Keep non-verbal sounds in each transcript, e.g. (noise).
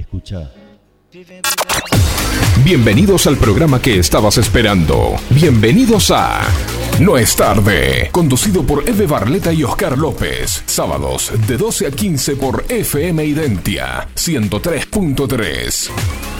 Escucha. Bienvenidos al programa que estabas esperando. Bienvenidos a No es tarde, conducido por Eve Barleta y Oscar López. Sábados de 12 a 15 por FM Identia 103.3.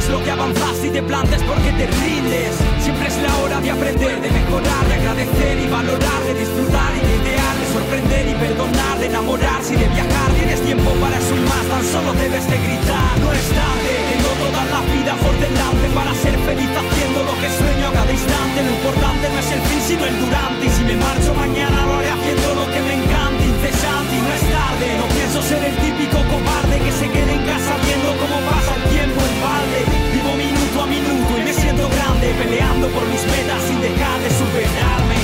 es lo que avanzas y te plantes porque te rindes. Siempre es la hora de aprender, de mejorar, de agradecer y valorar, de disfrutar y de idear, de sorprender y perdonar, de enamorarse y de viajar. Tienes tiempo para eso y más, tan solo debes de gritar. No es tarde, tengo toda la vida por delante para ser feliz haciendo lo que sueño a cada instante. Lo importante no es el fin sino el durante. Y si me marcho mañana lo haré haciendo lo que me encanta, incesante y no es tarde. No pienso ser el típico cobarde que se quede en casa viendo cómo pasa tiempo en balde. Vivo minuto a minuto y me siento grande, peleando por mis metas sin dejar de superarme.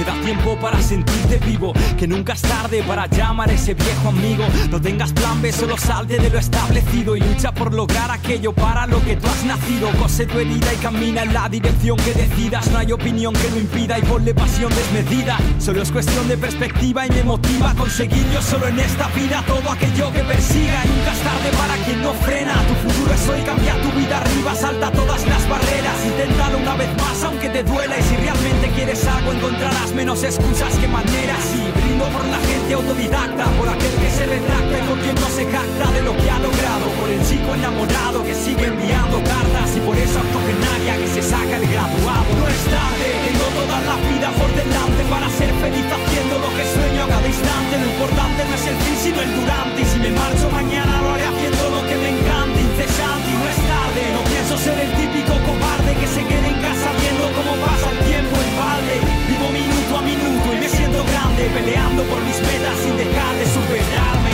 Oh, Queda tiempo para sentirte vivo, que nunca es tarde para llamar a ese viejo amigo. No tengas plan B, solo salte de lo establecido y lucha por lograr aquello para lo que tú has nacido. Cose tu herida y camina en la dirección que decidas. No hay opinión que lo impida y ponle pasión desmedida. Solo es cuestión de perspectiva y me motiva a conseguir yo solo en esta vida todo aquello que persiga. Y nunca es tarde para quien no frena. Tu futuro es hoy, cambia tu vida arriba, salta todas las barreras. Inténtalo una vez más, aunque te duela. Y si realmente quieres algo, encontrarás menos excusas que maneras. Y brindo por la gente autodidacta, por aquel que se retracta y por quien no se jacta de lo que ha logrado. Por el chico enamorado que sigue enviando cartas y por esa octogenaria que se saca el graduado. No es tarde, tengo toda la vida por delante para ser feliz haciendo lo que sueño a cada instante. Lo importante no es el fin sino el durante. Y si me marcho mañana lo haré haciendo lo que me encanta, incesante y no es tarde. No pienso ser el típico cobarde que se quede en casa viendo cómo pasa el tiempo en balde. Peleando por mis metas sin dejar de superarme.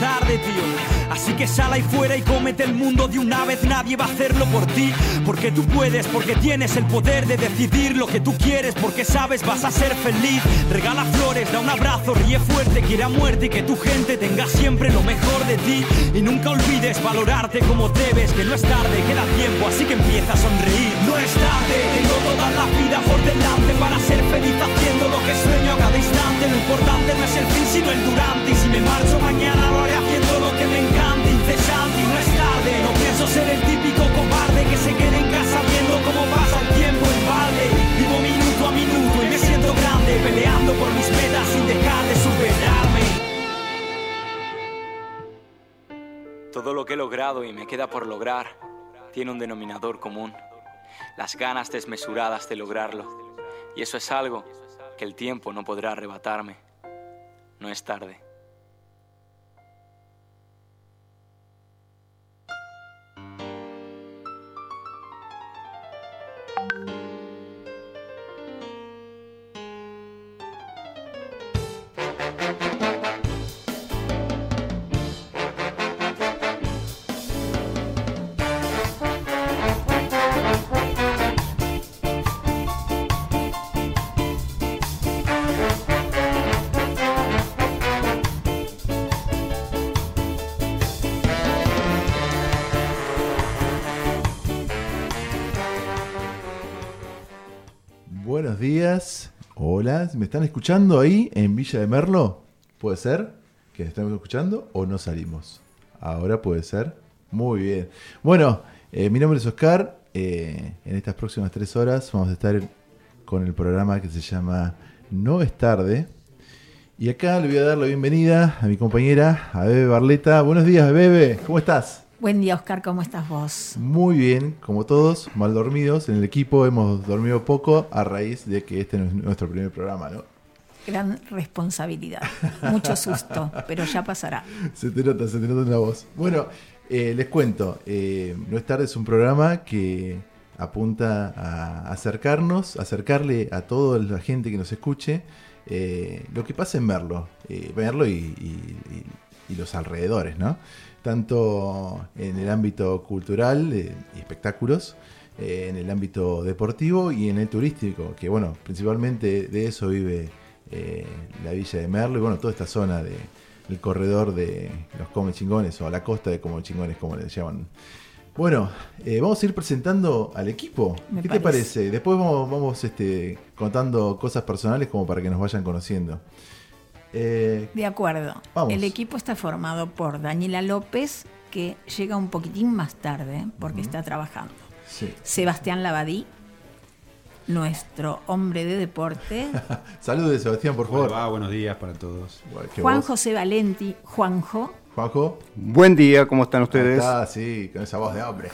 Tarde, tío. Así que sal ahí fuera y cómete el mundo de una vez. Nadie va a hacerlo por ti. Porque tú puedes, porque tienes el poder de decidir lo que tú quieres. Porque sabes, vas a ser feliz. Regala flores, da un abrazo, ríe fuerte, quiere a muerte y que tu gente tenga siempre lo mejor de ti. Y nunca olvides valorarte como debes. Que no es tarde, queda tiempo, así que empieza a sonreír. No es tarde, tengo toda la vida por delante para ser feliz haciendo lo que sueño a cada instante. Lo importante no es el fin, sino el durante. Y si me marcho mañana, incesante y no es tarde. No pienso ser el típico cobarde que se quede en casa viendo cómo pasa el tiempo en balde. Vivo minuto a minuto y me siento grande, peleando por mis metas sin dejar de superarme. Todo lo que he logrado y me queda por lograr tiene un denominador común. Las ganas desmesuradas de lograrlo. Y eso es algo que el tiempo no podrá arrebatarme. No es tarde. Buenos ¿me están escuchando ahí en Villa de Merlo? ¿Puede ser que estemos escuchando o no salimos? Ahora puede ser. Muy bien. Bueno, eh, mi nombre es Oscar. Eh, en estas próximas tres horas vamos a estar con el programa que se llama No es tarde. Y acá le voy a dar la bienvenida a mi compañera, a Bebe Barleta. Buenos días, Bebe. ¿Cómo estás? Buen día, Oscar, ¿cómo estás vos? Muy bien, como todos, mal dormidos. En el equipo hemos dormido poco a raíz de que este es nuestro primer programa, ¿no? Gran responsabilidad, mucho susto, pero ya pasará. (laughs) Se te nota, se te nota en la voz. Bueno, eh, les cuento, eh, No es tarde es un programa que apunta a acercarnos, acercarle a toda la gente que nos escuche eh, lo que pasa en Merlo, Merlo y, y, los alrededores, ¿no? tanto en el ámbito cultural y espectáculos, eh, en el ámbito deportivo y en el turístico, que bueno, principalmente de eso vive eh, la villa de Merlo y bueno, toda esta zona de, del corredor de los Come Chingones o a la costa de Come Chingones, como le llaman. Bueno, eh, vamos a ir presentando al equipo. ¿Qué te parece? Después vamos, vamos este, contando cosas personales como para que nos vayan conociendo. Eh, de acuerdo. El equipo está formado por Daniela López, que llega un poquitín más tarde porque está trabajando. Sebastián Lavadí, nuestro hombre de deporte. (laughs) Saludos, Sebastián, por favor. buenos días para todos. Juan José Valenti, Juanjo. Juanjo. Buen día, ¿cómo están ustedes? Ah, sí, con esa voz de hombre.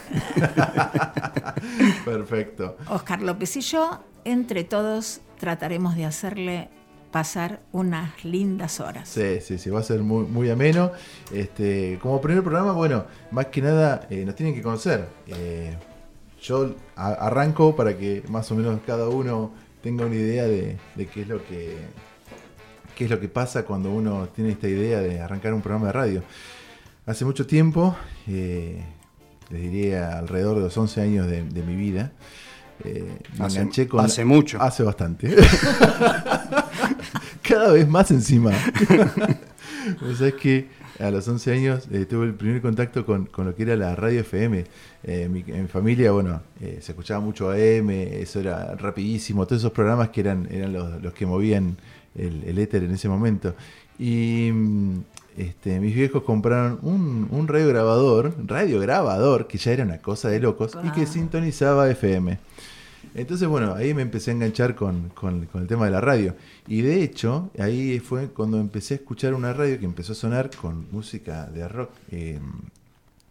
(laughs) Perfecto. Oscar López y yo, entre todos, trataremos de hacerle pasar unas lindas horas. Sí, sí, sí, va a ser muy, muy ameno. Este, como primer programa, bueno, más que nada eh, nos tienen que conocer. Eh, yo arranco para que más o menos cada uno tenga una idea de, qué es lo que qué es lo que pasa cuando uno tiene esta idea de arrancar un programa de radio. Hace mucho tiempo, eh, les diría alrededor de los 11 años de, mi vida, me enganché con... Hace mucho. Hace bastante. (laughs) cada vez más encima. (laughs) o sea, es que a los 11 años eh, tuve el primer contacto con, lo que era la radio FM. Eh, mi, en mi familia, bueno, eh, se escuchaba mucho AM, eso era rapidísimo, todos esos programas que eran, eran los, que movían el, éter en ese momento. Y mm, este, mis viejos compraron un, un radio grabador, radio grabador, que ya era una cosa de locos, y que sintonizaba FM. Entonces, bueno, ahí me empecé a enganchar con, el tema de la radio. Y de hecho, ahí fue cuando empecé a escuchar una radio que empezó a sonar con música de rock em,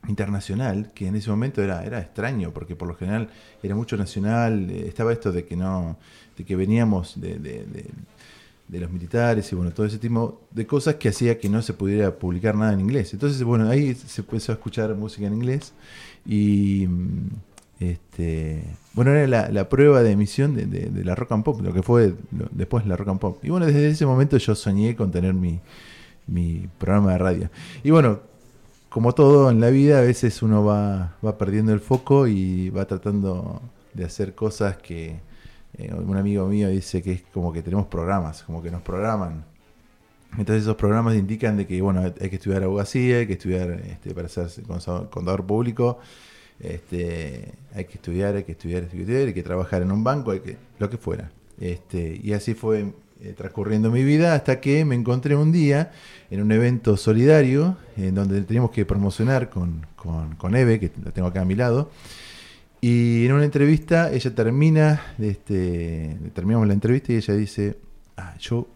internacional, que en ese momento era, era extraño, porque por lo general era mucho nacional, eh, estaba esto de que no, de que veníamos de, de, de, los militares y bueno, todo ese tipo de cosas que hacía que no se pudiera publicar nada en inglés. Entonces, bueno, ahí se empezó a escuchar música en inglés y este, bueno, era la, prueba de emisión de, la rock and pop, lo que fue después la rock and pop. Y bueno, desde ese momento yo soñé con tener mi, programa de radio. Y bueno, como todo en la vida, a veces uno va, va perdiendo el foco y va tratando de hacer cosas que eh, un amigo mío dice que es como que tenemos programas, como que nos programan. Entonces esos programas indican de que bueno hay que estudiar abogacía, hay que estudiar este, para ser contador público, este, hay que estudiar, hay que estudiar, hay que hay que trabajar en un banco, hay que, lo que fuera. Este, y así fue eh, transcurriendo mi vida hasta que me encontré un día en un evento solidario en donde teníamos que promocionar con, con, Eve, que la tengo acá a mi lado. Y en una entrevista ella termina, este, terminamos la entrevista y ella dice, ah, yo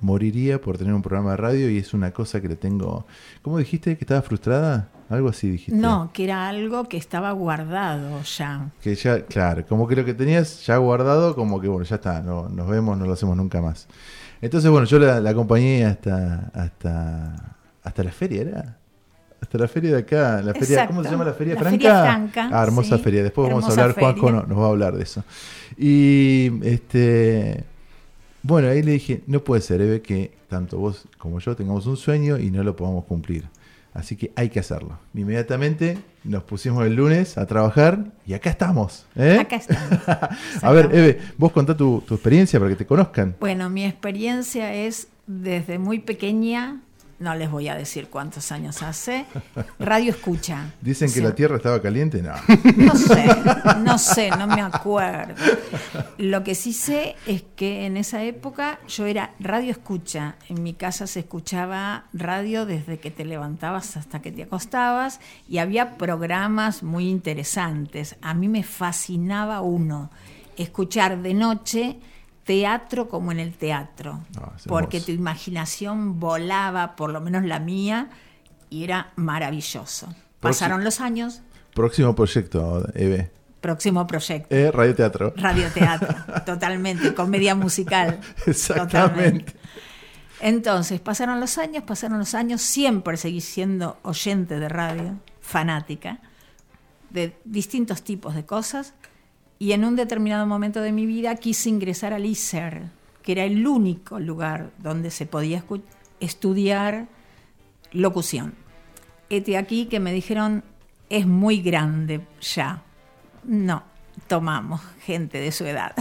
moriría por tener un programa de radio y es una cosa que le tengo... ¿Cómo dijiste que estaba frustrada? Algo así dijiste. No, que era algo que estaba guardado ya. Que ya, claro, como que lo que tenías ya guardado, como que bueno, ya está, no, nos vemos, no lo hacemos nunca más. Entonces, bueno, yo la, acompañé hasta, hasta, hasta la feria, ¿era? Hasta la feria de acá, la feria, ¿cómo se llama la feria franca? ah, hermosa feria. Después vamos a hablar, Juanjo nos va a hablar de eso. Y este bueno, ahí le dije, no puede ser, Eve, que tanto vos como yo tengamos un sueño y no lo podamos cumplir. Así que hay que hacerlo. Inmediatamente nos pusimos el lunes a trabajar y acá estamos. ¿eh? Acá estamos. (laughs) a ver, Eve, vos contá tu, tu experiencia para que te conozcan. Bueno, mi experiencia es desde muy pequeña no les voy a decir cuántos años hace, radio escucha. Dicen que la Tierra estaba caliente, no. No sé, no sé, no me acuerdo. Lo que sí sé es que en esa época yo era radio escucha. En mi casa se escuchaba radio desde que te levantabas hasta que te acostabas y había programas muy interesantes. A mí me fascinaba uno, escuchar de noche teatro como en el teatro, ah, porque tu imaginación volaba, por lo menos la mía, y era maravilloso. Pasaron los años. Próximo proyecto, Eve. Próximo proyecto. Eh, radioteatro. Radioteatro, (laughs) totalmente. Comedia musical. Exactamente. Entonces, pasaron los años, pasaron los años. Siempre seguí siendo oyente de radio, fanática, de distintos tipos de cosas. Y en un determinado momento de mi vida quise ingresar al ISER, que era el único lugar donde se podía estudiar locución. Este aquí que me dijeron, es muy grande ya. No, tomamos gente de su edad.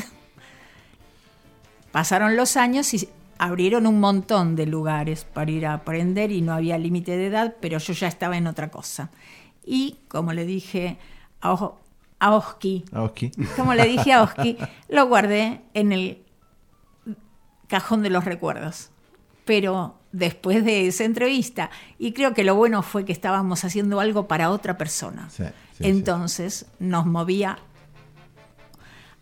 Pasaron los años y abrieron un montón de lugares para ir a aprender y no había límite de edad, pero yo ya estaba en otra cosa. Y como le dije a, Oski, (laughs) como le dije a Oski, lo guardé en el cajón de los recuerdos. Pero después de esa entrevista, y creo que lo bueno fue que estábamos haciendo algo para otra persona. Entonces nos movía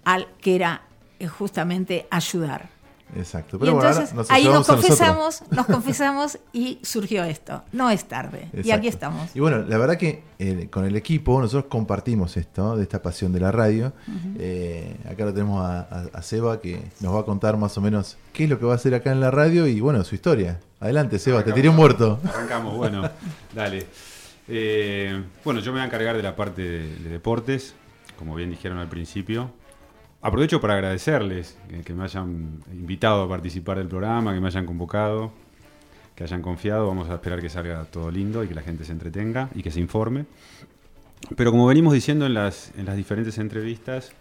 al que era eh, justamente ayudar. Exacto. Pero entonces ahí nos confesamos, nos confesamos y surgió esto. No es tarde. Y aquí estamos. Y bueno, la verdad que eh, con el equipo nosotros compartimos esto, de esta pasión de la radio. Eh, acá lo tenemos a, Seba que nos va a contar más o menos qué es lo que va a hacer acá en la radio y bueno, su historia. Adelante, Seba, te tiré un muerto. Arrancamos, bueno, (laughs) dale. Eh, bueno, yo me voy a encargar de la parte de deportes, como bien dijeron al principio. Aprovecho para agradecerles que, me hayan invitado a participar del programa, que me hayan convocado, que hayan confiado. Vamos a esperar que salga todo lindo y que la gente se entretenga y que se informe. Pero como venimos diciendo en las, en las diferentes entrevistas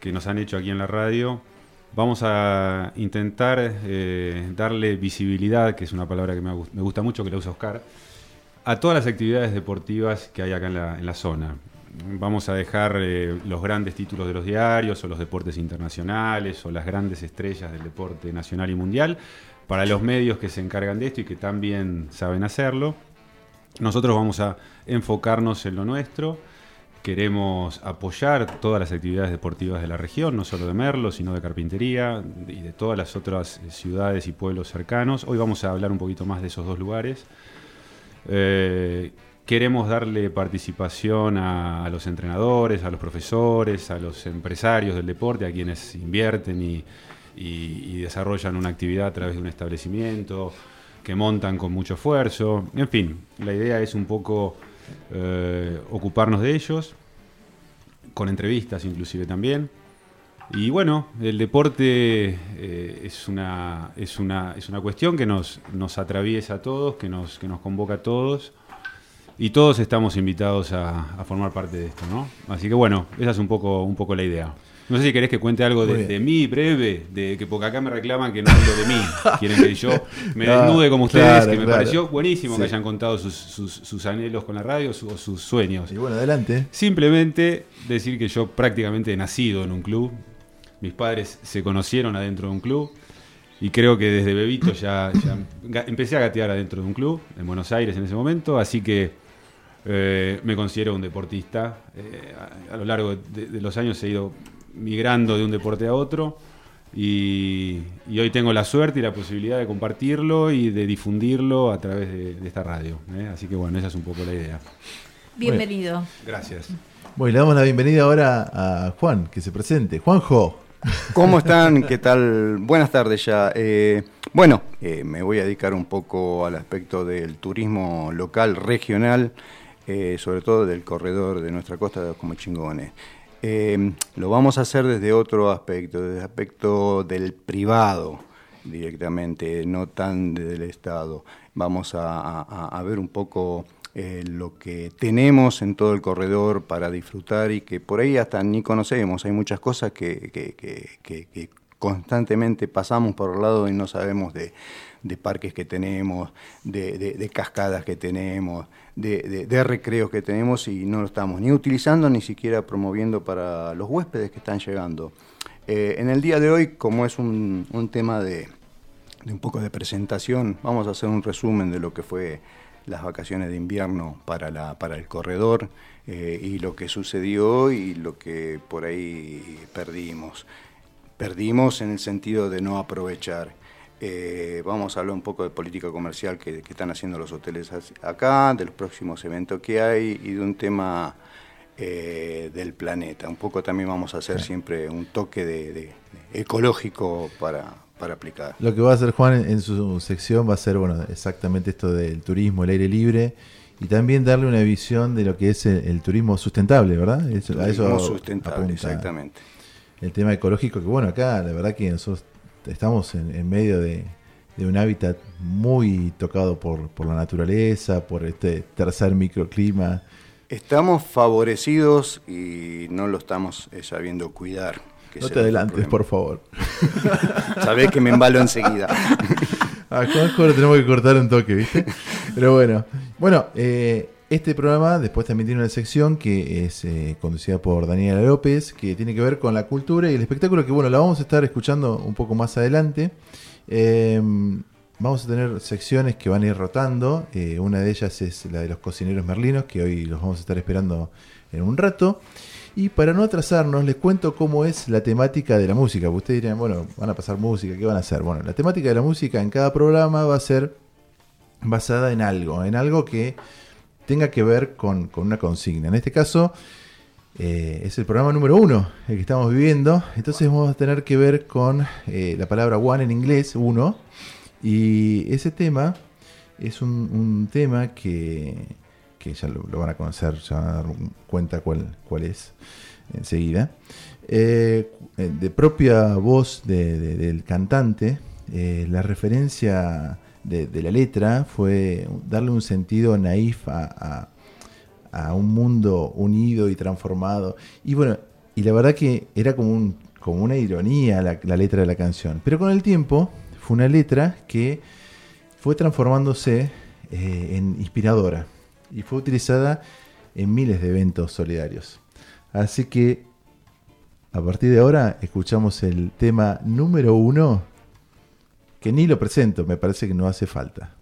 que nos han hecho aquí en la radio, vamos a intentar eh, darle visibilidad, que es una palabra que me, gusta mucho, que la usa Oscar, a todas las actividades deportivas que hay acá en la zona vamos a dejar eh, los grandes títulos de los diarios o los deportes internacionales o las grandes estrellas del deporte nacional y mundial para los medios que se encargan de esto y que también saben hacerlo. Nosotros vamos a enfocarnos en lo nuestro. Queremos apoyar todas las actividades deportivas de la región, no solo de Merlo, sino de Carpintería y de todas las otras ciudades y pueblos cercanos. Hoy vamos a hablar un poquito más de esos dos lugares. Eh, Queremos darle participación a, los entrenadores, a los profesores, a los empresarios del deporte, a quienes invierten y, desarrollan una actividad a través de un establecimiento, que montan con mucho esfuerzo. En fin, la idea es un poco eh, ocuparnos de ellos, con entrevistas inclusive también. Y bueno, el deporte eh, es, una, es, una, es una cuestión que nos, nos atraviesa a todos, que nos, que nos convoca a todos y todos estamos invitados a, formar parte de esto, ¿no? Así que bueno, esa es un poco, un poco la idea. No sé si querés que cuente algo de, mí breve, de que porque acá me reclaman que no hablo de mí. (laughs) Quieren que yo me desnude como ustedes, que me pareció buenísimo que hayan contado sus, anhelos con la radio o sus sueños. Y bueno, adelante. Simplemente decir que yo prácticamente he nacido en un club. Mis padres se conocieron adentro de un club. Y creo que desde bebito ya, empecé a gatear adentro de un club, en Buenos Aires en ese momento. Así que eh, me considero un deportista. Eh, a, lo largo de, los años he ido migrando de un deporte a otro y, hoy tengo la suerte y la posibilidad de compartirlo y de difundirlo a través de, esta radio. ¿eh? Así que bueno, esa es un poco la idea. Bienvenido. Gracias. Bueno, le damos la bienvenida ahora a Juan, que se presente. Juanjo. ¿Cómo están? ¿Qué tal? Buenas tardes ya. bueno, me voy a dedicar un poco al aspecto del turismo local, regional. Eh, sobre todo del corredor de nuestra costa de como chingones. Eh, lo vamos a hacer desde otro aspecto, desde el aspecto del privado directamente, no tan del Estado. Vamos a, ver un poco eh, lo que tenemos en todo el corredor para disfrutar y que por ahí hasta ni conocemos. Hay muchas cosas que, constantemente pasamos por el lado y no sabemos de, de parques que tenemos, de, cascadas que tenemos, de, recreos que tenemos y no lo estamos ni utilizando ni siquiera promoviendo para los huéspedes que están llegando. Eh, en el día de hoy, como es un, tema de, un poco de presentación, vamos a hacer un resumen de lo que fue las vacaciones de invierno para, la, para el corredor eh, y lo que sucedió y lo que por ahí perdimos. Perdimos en el sentido de no aprovechar. Eh, vamos a hablar un poco de política comercial que, están haciendo los hoteles acá, de los próximos eventos que hay y de un tema eh, del planeta. Un poco también vamos a hacer siempre un toque de, ecológico para, para, aplicar. Lo que va a hacer Juan en, su sección va a ser bueno exactamente esto del turismo, el aire libre y también darle una visión de lo que es el, turismo sustentable, ¿verdad? Eso, turismo sustentable, exactamente. El tema ecológico, que bueno, acá la verdad que nosotros estamos en, medio de, un hábitat muy tocado por, la naturaleza, por este tercer microclima. Estamos favorecidos y no lo estamos eh, sabiendo cuidar. no te adelantes, por favor. (laughs) Sabés que me embalo enseguida. (laughs) A Juanjo lo tenemos que cortar un toque, ¿viste? Pero bueno. Bueno, eh, este programa después también tiene una sección que es eh, conducida por Daniela López, que tiene que ver con la cultura y el espectáculo, que bueno, la vamos a estar escuchando un poco más adelante. Em, vamos a tener secciones que van a ir rotando. Eh, una de ellas es la de los cocineros merlinos, que hoy los vamos a estar esperando en un rato. Y para no atrasarnos, les cuento cómo es la temática de la música. Ustedes dirían, bueno, van a pasar música, ¿qué van a hacer? Bueno, la temática de la música en cada programa va a ser basada en algo, en algo que tenga que ver con, una consigna. En este caso eh, es el programa número uno, el que estamos viviendo. Entonces vamos a tener que ver con eh, la palabra one en inglés, uno. Y ese tema es un, tema que, ya lo, van a conocer, ya van a dar cuenta cuál, cuál es enseguida. Eh, de propia voz del cantante, la referencia de, la letra fue darle un sentido naif a, un mundo unido y transformado. Y bueno, y la verdad que era como, un, como una ironía la, letra de la canción. Pero con el tiempo fue una letra que fue transformándose eh, en inspiradora y fue utilizada en miles de eventos solidarios. Así que a partir de ahora escuchamos el tema número uno que ni lo presento, me parece que no hace falta.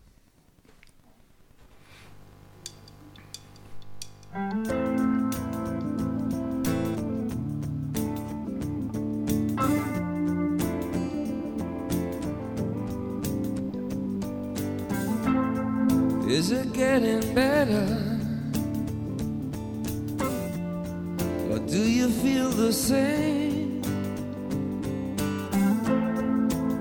Is it getting better? Or do you feel the same?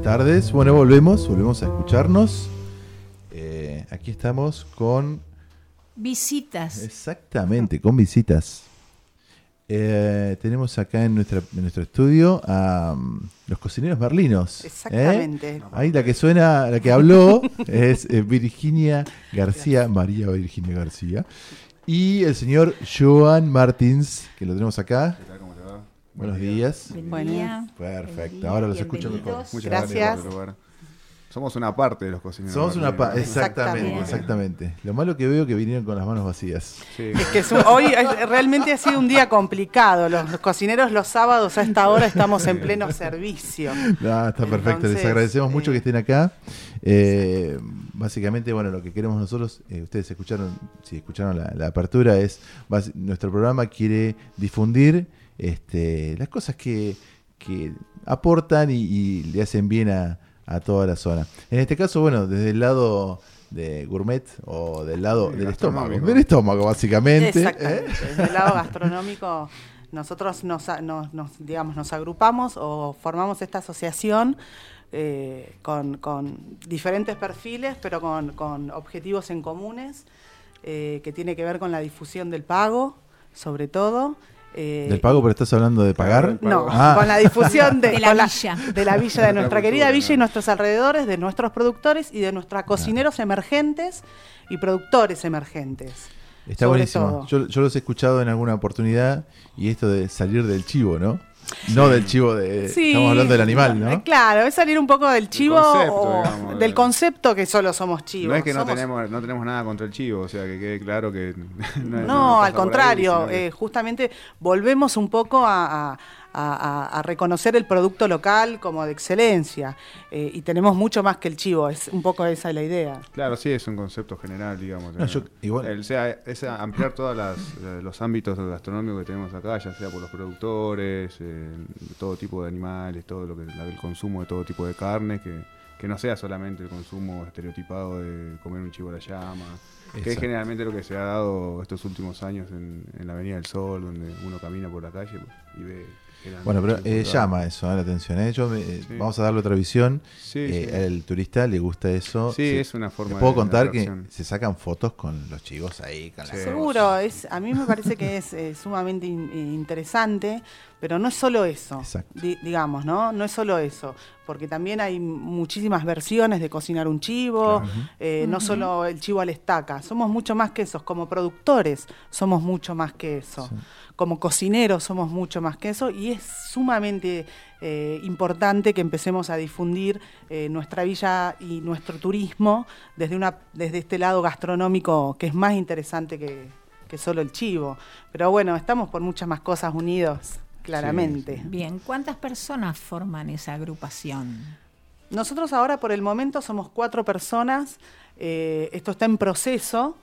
Buenas tardes, bueno, volvemos, volvemos a escucharnos. Eh, aquí estamos con... Visitas. Exactamente, con visitas. Eh, tenemos acá en, nuestra, en nuestro estudio a um, los cocineros merlinos. ¿eh? Exactamente. Ahí la que suena, la que habló (laughs) es eh, Virginia García, María Virginia García. Y el señor Joan Martins, que lo tenemos acá. Buenos días. Bienvenida. Perfecto, ahora los escucho mejor. Muchas Gracias. gracias. Somos una parte de los cocineros. Somos una pa- Martínez. exactamente, Exactamente. exactamente. Lo malo que veo que vinieron con las manos vacías. Sí. Es que es un- hoy es- realmente ha sido un día complicado. Los, los cocineros los sábados a esta hora estamos en pleno servicio. Está perfecto. Les agradecemos mucho eh, que estén acá. Eh, básicamente, bueno, lo que queremos nosotros, eh, ustedes escucharon, si escucharon la, la apertura, es nuestro programa quiere difundir este, las cosas que, que aportan y, y le hacen bien a, a toda la zona. En este caso, bueno, desde el lado de gourmet o del lado Sí, del estómago, del estómago básicamente. ¿eh? Desde el lado gastronómico, nosotros nos, a- nos- nos, digamos, nos agrupamos o formamos esta asociación eh, con, con diferentes perfiles, pero con, con objetivos en comunes, eh, que tiene que ver con la difusión del pago, sobre todo. Eh, Del pago, pero estás hablando de pagar. No, Ah. con la difusión de, (laughs) De la villa. de la villa, de nuestra querida villa y nuestros alrededores, de nuestros productores y de nuestros cocineros emergentes y productores emergentes. Está buenísimo. Yo, yo los he escuchado en alguna oportunidad y esto de salir del chivo, ¿no? No del chivo de... Sí, Estamos hablando del animal, eh, ¿no? Claro, es salir un poco del chivo concepto, o digamos, del de- concepto que solo somos chivos. No es que no tenemos, no tenemos nada contra el chivo, o sea, que quede claro que... (laughs) No, al ahí, contrario, eh, justamente volvemos un poco a, a- a- a- a reconocer el producto local como de excelencia eh, y tenemos mucho más que el chivo, es un poco esa la idea. Claro, sí, es un concepto general, digamos. No, yo- igual- El- sea, es ampliar todos los ámbitos gastronómicos que tenemos acá, ya sea por los productores, eh, todo tipo de animales, todo lo que la- el consumo de todo tipo de carne, que, que no sea solamente el consumo estereotipado de comer un chivo a la llama, que es generalmente lo que se ha dado estos últimos años en, en la Avenida del Sol, donde uno camina por la calle pues, y ve... Bueno, pero eh, llama eso, eh, la atención. ¿eh? Yo me- eh, Sí. Vamos a darle otra visión. Sí, Eh, sí. Al turista le gusta eso. Sí, es una forma Te puedo de- contar que se sacan fotos con los chivos ahí. Con Seguro, es, a mí me parece que es eh, sumamente in- interesante, pero no es solo eso, Exacto. di- digamos, ¿no? No es solo eso, porque también hay muchísimas versiones de cocinar un chivo, eh, no solo el chivo a la estaca, somos mucho más que eso, como productores somos mucho más que eso, como cocineros somos mucho más que eso, y es sumamente eh, importante que empecemos a difundir eh, nuestra villa y nuestro turismo desde, una, desde este lado gastronómico que es más interesante que, que solo el chivo. Pero bueno, estamos por muchas más cosas unidos, claramente. Bien, ¿cuántas personas forman esa agrupación? Nosotros ahora por el momento somos cuatro personas, eh, esto está en proceso.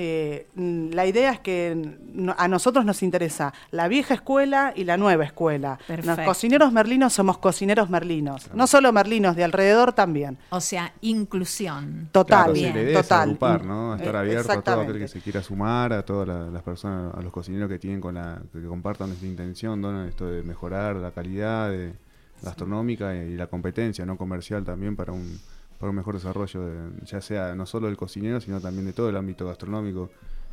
Eh, mm, la idea es que a nosotros nos interesa la vieja escuela y la nueva escuela. Perfecto. Los cocineros merlinos somos cocineros merlinos, no solo merlinos, de alrededor también. O sea, inclusión. Total, Claro, la idea total. es agrupar, ¿no? Estar Eh, abierto a todo aquel que se quiera sumar, a todas la- las personas, a los cocineros que tienen con la, que compartan esta intención, ¿no? Esto de mejorar la calidad de- gastronómica y, la competencia, no comercial también para un, para un mejor desarrollo, de- ya sea no solo del cocinero, sino también de todo el ámbito gastronómico,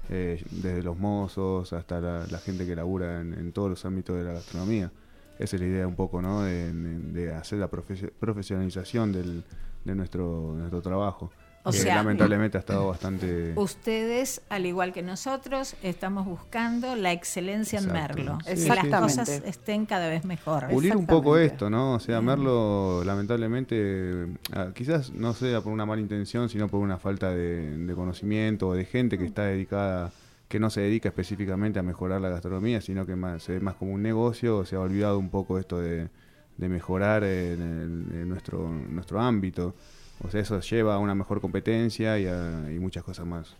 eh, desde los mozos hasta la, gente que labura en, en todos los ámbitos de la gastronomía. Esa es la idea un poco, ¿no? De, hacer la profe- profesionalización del, de nuestro, nuestro trabajo. O que sea, lamentablemente ha estado bastante... Ustedes, al igual que nosotros, estamos buscando la excelencia en. Merlo. Sí, Que las cosas estén cada vez mejor. Pulir un poco esto, ¿no? O sea, Merlo, lamentablemente, ah, quizás no sea por una mala intención, sino por una falta de, de conocimiento o de gente que está dedicada, que no se dedica específicamente a mejorar la gastronomía, sino que más, se ve más como un negocio, se ha olvidado un poco esto de, de mejorar en, el- en nuestro, nuestro ámbito. O sea, eso lleva a una mejor competencia y, a, y muchas cosas más,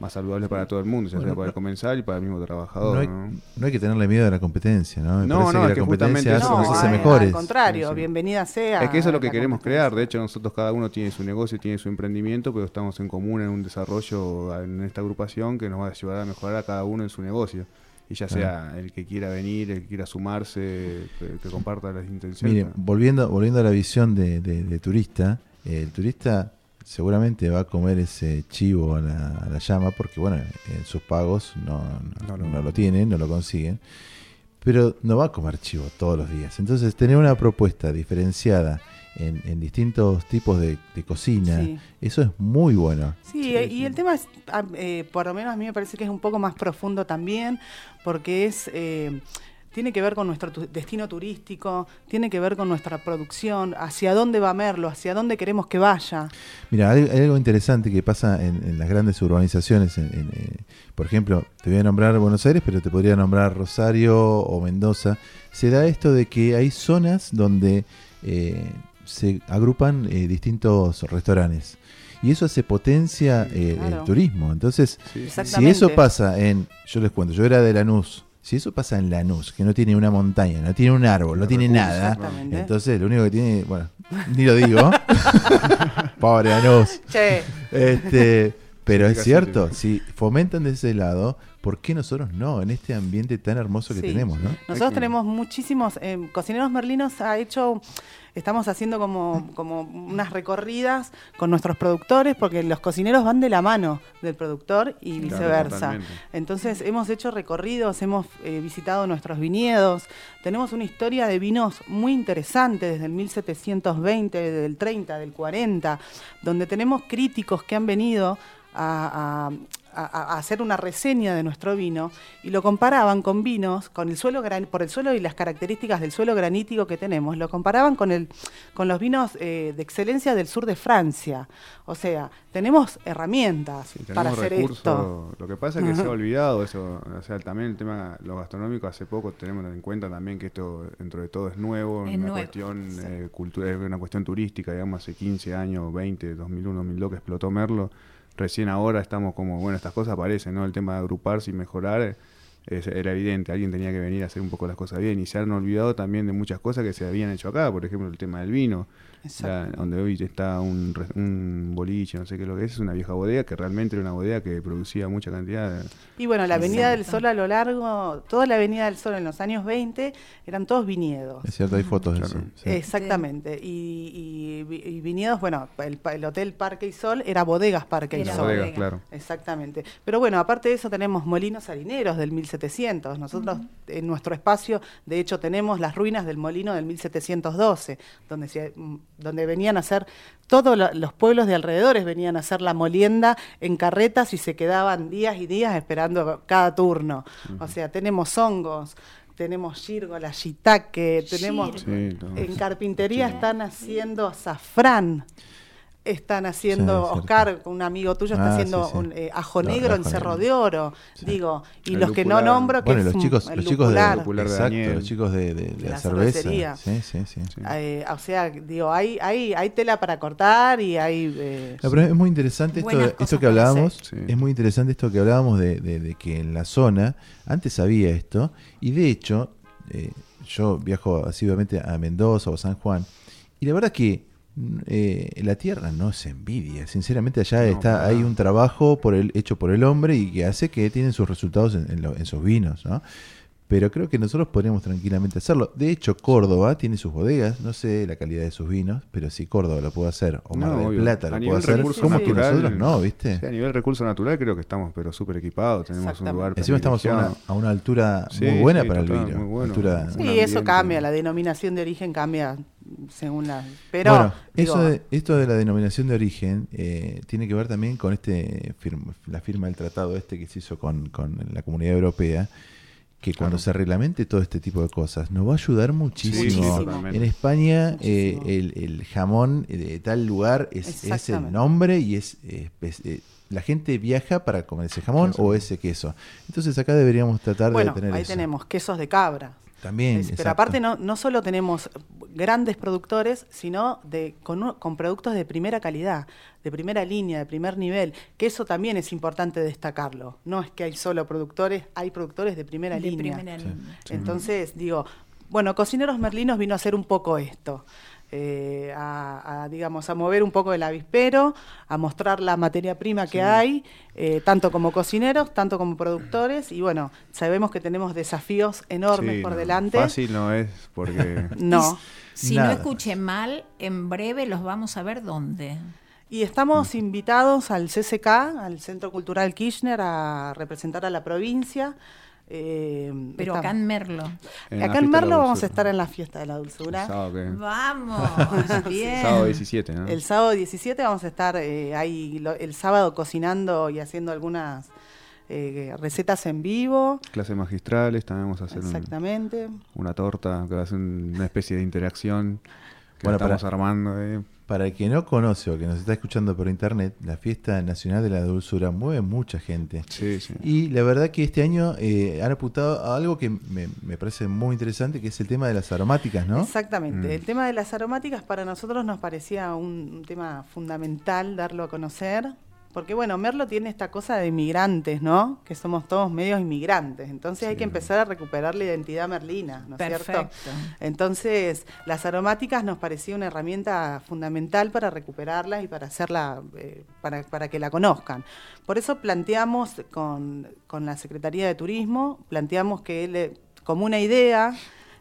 más saludables para todo el mundo, ya sea para el comensal y para el mismo trabajador. No hay, ¿no? no hay que tenerle miedo a la competencia, ¿no? Me No, no, que la que competencia justamente hace- No, hace al- mejores. Al contrario, Sí, sí. bienvenida sea. Es que eso es lo que queremos crear. De hecho, nosotros cada uno tiene su negocio, tiene su emprendimiento, pero estamos en común en un desarrollo en esta agrupación que nos va a ayudar a mejorar a cada uno en su negocio. y ya sea el que quiera venir, el que quiera sumarse, que, comparta las intenciones. Miren, volviendo, volviendo a la visión de, de, turista, el turista seguramente va a comer ese chivo a la, llama porque, bueno, en sus pagos no, no, lo, tienen, no lo consiguen, pero no va a comer chivo todos los días. Entonces, tener una propuesta diferenciada en, distintos tipos de, cocina, eso es muy bueno. Sí, y el tema es, ah, eh, por lo menos a mí me parece que es un poco más profundo también, porque es... Eh, tiene que ver con nuestro destino turístico, tiene que ver con nuestra producción, hacia dónde va Merlo, hacia dónde queremos que vaya. Mira, hay, algo interesante que pasa en, las grandes urbanizaciones. En, eh, por ejemplo, te voy a nombrar Buenos Aires, pero te podría nombrar Rosario o Mendoza. Se da esto de que hay zonas donde se agrupan eh, distintos restaurantes. Y eso hace potencia eh, el turismo. Entonces, si eso pasa en, yo les cuento, yo era de Lanús, si eso pasa en Lanús, que no tiene una montaña, no tiene un árbol, no, tiene nada, entonces lo único que tiene, bueno, ni lo digo, (laughs) pobre Lanús. Este, pero es cierto, si fomentan de ese lado, ¿por qué nosotros no? En este ambiente tan hermoso que tenemos, ¿no? Nosotros tenemos muchísimos, eh, Cocineros Merlinos ha hecho estamos haciendo como, (laughs) como unas recorridas con nuestros productores, porque los cocineros van de la mano del productor y viceversa. Entonces hemos hecho recorridos, hemos eh, visitado nuestros viñedos, tenemos una historia de vinos muy interesante desde el 1720, del 30, del 40, donde tenemos críticos que han venido a, a, hacer una reseña de nuestro vino y lo comparaban con vinos, con el suelo por el suelo y las características del suelo granítico que tenemos, lo comparaban con, el, con los vinos eh, de excelencia del sur de Francia. O sea, tenemos herramientas para hacer esto. Lo que pasa es que se ha olvidado eso, o sea, también el tema lo gastronómico hace poco tenemos en cuenta también que esto dentro de todo es nuevo, es una cuestión eh, cultura, es una cuestión turística, digamos hace 15 años, 20, 2001, 2002 que explotó Merlo recién ahora estamos como, bueno, estas cosas aparecen, ¿no? El tema de agruparse y mejorar era evidente, alguien tenía que venir a hacer un poco las cosas bien y se han olvidado también de muchas cosas que se habían hecho acá, por ejemplo el tema del vino, donde hoy está un, un, boliche, no sé qué es lo que es, es una vieja bodega que realmente era una bodega que producía mucha cantidad. Y bueno, la Avenida del Sol a lo largo, toda la Avenida del Sol en los años 20 eran todos viñedos. Es cierto, hay fotos de eso. Exactamente. Y, viñedos, bueno, el, Hotel Parque y Sol era Bodegas Parque y Sol. Bodegas, claro. Exactamente. Pero bueno, aparte de eso tenemos molinos harineros del 1700. Nosotros en nuestro espacio, de hecho, tenemos las ruinas del molino del 1712, donde se donde venían a hacer, todos los pueblos de alrededores venían a hacer la molienda en carretas y se quedaban días y días esperando cada turno. O sea, tenemos hongos, tenemos la shiitake, tenemos... en carpintería están haciendo azafrán están haciendo, Oscar, un amigo tuyo, está ah, haciendo un eh, ajo negro en Cerro de Oro, digo, y los que no nombro, que bueno, los chicos, los chicos de, exacto, los chicos de, la, cerveza. Sí, sí, sí. Eh, o sea, digo, hay, hay, hay tela para cortar y hay... Eh, pero es muy interesante esto, esto que hablábamos, es muy interesante esto que hablábamos de, que en la zona, antes había esto, y de hecho, yo viajo asiduamente a Mendoza o San Juan, y la verdad que eh, la tierra no se envidia. Sinceramente, allá está hay un trabajo por el, hecho por el hombre y que hace que tienen sus resultados en, en, sus vinos. ¿no? Pero creo que nosotros podríamos tranquilamente hacerlo. De hecho, Córdoba tiene sus bodegas. No sé la calidad de sus vinos, pero si Córdoba lo puede hacer, o Mar del Plata lo puede hacer, ¿cómo que nosotros no? ¿viste? a nivel recurso natural creo que estamos pero súper equipados. Tenemos un lugar Encima estamos a una, altura muy buena para el vino. sí, eso cambia. La denominación de origen cambia según la. Pero bueno, eso de, esto de la denominación de origen eh, tiene que ver también con este la firma del tratado este que se hizo con, con la Comunidad Europea que cuando se reglamente todo este tipo de cosas nos va a ayudar muchísimo. en España eh, el, jamón de tal lugar es, es el nombre y es, eh, la gente viaja para comer ese jamón o ese queso. Entonces acá deberíamos tratar de tener ahí tenemos quesos de cabra. También. pero aparte no, no solo tenemos grandes productores, sino de, con, con, productos de primera calidad, de primera línea, de primer nivel, que eso también es importante destacarlo. No es que hay solo productores, hay productores de primera línea. Entonces, digo, bueno, Cocineros Merlinos vino a hacer un poco esto. Eh, a, a, digamos, a mover un poco el avispero, a mostrar la materia prima que hay, eh, tanto como cocineros, tanto como productores, y bueno, sabemos que tenemos desafíos enormes Sí, por no, delante. Fácil no es, porque (laughs) No. Si Nada. no escuché mal, en breve los vamos a ver dónde. Y estamos invitados al CCK, al Centro Cultural Kirchner, a representar a la provincia. Eh, Pero estamos- acá en Merlo. En acá en fiesta de la Merlo vamos a estar en la fiesta de la el dulzura. sábado, Vamos, (laughs) bien. sábado 17, ¿no? El sábado 17 vamos a estar eh, ahí lo- el sábado cocinando y haciendo algunas eh, recetas en vivo. Clases magistrales, también vamos a hacer un- Exactamente. una torta, que va a ser una especie de interacción que Bueno, estamos para- armando. Para el que no conoce o que nos está escuchando por internet, la fiesta nacional de la dulzura mueve mucha gente. Sí, sí. Y la verdad que este año eh, han apuntado a algo que me, me parece muy interesante, que es el tema de las aromáticas, ¿no? Exactamente. Mm. El tema de las aromáticas para nosotros nos parecía un, un tema fundamental darlo a conocer. Porque bueno, Merlo tiene esta cosa de inmigrantes, ¿no? Que somos todos medios inmigrantes. Entonces hay que empezar a recuperar la identidad merlina, ¿no es cierto? Perfecto. Entonces, las aromáticas nos parecía una herramienta fundamental para recuperarlas y para hacerla, eh, para, para que la conozcan. Por eso planteamos con, con la Secretaría de Turismo, planteamos que le- como una idea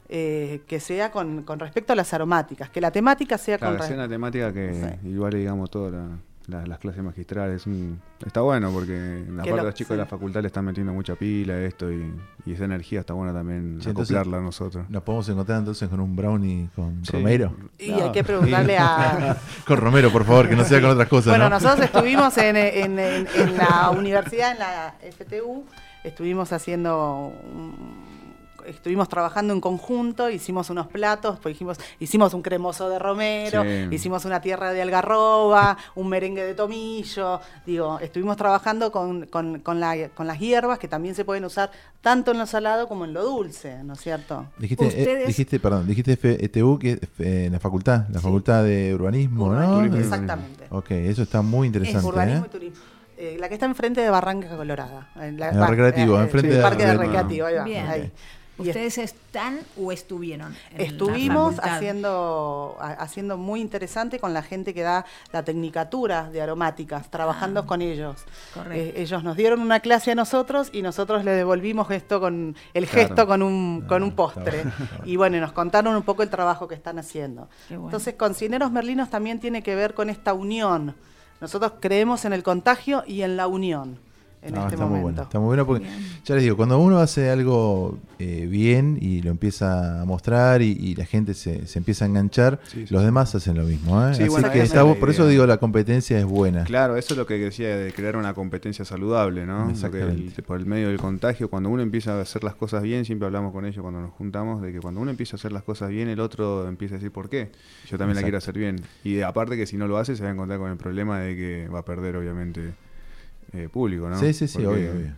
eh, que sea con, con respecto a las aromáticas, que la temática sea Claro, con re- una temática que Sí. igual digamos todas la- la- las clases magistrales. un- está bueno porque en la parte lo- los chicos de la facultad le están metiendo mucha pila a esto y, y esa energía está buena también Sí, entonces- acoplarla a nosotros. Nos podemos encontrar entonces con un brownie con Sí. Romero. Y hay que preguntarle a... (laughs) Con Romero, por favor, que no sea con otras cosas, Bueno, ¿no? nosotros estuvimos en, en- en- en la (laughs) universidad, en la FTU, estuvimos haciendo, un- estuvimos trabajando en conjunto, hicimos unos platos, pues dijimos, hicimos un cremoso de romero, Sí. hicimos una tierra de algarroba, un merengue de tomillo, digo, estuvimos trabajando con, con- con la- con las hierbas que también se pueden usar tanto en lo salado como en lo dulce, ¿no es cierto? Dijiste, eh, dijiste, perdón, dijiste FTU, que es eh, en la facultad, la Sí. facultad de urbanismo, Urbanismo, ¿no? Exactamente. Ok, eso está muy interesante. Urbanismo ¿eh? y turismo. Eh, la que está enfrente de Barranca Colorada. En la, En el recreativo, eh, enfrente sí, de- Parque de de- Recreativo, ahí va. Bien. ahí. ¿Ustedes están o estuvieron? en la Estuvimos haciendo, ha- haciendo muy interesante con la gente que da la tecnicatura de aromáticas, trabajando Ah, con ellos. correcto. Eh, ellos nos dieron una clase a nosotros y nosotros le devolvimos esto con el Claro. gesto con un, con un Ah, postre. Y bueno, nos contaron un poco el trabajo que están haciendo. Bueno. Entonces, Cocineros Merlinos también tiene que ver con esta unión. Nosotros creemos en el contagio y en la unión en No, este está muy bueno, está muy bueno porque ya les digo, cuando uno hace algo eh, bien y lo empieza a mostrar y, y la gente se, se empieza a enganchar, Sí, sí. los demás hacen lo mismo. ¿eh? Sí, Así bueno, que está es por eso idea. digo la competencia es buena. Claro, eso es lo que decía de crear una competencia saludable, ¿no? Porque Exactamente. el- por el medio del contagio, cuando uno empieza a hacer las cosas bien, siempre hablamos con ellos cuando nos juntamos, de que cuando uno empieza a hacer las cosas bien, el otro empieza a decir por qué. Yo también la quiero hacer bien. Y aparte que si no lo hace, se va a encontrar con el problema de que va a perder, obviamente, eh, público, ¿no? Sí, sí, sí, Porque- obvio, obvio.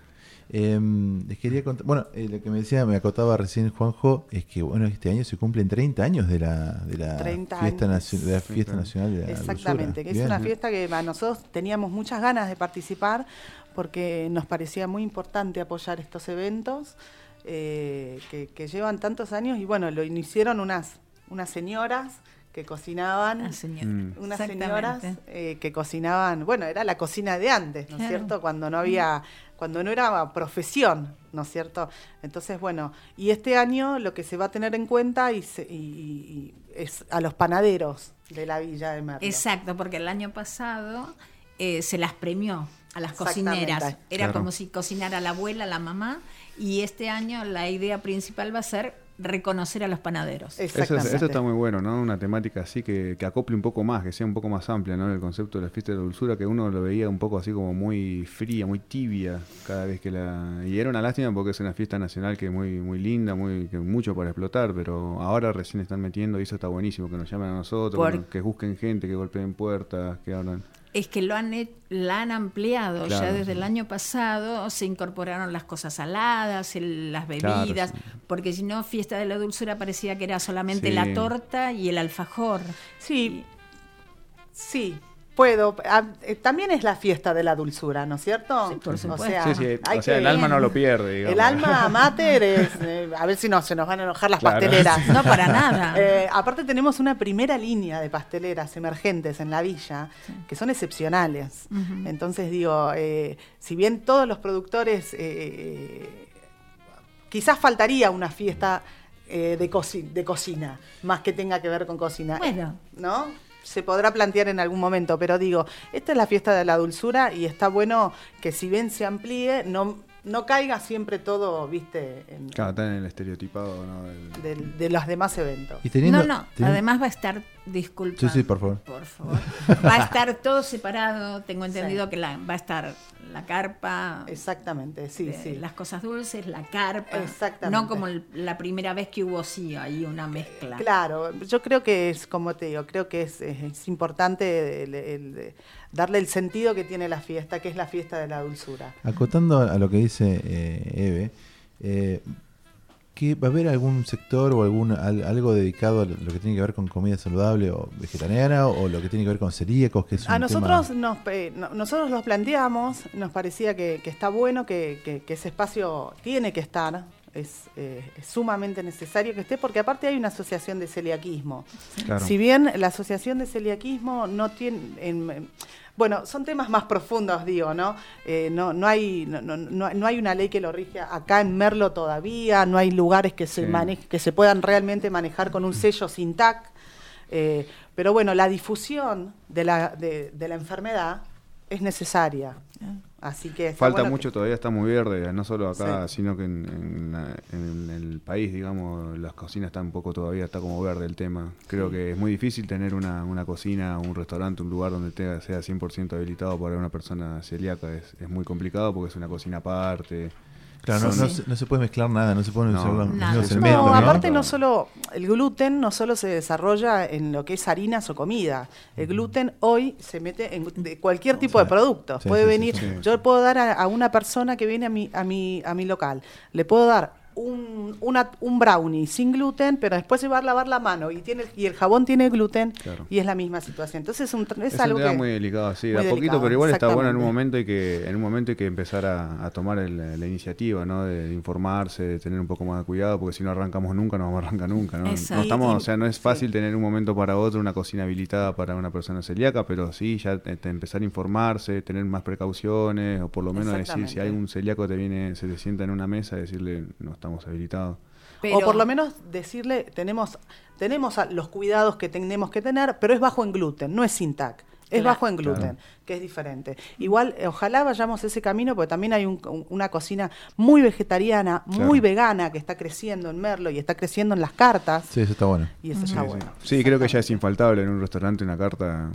Em, les quería contar, bueno, eh, lo que me decía, me acotaba recién Juanjo, es que bueno, este año se cumplen 30 años de la, de la 30 fiesta, años. nacio- de la fiesta nacional de la Exactamente, que es Bien. una fiesta que a nosotros teníamos muchas ganas de participar porque nos parecía muy importante apoyar estos eventos eh, que, que llevan tantos años y bueno, lo iniciaron unas, unas señoras que cocinaban. Ah, señor. Mm. Unas señoras eh, que cocinaban, bueno, era la cocina de antes, ¿no es Claro. cierto? Cuando no había, cuando no era profesión, ¿no es cierto? Entonces, bueno, y este año lo que se va a tener en cuenta y, se- y- y- y es a los panaderos de la Villa de Merlo. Exacto, porque el año pasado eh, se las premió a las cocineras. Era Claro. como si cocinara la abuela, la mamá, y este año la idea principal va a ser reconocer a los panaderos. Eso, es- Exactamente. eso está muy bueno, ¿no? Una temática así que, que acople un poco más, que sea un poco más amplia, ¿no? El concepto de la fiesta de la dulzura, que uno lo veía un poco así como muy fría, muy tibia cada vez que la... Y era una lástima porque es una fiesta nacional que es muy, muy linda, muy que mucho para explotar, pero ahora recién están metiendo y eso está buenísimo, que nos llamen a nosotros, Por- que, nos- que busquen gente, que golpeen puertas, que hablan... Es que lo han, la han ampliado ya desde sí. el año pasado, se incorporaron las cosas saladas, el- las Claro, bebidas, sí. porque si no, fiesta de la dulzura parecía que era solamente Sí. la torta y el alfajor. Sí, sí, puedo. Ah, eh, también es la fiesta de la dulzura, ¿no es cierto? Sí, por O supuesto. sea, Sí, sí, hay o sea, que- el alma no lo pierde, digamos. El alma mater es. eh, a ver si no, se nos van a enojar las Claro. pasteleras. (laughs) No, para nada. Eh, aparte tenemos una primera línea de pasteleras emergentes en la villa que son excepcionales. Entonces digo, eh, si bien todos los productores, eh, quizás faltaría una fiesta eh, de, coci- de cocina, más que tenga que ver con cocina. Bueno. ¿No? Se podrá plantear en algún momento, pero digo, esta es la fiesta de la dulzura y está bueno que si bien se amplíe, no, no caiga siempre todo, viste, en- Claro, está en el estereotipado, ¿no? Del- del- de los demás eventos. Y teniendo, no, no, además va a estar, disculpa. Sí, sí, por favor. Por favor. Va a estar todo separado. Tengo entendido que la, va a estar la carpa, Exactamente, sí, de sí. las cosas dulces, la carpa. Exactamente. No como el- la primera vez que hubo, sí, ahí una mezcla. Claro, yo creo que es, como te digo, creo que es, es- es importante el- el- darle el sentido que tiene la fiesta, que es la fiesta de la dulzura. Acotando a lo que dice eh, Eve, eh, ¿que ¿va a haber algún sector o algún al- algo dedicado a lo que tiene que ver con comida saludable o vegetariana o lo que tiene que ver con celíacos? Que es un A nosotros tema- nos, eh, no- nosotros los planteamos, nos parecía que, que está bueno, que, que- que ese espacio tiene que estar, es, eh, es sumamente necesario que esté, porque aparte hay una asociación de celiaquismo. Claro. Si bien la asociación de celiaquismo no tiene... en- bueno, son temas más profundos, digo, ¿no? Eh, no, no, hay, no, no- no- hay una ley que lo rige acá en Merlo todavía, no hay lugares que se, Sí. maneje- que se puedan realmente manejar con un sello sin TAC. Eh, pero bueno, la difusión de la, de, de la enfermedad es necesaria. Así que está Falta bueno que- mucho, todavía está muy verde, no solo acá, Sí. sino que en, en la- en el país, digamos, las cocinas están un poco todavía, está como verde el tema. Creo que es muy difícil tener una, una cocina, un restaurante, un lugar donde tenga, sea 100% habilitado para una persona celíaca. Es, es muy complicado porque es una cocina aparte. Claro, no, Sí. no se, no se puede mezclar nada, no se No, los nada. mismos No, elementos. No, ¿no? aparte no solo, el gluten no solo se desarrolla en lo que es harinas o comida. El gluten hoy se mete en de cualquier tipo de producto. Sí, puede sí, sí, venir, sí. yo puedo dar a, a una persona que viene a mi, a mi, a mi local, le puedo dar un, una- un brownie sin gluten, pero después se va a lavar la mano y tiene y el jabón tiene gluten Claro. y es la misma situación. Entonces es, un, es Es, algo un tema que muy delicado, sí, de muy a poquito, delicado, pero igual está bueno en un momento hay que, en un momento hay que empezar a, a tomar el- la iniciativa, ¿no? De informarse, de tener un poco más de cuidado, porque si no arrancamos nunca, no vamos a arrancar nunca, ¿no? Estamos, Y- o sea, no es sí. fácil tener un momento para otro una cocina habilitada para una persona celíaca, pero sí ya te- te empezar a informarse, tener más precauciones, o por lo menos decir si hay un celíaco te viene, se te sienta en una mesa, decirle no estamos habilitados. Pero- O por lo menos decirle, tenemos, tenemos los cuidados que tenemos que tener, pero es bajo en gluten, no es sin TAC. Es Claro. bajo en gluten, que es diferente. Igual, eh, ojalá vayamos ese camino, porque también hay un- un- una cocina muy vegetariana, Claro. muy vegana, que está creciendo en Merlo y está creciendo en las cartas. Sí, eso está bueno. Y eso está Sí, bueno. sí. Sí, creo que ya es infaltable en un restaurante una carta,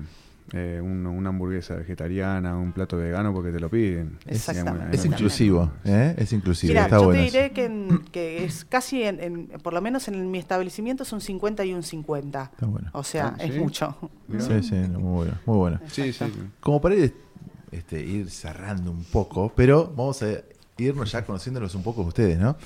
eh, un- una hamburguesa vegetariana, un plato vegano porque te lo piden. Exactamente. Es inclusivo, ¿eh? Es inclusivo, Mira, está yo bueno. te diré que, en- que es casi, en, en- por lo menos en mi establecimiento, es un 50 y un 50. Está bueno. O sea, Ah, es mucho. Sí, sí, muy bueno, muy bueno. Sí, sí. Como para ir, este, ir cerrando un poco, pero vamos a irnos ya conociéndolos un poco ustedes, ¿no?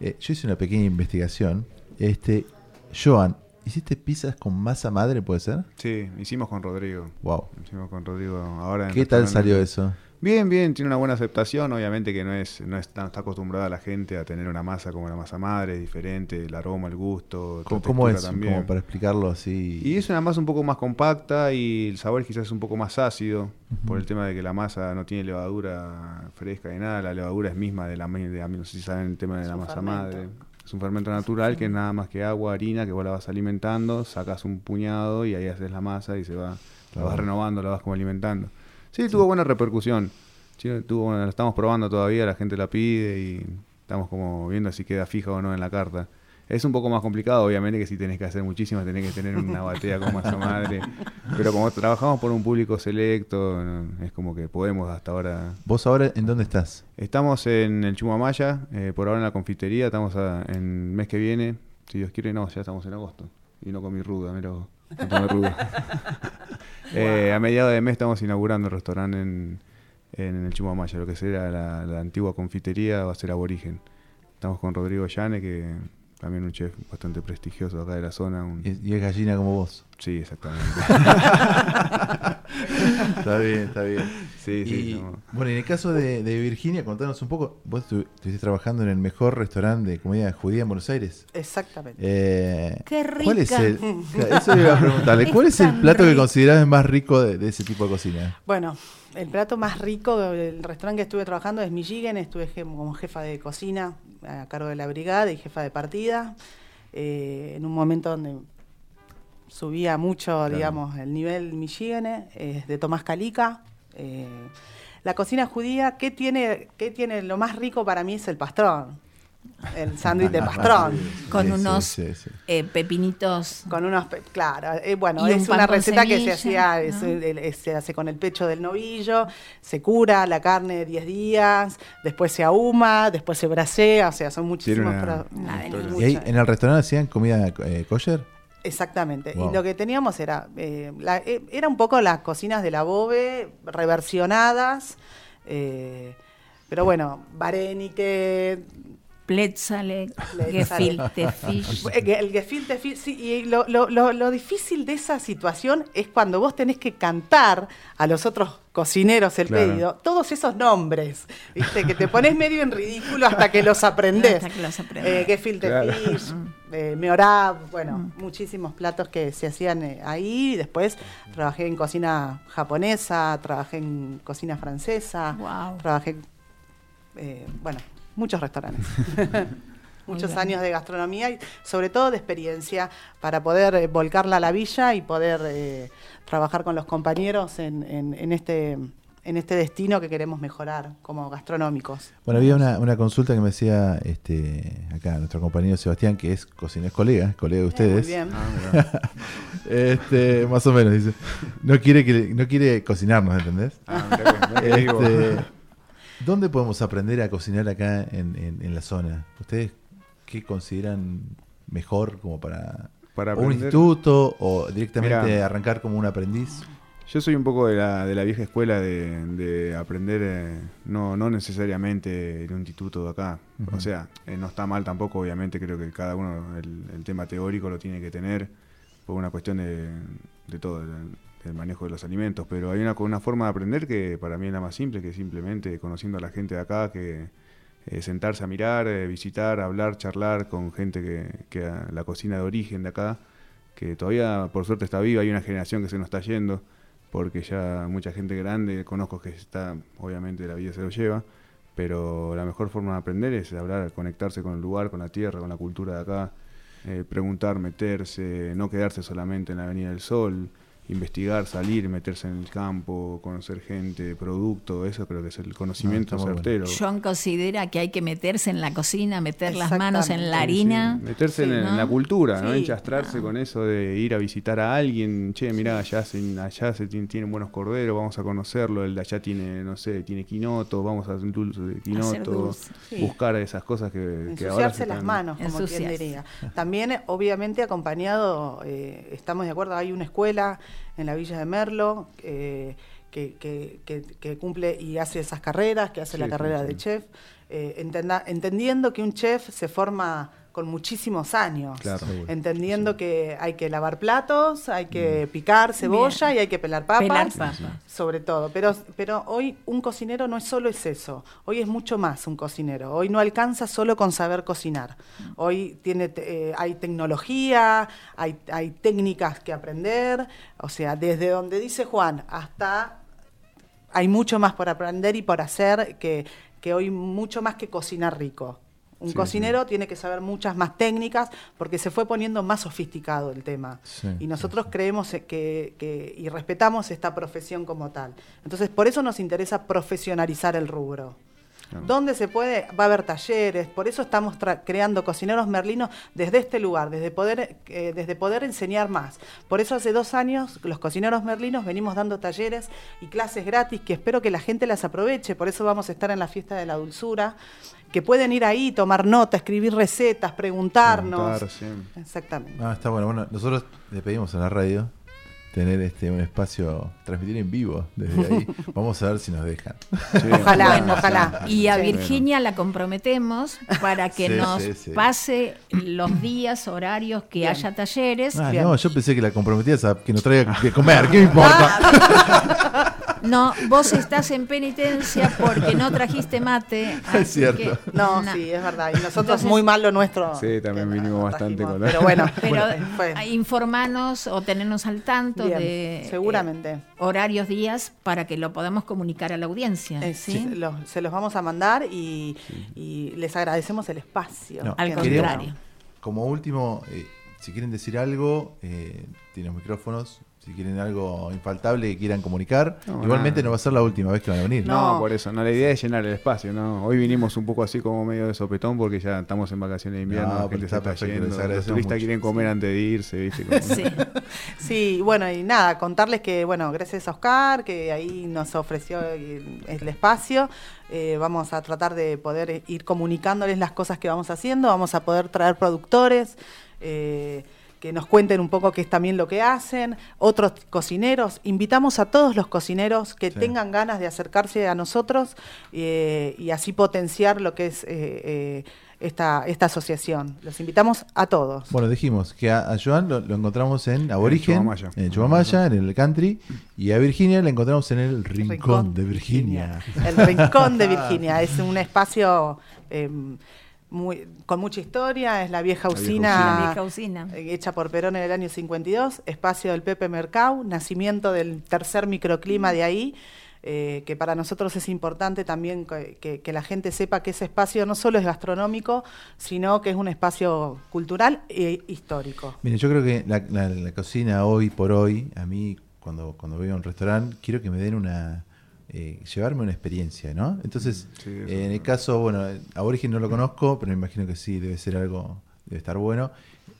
Eh, yo hice una pequeña investigación. Este, Joan, ¿hiciste pizzas con masa madre, puede ser? Sí, hicimos con Rodrigo. Wow. Hicimos con Rodrigo ahora. en ¿Qué tal salió eso? Bien, bien, tiene una buena aceptación. Obviamente que no es, no es- no está acostumbrada la gente a tener una masa como la masa madre, es diferente, el aroma, el gusto. ¿Cómo, es? también. Como para explicarlo así. Y es una masa un poco más compacta y el sabor quizás es un poco más ácido, por el tema de que la masa no tiene levadura fresca ni nada, la levadura es misma de la, de, no sé si saben el tema de Es la masa fermento. madre. Es un fermento natural que es nada más que agua, harina, que vos la vas alimentando, sacas un puñado y ahí haces la masa y se va, la vas renovando, la vas como alimentando. Sí, tuvo buena repercusión. Sí, tuvo, buena- la estamos probando todavía, la gente la pide y estamos como viendo si queda fija o no en la carta. Es un poco más complicado, obviamente, que si tenés que hacer muchísimas, tenés que tener una batea con masa madre. Pero como trabajamos por un público selecto, es como que podemos hasta ahora. ¿Vos ahora en dónde estás? Estamos en el Chumamaya, eh, por ahora en la confitería, estamos a- en el mes que viene. Si Dios quiere, no, ya estamos en agosto. Y no comí ruda, mira vos, no tomé ruda. (laughs) (laughs) Eh, a mediados de mes estamos inaugurando el restaurante en, en el Chumamaya, lo que será la, la antigua confitería va a ser aborigen. Estamos con Rodrigo Llane, que también un chef bastante prestigioso acá de la zona. un- Y, es gallina como vos. Sí, exactamente. (laughs) Está bien, está bien. sí, sí. Bueno, en el caso de, de Virginia, contanos un poco. Vos estu- estuviste trabajando en el mejor restaurante de comida judía en Buenos Aires. Exactamente. Eh, Qué ¿Cuál es el, eso iba a preguntarle. ¿Cuál es el plato que rico. considerás más rico de, de ese tipo de cocina? Bueno, el plato más rico del restaurante que estuve trabajando es Michigan. Estuve je- como jefa de cocina a cargo de la brigada y jefa de partida. eh, en un momento donde subía mucho, digamos, el nivel Michigan, eh, de Tomás Calica. eh, la cocina judía, ¿qué tiene, ¿qué tiene? Lo más rico para mí es el pastrón. El sándwich de pastrón. (laughs) Con unos sí, sí. eh, pepinitos. Con unos, pe- claro, eh, bueno, es un una receta que se hacía, se hace con el pecho del novillo, se cura la carne 10 días, después se ahuma, después se brasea, o sea, son muchísimos... una-. ¿Y ahí en el restaurante hacían comida eh, kosher? Exactamente. Wow. Y lo que teníamos era, eh, la- eh, era un poco las cocinas de la Bobe reversionadas, eh, pero bueno, Varenique, Pletzale, Pletzale. gefilte (laughs) fish. El gefilte fi- sí, y lo, lo- lo- lo difícil de esa situación es cuando vos tenés que cantar a los otros cocineros el Claro. pedido, todos esos nombres, ¿viste? que te pones medio en ridículo hasta que los aprendés. Hasta que los aprendés. Eh, gefilte Claro. fish, eh, meorab, bueno, muchísimos platos que se hacían eh, ahí. Después trabajé en cocina japonesa, trabajé en cocina francesa, Wow. trabajé, eh, bueno, muchos restaurantes. (laughs) (laughs) Muchos bien. años de gastronomía y sobre todo de experiencia para poder eh, volcarla a la villa y poder eh, trabajar con los compañeros en, en- en este en este destino que queremos mejorar como gastronómicos. Bueno, había una, una consulta que me decía este, acá nuestro compañero Sebastián, que es cocinero, es colega, es colega de ustedes. Eh, Muy bien. Ah. (laughs) Este, más o menos, dice. No quiere, que, no quiere cocinarnos, ¿entendés? Ah, mirá. Este, ¿Dónde podemos aprender a cocinar acá en, en- en la zona? ¿Ustedes qué consideran mejor como para, un instituto o directamente Mirá. arrancar como un aprendiz? Yo soy un poco de la, de la vieja escuela de, de aprender, eh, no, no necesariamente en un instituto de acá. O sea, eh, no está mal tampoco, obviamente creo que cada uno el, el tema teórico lo tiene que tener por una cuestión de, de todo, del, manejo de los alimentos. Pero hay una, una forma de aprender que para mí es la más simple, que simplemente conociendo a la gente de acá, que eh, sentarse a mirar, eh, visitar, hablar, charlar con gente que, que la cocina de origen de acá, que todavía por suerte está viva, hay una generación que se nos está yendo porque ya mucha gente grande conozco que está, obviamente la vida se lo lleva, pero la mejor forma de aprender es hablar, conectarse con el lugar, con la tierra, con la cultura de acá, eh, preguntar, meterse, no quedarse solamente en la Avenida del Sol, investigar, salir, meterse en el campo, conocer gente, producto, eso creo que es el conocimiento bueno. certero. John considera que hay que meterse en la cocina, meter las manos en la harina. sí, Meterse Sí, en, en ¿no? la cultura, ¿no? Enchastrarse con eso de ir a visitar a alguien. Che, mirá, allá, se, allá se tienen, tienen buenos corderos, vamos a conocerlo. El de allá tiene, no sé, tiene quinoto, vamos a hacer un dulce de quinoto. dulce. Sí. Buscar esas cosas que, que ahora se Ensuciarse las están- manos, como quien Ensuciarse. diría. También, obviamente, acompañado, eh, estamos de acuerdo, hay una escuela en la Villa de Merlo eh, que, que- que- que cumple y hace esas carreras, que hace Sí, la sí, carrera sí. de chef, eh, entenda- entendiendo que un chef se forma con muchísimos años, Claro. Entendiendo que hay que lavar platos, hay que picar cebolla Bien. y hay que pelar papas Pelar papas. sobre todo. Pero, pero hoy un cocinero no es solo es eso. Hoy es mucho más un cocinero. Hoy no alcanza solo con saber cocinar. Hoy tiene, te- eh, hay tecnología, hay, hay técnicas que aprender. O sea, desde donde dice Juan hasta hay mucho más por aprender y por hacer que, que hoy mucho más que cocinar rico. Un Sí, cocinero tiene que saber muchas más técnicas porque se fue poniendo más sofisticado el tema. Sí, y nosotros creemos eh, que, que- y respetamos esta profesión como tal. Entonces, por eso nos interesa profesionalizar el rubro. Claro. Donde se puede, va a haber talleres, por eso estamos creando cocineros merlinos desde este lugar, desde poder, eh, desde poder enseñar más. Por eso hace dos años los cocineros merlinos venimos dando talleres y clases gratis que espero que la gente las aproveche, por eso vamos a estar en la fiesta de la dulzura, que pueden ir ahí, tomar nota, escribir recetas, preguntarnos. Preguntar, sí. Exactamente. Ah, está bueno. Bueno, nosotros le pedimos a la radio tener este un espacio, transmitir en vivo desde ahí. (laughs) Vamos a ver si nos dejan. (laughs) Ojalá, Bueno, ojalá. Y a Sí. Virginia la comprometemos para que Sí, nos sí, sí. pase los días, horarios que Bien. haya talleres. Ah, no, yo pensé que la comprometías a que nos traiga que comer, ¿qué me importa? (laughs) No, vos estás en penitencia porque no trajiste mate. así cierto. que No, na- sí, es verdad. Y nosotros Entonces- muy mal lo nuestro. Sí, también vinimos no bastante trajimos. con la- Pero bueno, Pero fue- informanos o tenernos al tanto Bien, de seguramente. eh, horarios, días, para que lo podamos comunicar a la audiencia. Eh, ¿sí? sí, lo- se los vamos a mandar y, y les agradecemos el espacio. No, Al contrario. Como último, eh, si quieren decir algo, eh, tienen los micrófonos. Si quieren algo infaltable que quieran comunicar, No, igualmente nada. no va a ser la última vez que van a venir. No, No. por eso, no, la idea es llenar el espacio, ¿no? Hoy vinimos un poco así como medio de sopetón porque ya estamos en vacaciones de invierno, No, la gente está perfecto, yendo, los turistas mucho. quieren comer antes de irse, ¿viste? Como- (laughs) Sí. Sí, bueno, y nada, contarles que, bueno, gracias a Oscar, que ahí nos ofreció el el espacio, eh, vamos a tratar de poder ir comunicándoles las cosas que vamos haciendo, vamos a poder traer productores. eh, que nos cuenten un poco qué es también lo que hacen, otros cocineros. Invitamos a todos los cocineros que Sí. tengan ganas de acercarse a nosotros eh, y así potenciar lo que es eh, eh, esta, esta asociación. Los invitamos a todos. Bueno, dijimos que a, a Joan lo, lo encontramos en Aborigen, Chubamaya. en Chubamaya, en el country, y a Virginia la encontramos en el Rincón, de Virginia. El Rincón de Virginia. Es un espacio eh, muy, con mucha historia. Es la vieja usina, La vieja usina. eh, hecha por Perón en el año 52. Espacio del Pepe Mercau. Nacimiento del tercer microclima de ahí. eh, que para nosotros es importante también que, que- que la gente sepa que ese espacio no solo es gastronómico, sino que es un espacio cultural e histórico. Mire, yo creo que la, la- la cocina hoy por hoy, a mí cuando, cuando voy a un restaurante, quiero que me den una... eh, llevarme una experiencia, ¿no? Entonces, Sí, eh, en el caso, bueno, Aborigen no lo conozco, pero me imagino que sí, debe ser algo, debe estar bueno.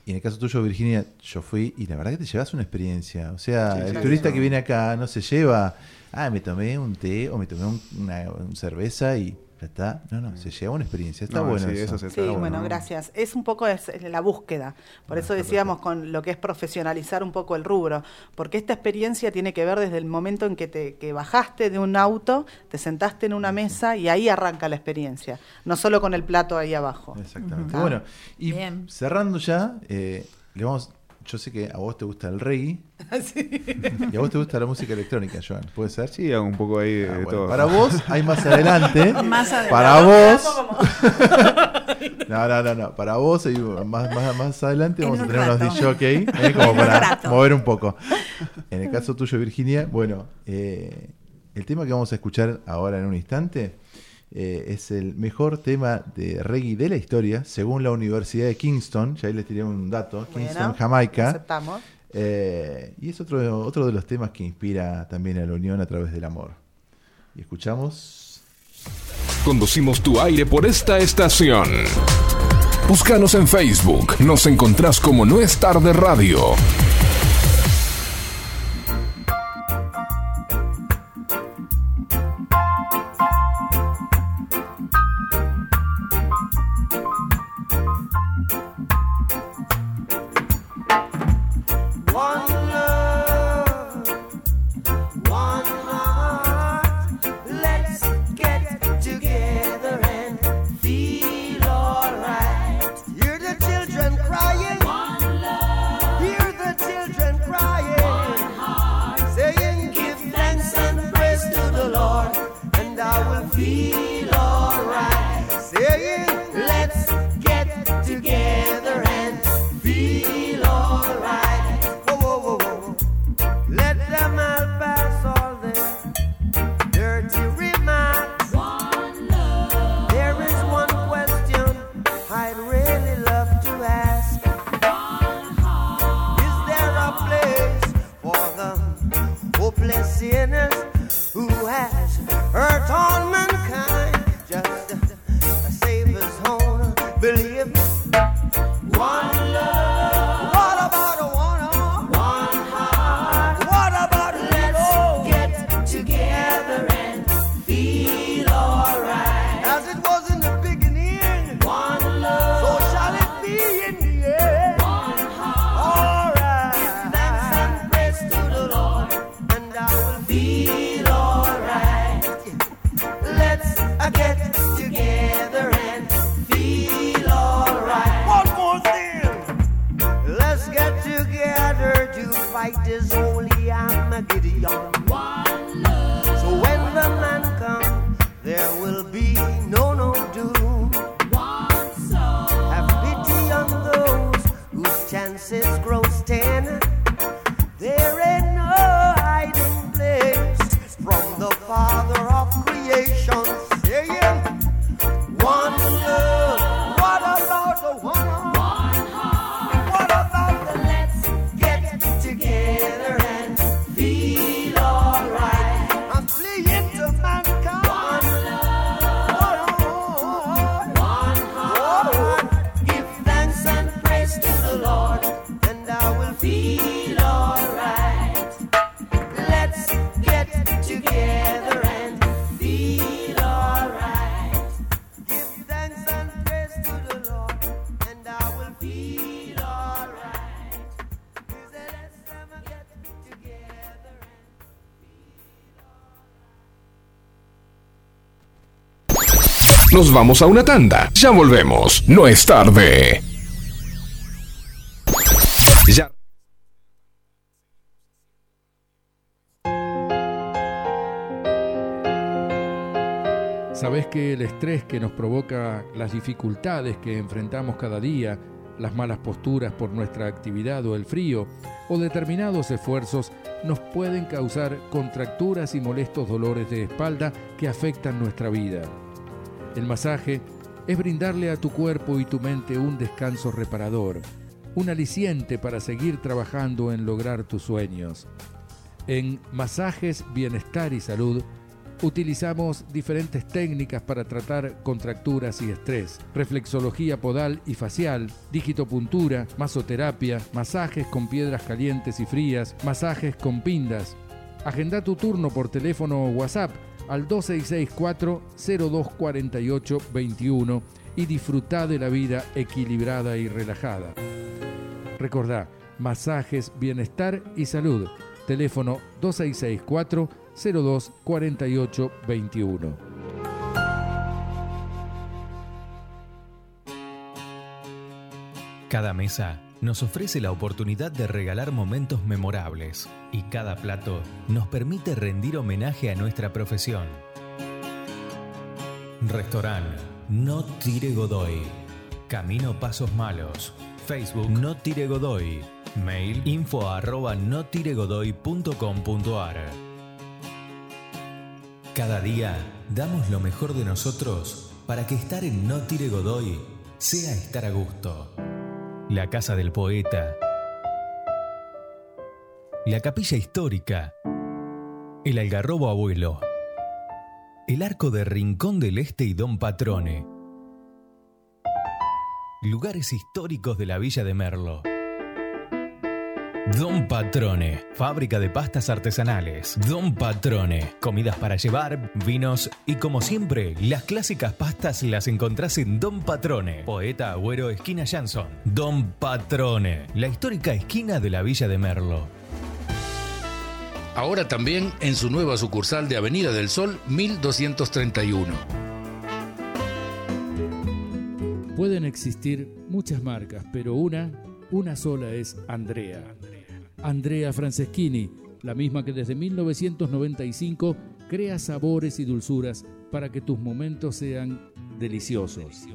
Y en el caso tuyo, Virginia, yo fui y la verdad que te llevas una experiencia. O sea, Sí, el sí, turista que viene acá no se lleva, ah, me tomé un té o me tomé un- una, un cerveza y está. No, no, se lleva una experiencia. Está No, bueno. sí, eso. eso se Sí, trata, bueno, ¿no? gracias. Es un poco es, es la búsqueda. Por eso decíamos con lo que es profesionalizar un poco el rubro. Porque esta experiencia tiene que ver desde el momento en que te que bajaste de un auto, te sentaste en una mesa y ahí arranca la experiencia. No solo con el plato ahí abajo. Exactamente. Bueno, y Bien. cerrando ya, eh, le vamos. Yo sé que a vos te gusta el reggae (laughs) y a vos te gusta la música electrónica, Joan. ¿Puede ser? Sí, hago un poco ahí de, Ah, de bueno, todo. Para vos hay más adelante. (laughs) Más adelante. Para vos. (laughs) No, no, no, no. Para vos hay más, más, más adelante vamos a un tener unos. DJ eh, como un para mover un poco. En el caso tuyo, Virginia, bueno, eh, el tema que vamos a escuchar ahora en un instante eh, es el mejor tema de reggae de la historia, según la Universidad de Kingston. Ya ahí les tiré un dato. Kingston, Jamaica. Aceptamos. Eh, y es otro, otro de los temas que inspira también a la unión a través del amor. Y escuchamos. Conducimos tu aire por esta estación. Búscanos en Facebook. Nos encontrás como No es tarde radio. Vamos a una tanda. Ya volvemos. No es tarde. Ya. Sabes que el estrés que nos provoca las dificultades que enfrentamos cada día, las malas posturas por nuestra actividad o el frío, o determinados esfuerzos nos pueden causar contracturas y molestos dolores de espalda que afectan nuestra vida. El masaje es brindarle a tu cuerpo y tu mente un descanso reparador, un aliciente para seguir trabajando en lograr tus sueños. En Masajes, Bienestar y Salud utilizamos diferentes técnicas para tratar contracturas y estrés, reflexología podal y facial, digitopuntura, masoterapia, masajes con piedras calientes y frías, masajes con pindas. Agenda tu turno por teléfono o WhatsApp al 2664-024821 y disfruta de la vida equilibrada y relajada. Recordá, masajes, bienestar y salud. Teléfono 2664 024821. Cada mesa nos ofrece la oportunidad de regalar momentos memorables y cada plato nos permite rendir homenaje a nuestra profesión. Restaurant No Tire Godoy. Camino Pasos Malos. Facebook No Tire Godoy. Mail info arroba notiregodoy.com.ar Cada día damos lo mejor de nosotros para que estar en No Tire Godoy sea estar a gusto. La Casa del Poeta. La Capilla Histórica. El Algarrobo Abuelo. El Arco de Rincón del Este y Don Patrone. Lugares históricos de la Villa de Merlo. Don Patrone, fábrica de pastas artesanales. Don Patrone, comidas para llevar, vinos y como siempre, las clásicas pastas las encontrás en Don Patrone. Poeta Agüero, esquina Jansson. Don Patrone, la histórica esquina de la Villa de Merlo. Ahora también en su nueva sucursal de Avenida del Sol 1231. Pueden existir muchas marcas, pero una, una sola es Andrea. Andrea Franceschini, la misma que desde 1995 crea sabores y dulzuras para que tus momentos sean deliciosos.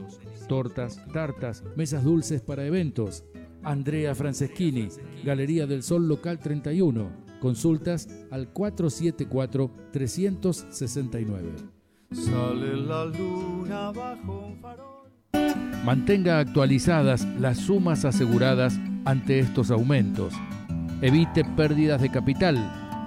Tortas, tartas, mesas dulces para eventos. Andrea Franceschini, Galería del Sol Local 31. Consultas al 474-369. Sale la luna bajo un farol. Mantenga actualizadas las sumas aseguradas ante estos aumentos. Evite pérdidas de capital,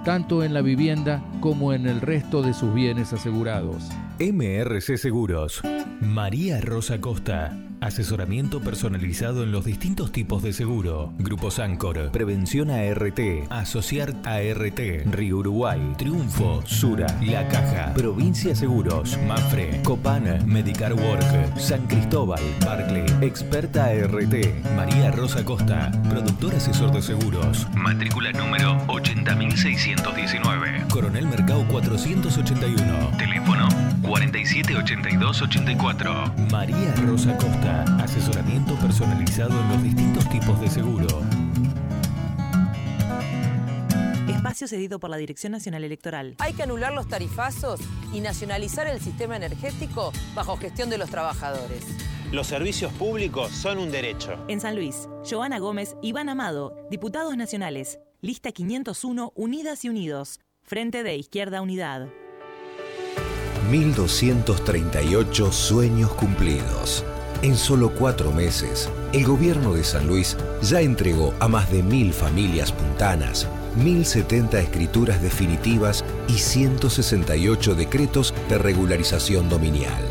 tanto en la vivienda como en el resto de sus bienes asegurados. MRC Seguros. María Rosa Costa. Asesoramiento personalizado en los distintos tipos de seguro. Grupos Ancor. Prevención ART. Asociar ART. Río Uruguay. Triunfo. Sura. La Caja. Provincia Seguros. Mafre. Copan. Medicar Work. San Cristóbal. Barclay. Experta ART. María Rosa Costa. Productor asesor de seguros. Matrícula número 80619. Coronel Mercado 481. Teléfono 478284. María Rosa Costa. Asesoramiento personalizado en los distintos tipos de seguro. espacio cedido por la Dirección Nacional Electoral. Hay que anular los tarifazos y nacionalizar el sistema energético bajo gestión de los trabajadores. Los servicios públicos son un derecho. En San Luis, Joana Gómez, Iván Amado, diputados nacionales. Lista 501, Unidas y Unidos. Frente de Izquierda Unidad. 1238 sueños cumplidos. En solo cuatro meses, el gobierno de San Luis ya entregó a más de mil familias puntanas, 1070 escrituras definitivas y 168 decretos de regularización dominial.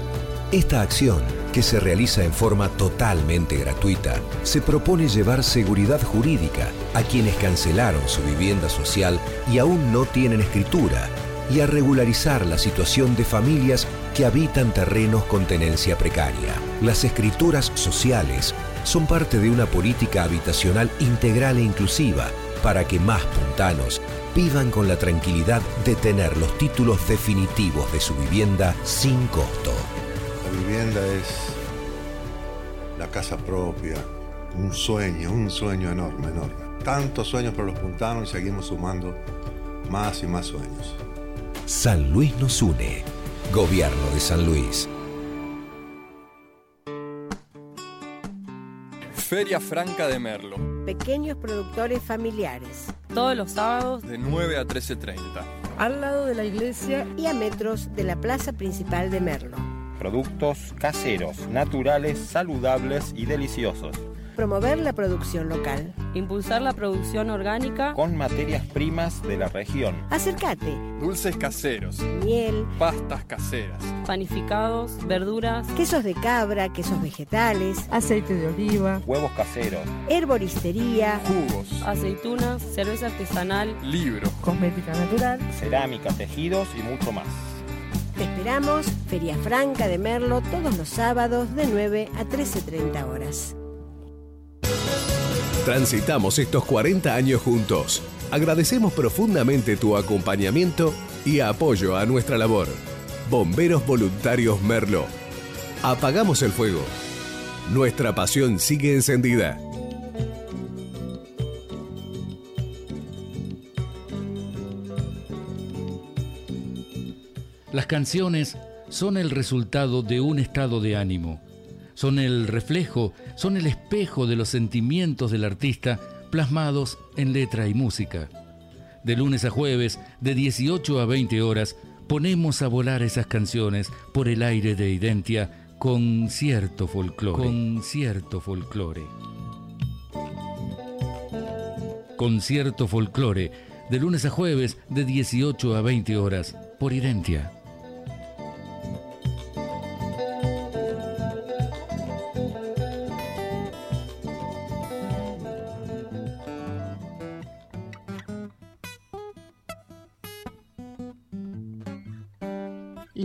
Esta acción, que se realiza en forma totalmente gratuita, se propone llevar seguridad jurídica a quienes cancelaron su vivienda social y aún no tienen escritura y a regularizar la situación de familias que habitan terrenos con tenencia precaria. Las escrituras sociales son parte de una política habitacional integral e inclusiva para que más puntanos vivan con la tranquilidad de tener los títulos definitivos de su vivienda sin costo. La vivienda es la casa propia, un sueño, un sueño enorme, enorme. Tantos sueños para los puntanos y seguimos sumando más y más sueños. San Luis nos une. Gobierno de San Luis. Feria Franca de Merlo. Pequeños productores familiares. Todos los sábados De 9 a 13.30. al lado de la iglesia Y a metros de la plaza principal de Merlo. Productos caseros, naturales, saludables y deliciosos. Promover la producción local. impulsar la producción orgánica Con materias primas de la región. Acércate. Dulces caseros. Miel, Pastas caseras. panificados, verduras, quesos de cabra, quesos vegetales, aceite de oliva, Huevos caseros. herboristería, Jugos. aceitunas, cerveza artesanal, Libros. cosmética natural. Cerámica, tejidos y mucho más. Te esperamos, Feria Franca de Merlo, todos los sábados de 9 a 13.30 horas. Transitamos estos 40 años juntos. Agradecemos profundamente tu acompañamiento y apoyo a nuestra labor. Bomberos Voluntarios Merlo. Apagamos el fuego. Nuestra pasión sigue encendida. Las canciones son el resultado de un estado de ánimo. Son el reflejo, son el espejo de los sentimientos del artista plasmados en letra y música. De lunes a jueves, de 18 a 20 horas, ponemos a volar esas canciones por el aire de Identia con cierto folclore. Con cierto folclore. Con cierto folclore, de lunes a jueves, de 18 a 20 horas, por Identia.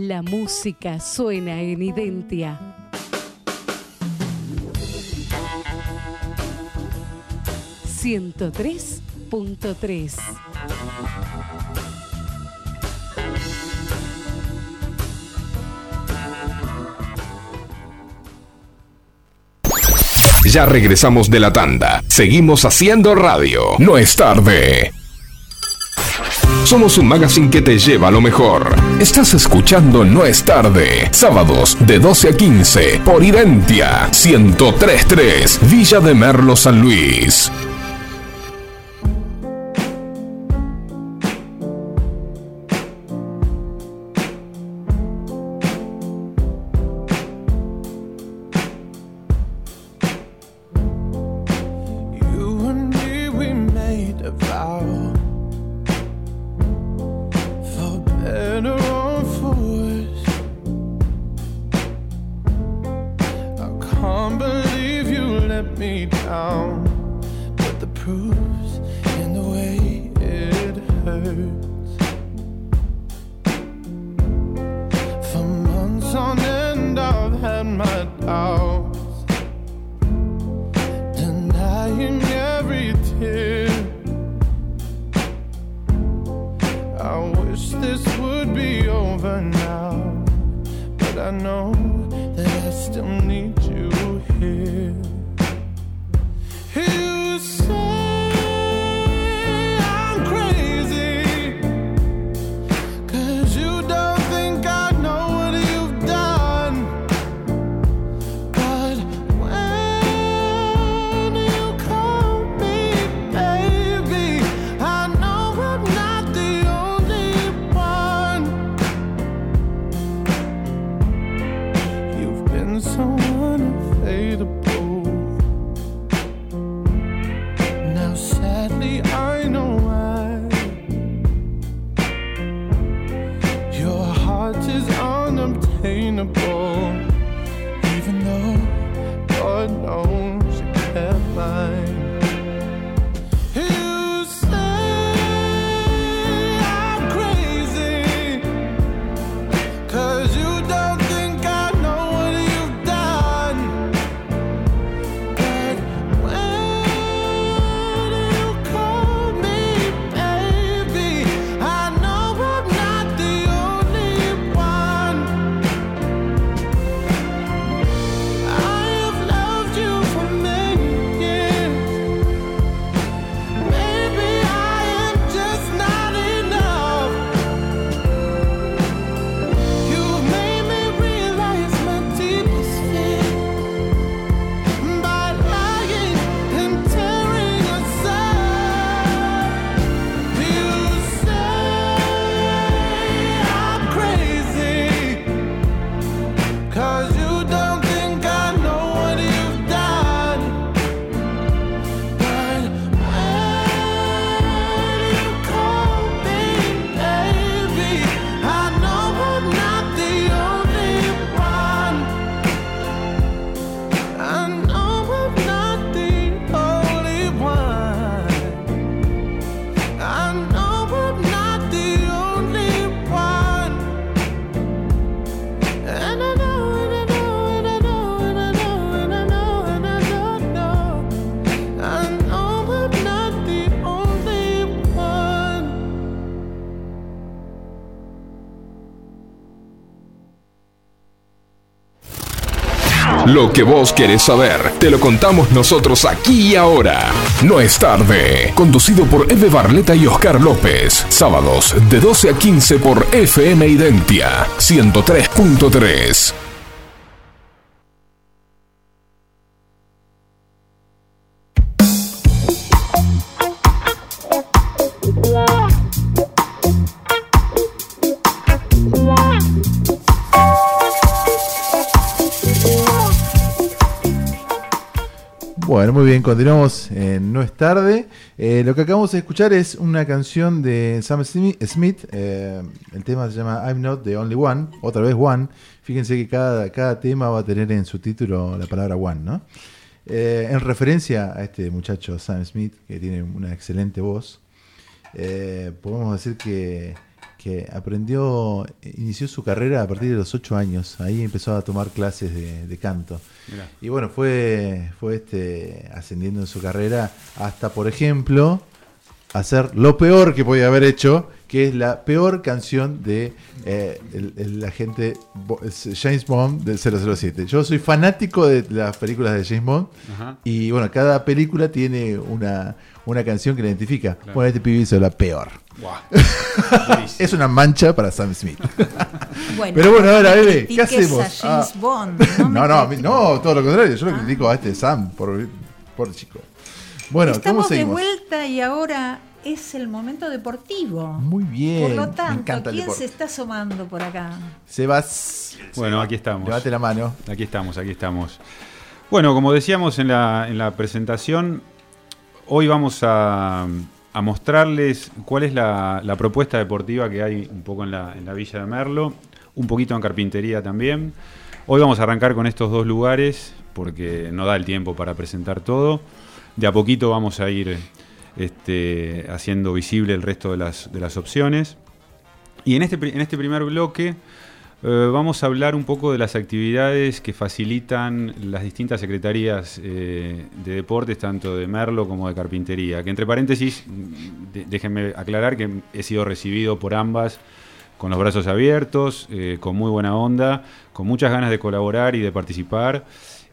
La música suena en Identia. Ciento tres punto tres. Ya regresamos de la tanda. Seguimos haciendo radio. No es tarde. Somos un magazine que te lleva a lo mejor. Estás escuchando No es tarde. Sábados de 12 a 15 por Identia 1033 Villa de Merlo San Luis. Lo que vos querés saber, te lo contamos nosotros aquí y ahora. No es tarde. Conducido por Eve Barleta y Oscar López. Sábados de 12 a 15 por FM Identia 103.3. bien, continuamos en No es tarde. Eh, lo que acabamos de escuchar es una canción de Sam Smi- Smith. eh, el tema se llama I'm Not the Only One, otra vez One. Fíjense que cada, cada tema va a tener en su título la palabra One, ¿no? Eh, en referencia a este muchacho Sam Smith, que tiene una excelente voz, podemos decir que, que aprendió, inició su carrera a partir de los 8 años. Ahí empezó a tomar clases de, de canto. Mirá. Y bueno, fue, fue este, ascendiendo en su carrera hasta, por ejemplo, hacer lo peor que podía haber hecho, que es la peor canción de eh, el, el agente James Bond del 007. Yo soy fanático de las películas de James Bond Ajá. y bueno, cada película tiene una, una canción que la identifica. Claro. Bueno, este pibe hizo la peor. Buah. (laughs) es una mancha para Sam Smith. (laughs) Bueno, Pero bueno, ahora, bebé, ¿qué hacemos? a James Ah. Bond, no (laughs) No, no, a mí- no, todo lo contrario. Yo lo critico a este Sam por, por chico. Bueno, ¿cómo Estamos de seguimos? vuelta y ahora es el momento deportivo. Muy bien. Por lo me tanto, encanta el ¿quién deporte. se está asomando por acá? Sebas. Bueno, aquí estamos. Levante la mano. Aquí estamos, aquí estamos. Bueno, como decíamos en la, en la presentación, hoy vamos a, a mostrarles cuál es la, la propuesta deportiva que hay un poco en la, en la Villa de Merlo, un poquito en carpintería también. Hoy vamos a arrancar con estos dos lugares porque no da el tiempo para presentar todo. De a poquito vamos a ir este, haciendo visible el resto de las, opciones. Y en este, en este primer bloque eh, vamos a hablar un poco de las actividades que facilitan las distintas secretarías eh, de deportes, tanto de Merlo como de Carpintería. Que entre paréntesis, déjenme aclarar que he sido recibido por ambas con los brazos abiertos, eh, con muy buena onda, con muchas ganas de colaborar y de participar.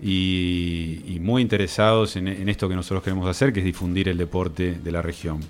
Y, muy interesados en, esto que nosotros queremos hacer, que es difundir el deporte de la región.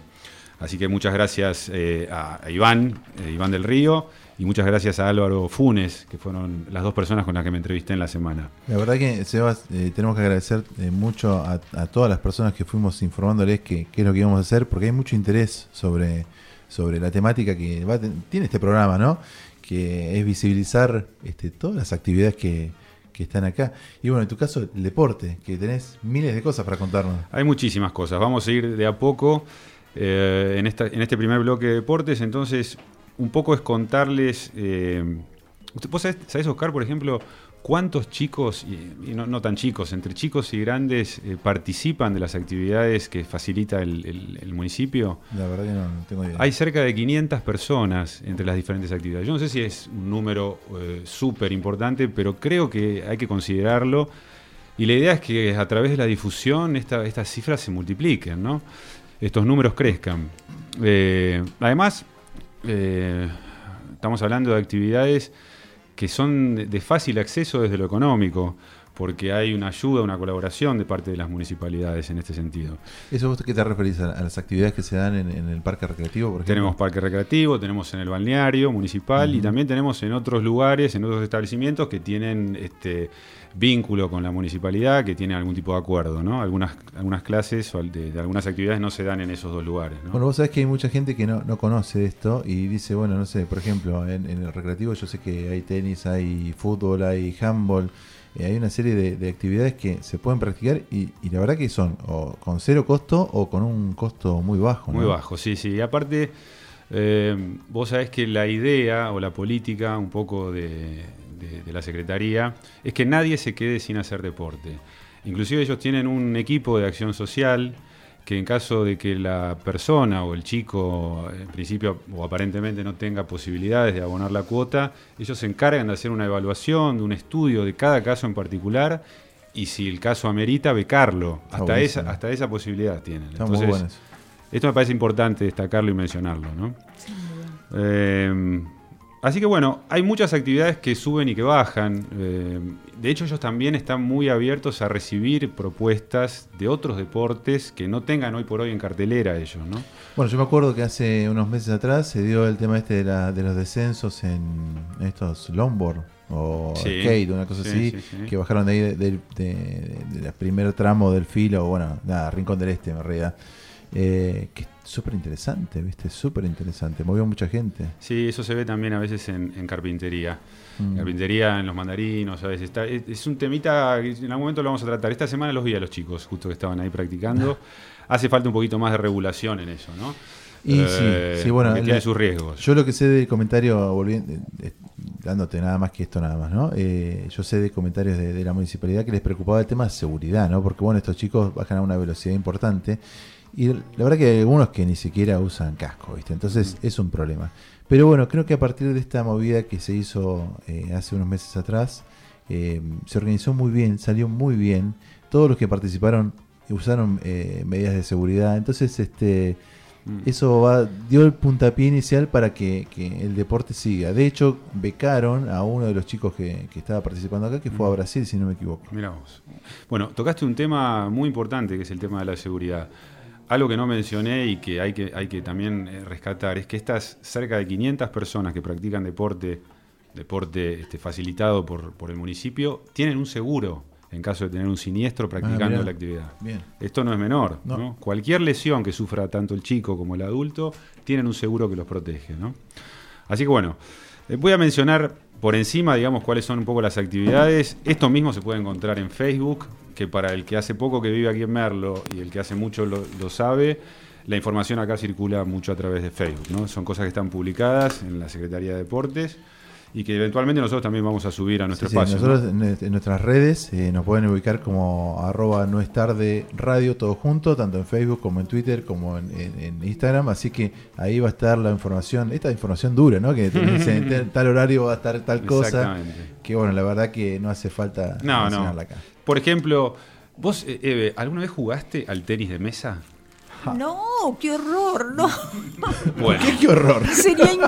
Así que muchas gracias eh, a, Iván, eh, Iván del Río, y muchas gracias a Álvaro Funes, que fueron las dos personas con las que me entrevisté en la semana. La verdad que, Sebas, eh, tenemos que agradecer mucho a, todas las personas que fuimos informándoles qué es lo que íbamos a hacer, porque hay mucho interés sobre, sobre la temática que tiene este programa, ¿no? Que es visibilizar este, todas las actividades que, que están acá. Y bueno, en tu caso, el deporte, que tenés miles de cosas para contarnos. Hay muchísimas cosas, vamos a ir de a poco eh, en, esta, en este primer bloque de deportes, entonces un poco es contarles. eh, ¿Vos sabés, sabés, Oscar, por ejemplo, cuántos chicos, y, y no, no tan chicos, entre chicos y grandes, eh, participan de las actividades que facilita el, el- el municipio? La verdad que no, no tengo idea. Hay cerca de 500 personas entre las diferentes actividades. Yo no sé si es un número eh, súper importante, pero creo que hay que considerarlo. Y la idea es que a través de la difusión esta- estas cifras se multipliquen, ¿no? estos números crezcan. Eh, además, eh, estamos hablando de actividades que son de- fácil acceso desde lo económico, porque hay una ayuda, una colaboración de parte de las municipalidades en este sentido. ¿Eso vos qué te referís a, las actividades que se dan en, en el parque recreativo, por ejemplo? Tenemos parque recreativo, tenemos en el balneario municipal y también tenemos en otros lugares, en otros establecimientos que tienen este vínculo con la municipalidad, que tienen algún tipo de acuerdo, ¿no? Algunas, algunas clases o de, de algunas actividades no se dan en esos dos lugares, ¿no? Bueno, vos sabés que hay mucha gente que no, no conoce esto y dice, bueno, no sé, por ejemplo, en, en el recreativo yo sé que hay tenis, hay fútbol, hay handball, eh, hay una serie de, de actividades que se pueden practicar y, y la verdad que son o con cero costo o con un costo muy bajo. ¿no? Muy bajo, sí, sí. Y aparte, eh, vos sabés que la idea o la política un poco de, de- de la Secretaría es que nadie se quede sin hacer deporte. Inclusive ellos tienen un equipo de acción social que en caso de que la persona o el chico en principio o aparentemente no tenga posibilidades de abonar la cuota, ellos se encargan de hacer una evaluación, de un estudio de cada caso en particular y si el caso amerita, becarlo. Está Hasta esa, hasta esa posibilidad tienen. Está muy. Esto me parece importante destacarlo y mencionarlo, ¿no? Eh, así que bueno, hay muchas actividades que suben y que bajan. Eh, de hecho, ellos también están muy abiertos a recibir propuestas de otros deportes que no tengan hoy por hoy en cartelera ellos, ¿no? Bueno, yo me acuerdo que hace unos meses atrás se dio el tema este de, la- de los descensos en estos longboard o Sí, skate, una cosa sí, así, sí, sí. que bajaron de ahí del de, de- del primer tramo del filo, bueno, nada, Rincón del Este en realidad. Eh, que súper interesante, ¿viste? Súper interesante, movió mucha gente. Sí, eso se ve también a veces en, en carpintería. Mm. Carpintería, en los mandarinos, a veces. Está, es, es un temita que en algún momento lo vamos a tratar. Esta semana los vi a los chicos, justo que estaban ahí practicando. (laughs) Hace falta un poquito más de regulación en eso, ¿no? Y Eh, sí, sí, bueno, porque tiene la- sus riesgos. Yo lo que sé del comentario, volviendo, eh, dándote nada más que esto nada más, ¿no? Eh, yo sé de comentarios de, de la municipalidad que les preocupaba el tema de seguridad, ¿no? Porque bueno, estos chicos bajan a una velocidad importante y la verdad que hay algunos que ni siquiera usan casco, ¿viste? Entonces es un problema. Pero bueno, creo que a partir de esta movida que se hizo eh, hace unos meses atrás, eh, se organizó muy bien, salió muy bien. Todos los que participaron usaron eh, medidas de seguridad. Entonces, este eso va, dio el puntapié inicial para que, que el deporte siga. De hecho, becaron a uno de los chicos que, que estaba participando acá, que fue a Brasil, si no me equivoco. Mira vos. Bueno, tocaste un tema muy importante que es el tema de la seguridad. Algo que no mencioné y que hay que, hay que también eh, rescatar es que estas cerca de 500 personas que practican deporte, deporte este, facilitado por, por el municipio, tienen un seguro en caso de tener un siniestro practicando mirá. la actividad. Bien. Esto no es menor. No. ¿no? Cualquier lesión que sufra tanto el chico como el adulto, tienen un seguro que los protege. ¿no? Así que bueno, eh, voy a mencionar por encima, digamos, cuáles son un poco las actividades. Esto mismo se puede encontrar en Facebook, que para el que hace poco que vive aquí en Merlo y el que hace mucho lo, lo sabe, la información acá circula mucho a través de Facebook. ¿no? Son cosas que están publicadas en la Secretaría de Deportes y que eventualmente nosotros también vamos a subir a nuestro Sí, sí, espacio. ¿no? nosotros en, en nuestras redes eh, nos pueden ubicar como arroba no es tarde radio todo junto, tanto en Facebook como en Twitter como en, en- en Instagram, así que ahí va a estar la información, esta información dura, ¿no? Que (laughs) en tal horario va a estar tal cosa, Exactamente. que bueno, la verdad que no hace falta No, no. acá. Por ejemplo, vos, eh, Eve, ¿alguna vez jugaste al tenis de mesa? No, qué horror, no. Bueno. ¿Qué, qué horror? Sería in-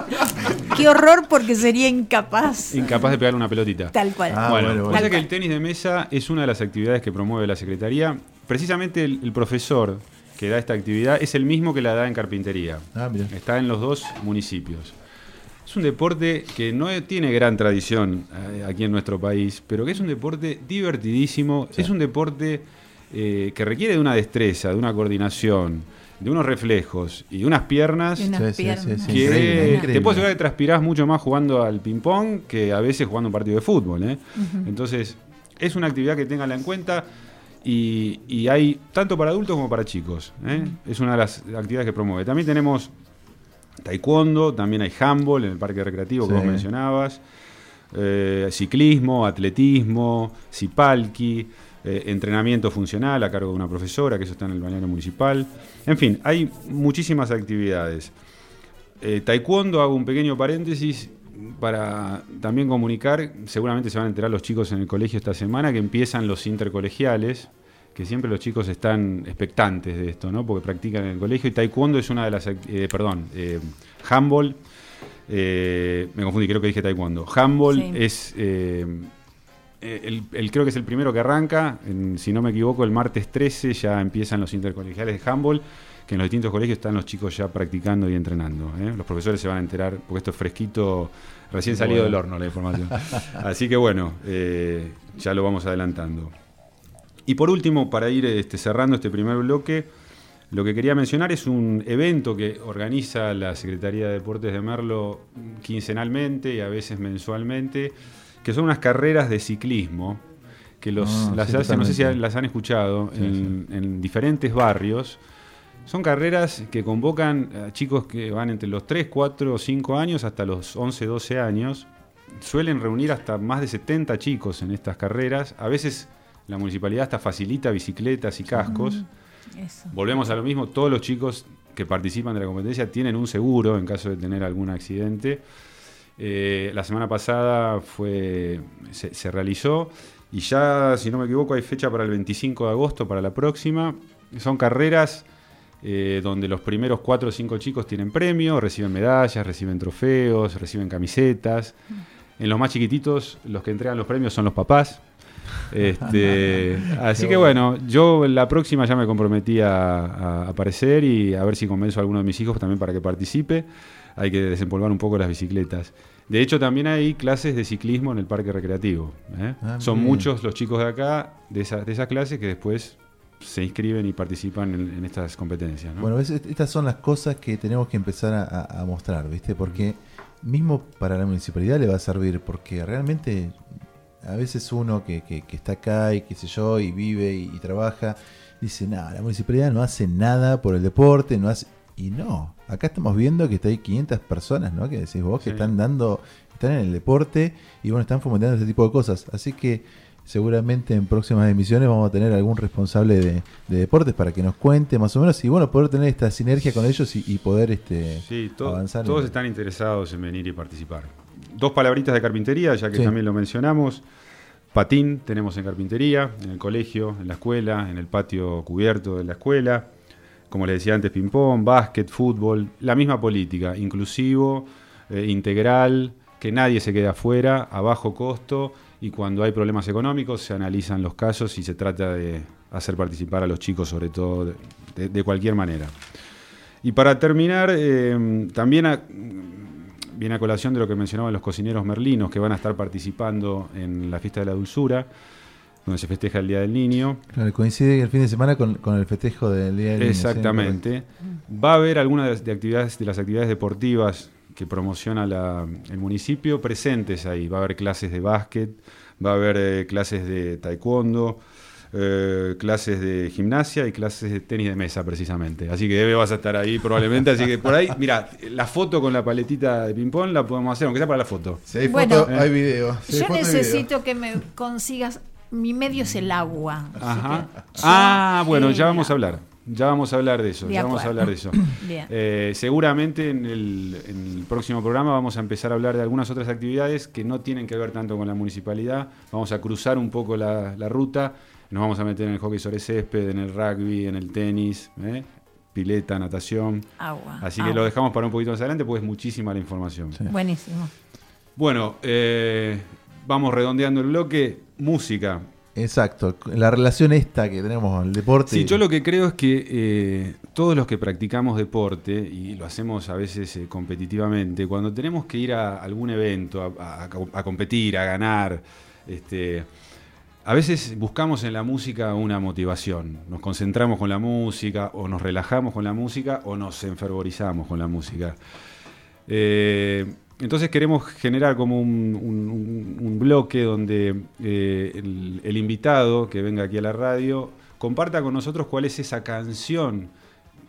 qué horror porque sería incapaz. Incapaz de pegarle una pelotita. Tal cual. Ah, bueno, bueno, que el tenis de mesa es una de las actividades que promueve la Secretaría. Precisamente el, el profesor que da esta actividad es el mismo que la da en carpintería. Ah. Está en los dos municipios. Es un deporte que no tiene gran tradición eh, aquí en nuestro país, pero que es un deporte divertidísimo. Es un deporte eh, que requiere de una destreza, de una coordinación, de unos reflejos y de unas piernas Y unas Sí, sí, sí, piernas. sí, que increíble, te puedo asegurar que transpirás mucho más jugando al ping-pong que a veces jugando un partido de fútbol. ¿eh? Entonces, es una actividad que tenganla en cuenta y, y hay tanto para adultos como para chicos. ¿eh? Es una de las actividades que promueve. También tenemos taekwondo, también hay handball en el parque recreativo, como Sí. mencionabas, eh, ciclismo, atletismo, cipalki, eh, entrenamiento funcional a cargo de una profesora, que eso está en el balneario municipal. En fin, hay muchísimas actividades. Eh, taekwondo, hago un pequeño paréntesis para también comunicar, seguramente se van a enterar los chicos en el colegio esta semana, que empiezan los intercolegiales, que siempre los chicos están expectantes de esto, ¿no? Porque practican en el colegio y taekwondo es una de las, eh, perdón, eh, handball, me confundí, creo que dije taekwondo. Handball Sí. es, el, el- creo que es el primero que arranca, en- si no me equivoco, el martes 13 ya empiezan los intercolegiales de handball, que en los distintos colegios están los chicos ya practicando y entrenando. ¿eh? Los profesores se van a enterar, porque esto es fresquito, recién salido Bueno. del horno la información. Así que bueno, eh, ya lo vamos adelantando. Y por último, para ir este, cerrando este primer bloque, lo que quería mencionar es un evento que organiza la Secretaría de Deportes de Merlo quincenalmente y a veces mensualmente, que son unas carreras de ciclismo que los, Ah, las sí, hacen, no sé si las han escuchado, Sí, en, en diferentes barrios. Son carreras que convocan a chicos que van entre los 3, 4 o 5 años hasta los 11, 12 años. Suelen reunir hasta más de 70 chicos en estas carreras. A veces la municipalidad hasta facilita bicicletas y cascos. Mm, Eso. Volvemos a lo mismo, todos los chicos que participan de la competencia tienen un seguro en caso de tener algún accidente. Eh, la semana pasada fue, se, se realizó y ya, si no me equivoco, hay fecha para el 25 de agosto, para la próxima. Son carreras eh, donde los primeros 4 o 5 chicos tienen premio, reciben medallas, reciben trofeos, reciben camisetas. En los más chiquititos, los que entregan los premios son los papás. (laughs) Este, así que bueno, yo la próxima ya me comprometí a, a aparecer y a ver si convenzo a alguno de mis hijos también para que participe. Hay que desempolvar un poco las bicicletas. De hecho, también hay clases de ciclismo en el parque recreativo. ¿eh? Ah, Son bien. muchos los chicos de acá, de esas de esas clases, que después se inscriben y participan en, en estas competencias. ¿no? Bueno, est- estas son las cosas que tenemos que empezar a, a- a mostrar, ¿viste? Porque mismo para la municipalidad le va a servir, porque realmente a veces uno que, que- que está acá y qué sé yo, y vive y, y trabaja, dice, nada, la municipalidad no hace nada por el deporte, no hace... Y no, acá estamos viendo que hay 500 personas, ¿no? Que decís vos, que Sí. están dando, están en el deporte y bueno, están fomentando este tipo de cosas. Así que seguramente en próximas emisiones vamos a tener algún responsable de, de deportes para que nos cuente más o menos y bueno, poder tener esta sinergia con ellos y, y poder este Sí, to- avanzar. todos en- están interesados en venir y participar. Dos palabritas de carpintería, ya que Sí. también lo mencionamos. Patín tenemos en carpintería, en el colegio, en la escuela, en el patio cubierto de la escuela. Como les decía antes, ping-pong, básquet, fútbol. La misma política, inclusivo, eh, integral, que nadie se quede afuera, a bajo costo. Y cuando hay problemas económicos se analizan los casos y se trata de hacer participar a los chicos, sobre todo de- cualquier manera. Y para terminar, eh, también viene a colación de lo que mencionaban los cocineros merlinos que van a estar participando en la fiesta de la dulzura, donde se festeja el Día del Niño. Claro, coincide el fin de semana con, con el festejo del Día del Niño, sí, Exactamente. Va a haber algunas de las- de actividades de las actividades deportivas que promociona la- el municipio presentes ahí. Va a haber clases de básquet, va a haber eh, clases de taekwondo, eh, clases de gimnasia y clases de tenis de mesa precisamente. Así que Eve vas a estar ahí probablemente. Así que por ahí, mira, la foto con la paletita de ping-pong la podemos hacer, aunque sea para la foto. Si hay Bueno, foto, hay video. Si hay Yo hay necesito que me consigas. Mi medio es el agua. Ajá. que Ah, bueno, ya vamos a hablar. Ya vamos a hablar de eso. De ya vamos a acuerdo. hablar de eso. (laughs) Bien. Eh, seguramente en el, en el próximo programa vamos a empezar a hablar de algunas otras actividades que no tienen que ver tanto con la municipalidad. Vamos a cruzar un poco la, la ruta. Nos vamos a meter en el hockey sobre césped, en el rugby, en el tenis, ¿eh? pileta, natación. Agua, Así que agua. lo dejamos para un poquito más adelante porque es muchísima la información. Buenísimo. Bueno, eh, vamos redondeando el bloque. Música. Exacto, la relación esta que tenemos el deporte. Sí, yo lo que creo es que eh, todos los que practicamos deporte, y lo hacemos a veces eh, competitivamente, cuando tenemos que ir a algún evento, a, a- a competir, a ganar, este, a veces buscamos en la música una motivación. Nos concentramos con la música, o nos relajamos con la música, o nos enfervorizamos con la música. Eh, entonces queremos generar como un, un- un- un bloque donde eh, el, el invitado que venga aquí a la radio comparta con nosotros cuál es esa canción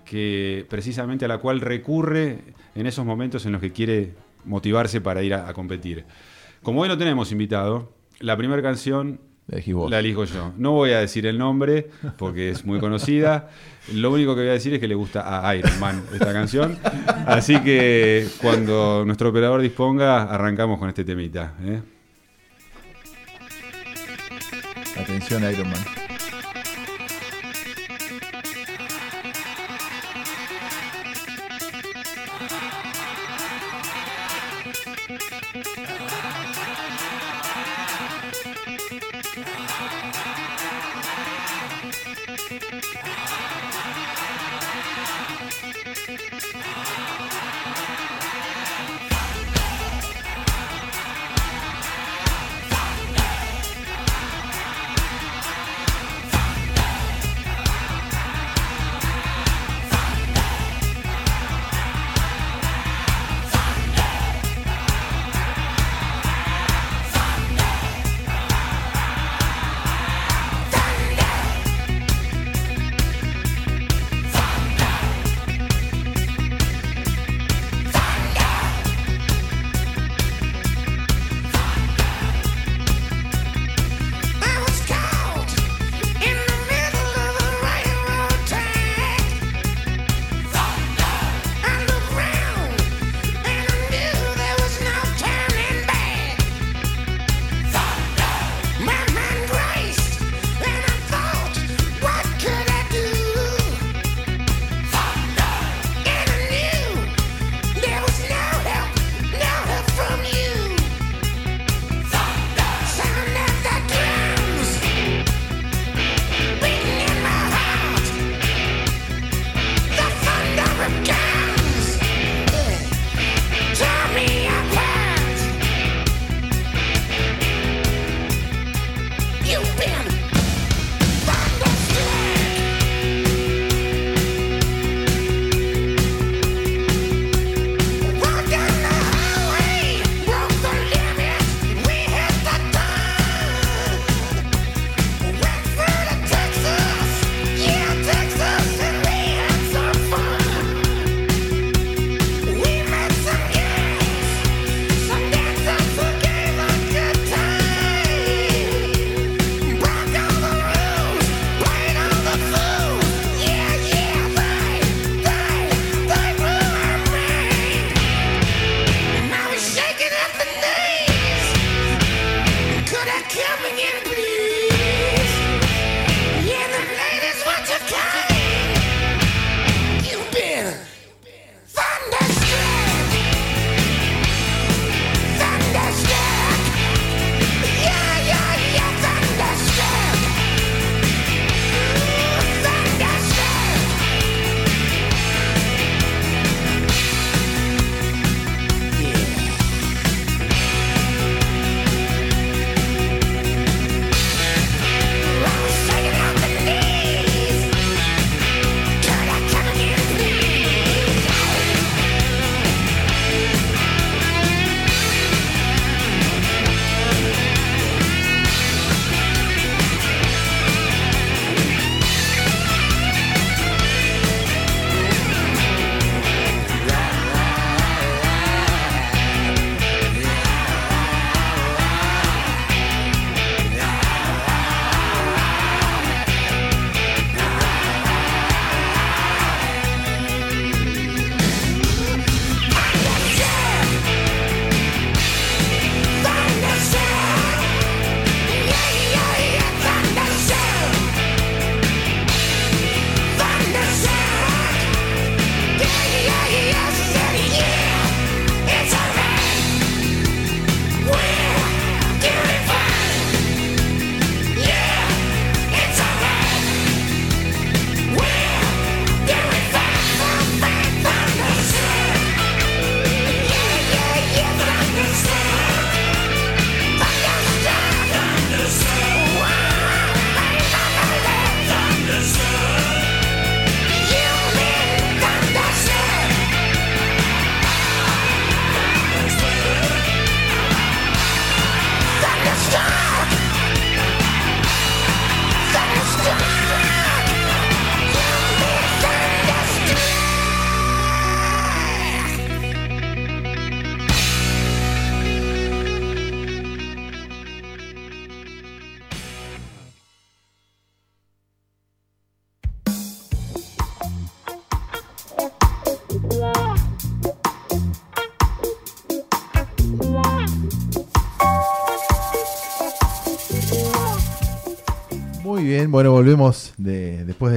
que precisamente a la cual recurre en esos momentos en los que quiere motivarse para ir a, a competir. Como hoy no tenemos invitado, la primera canción la elijo yo. No voy a decir el nombre porque es muy conocida. (laughs) Lo único que voy a decir es que le gusta a Iron Man esta canción. Así que cuando nuestro operador disponga, arrancamos con este temita. ¿eh? Atención, Iron Man.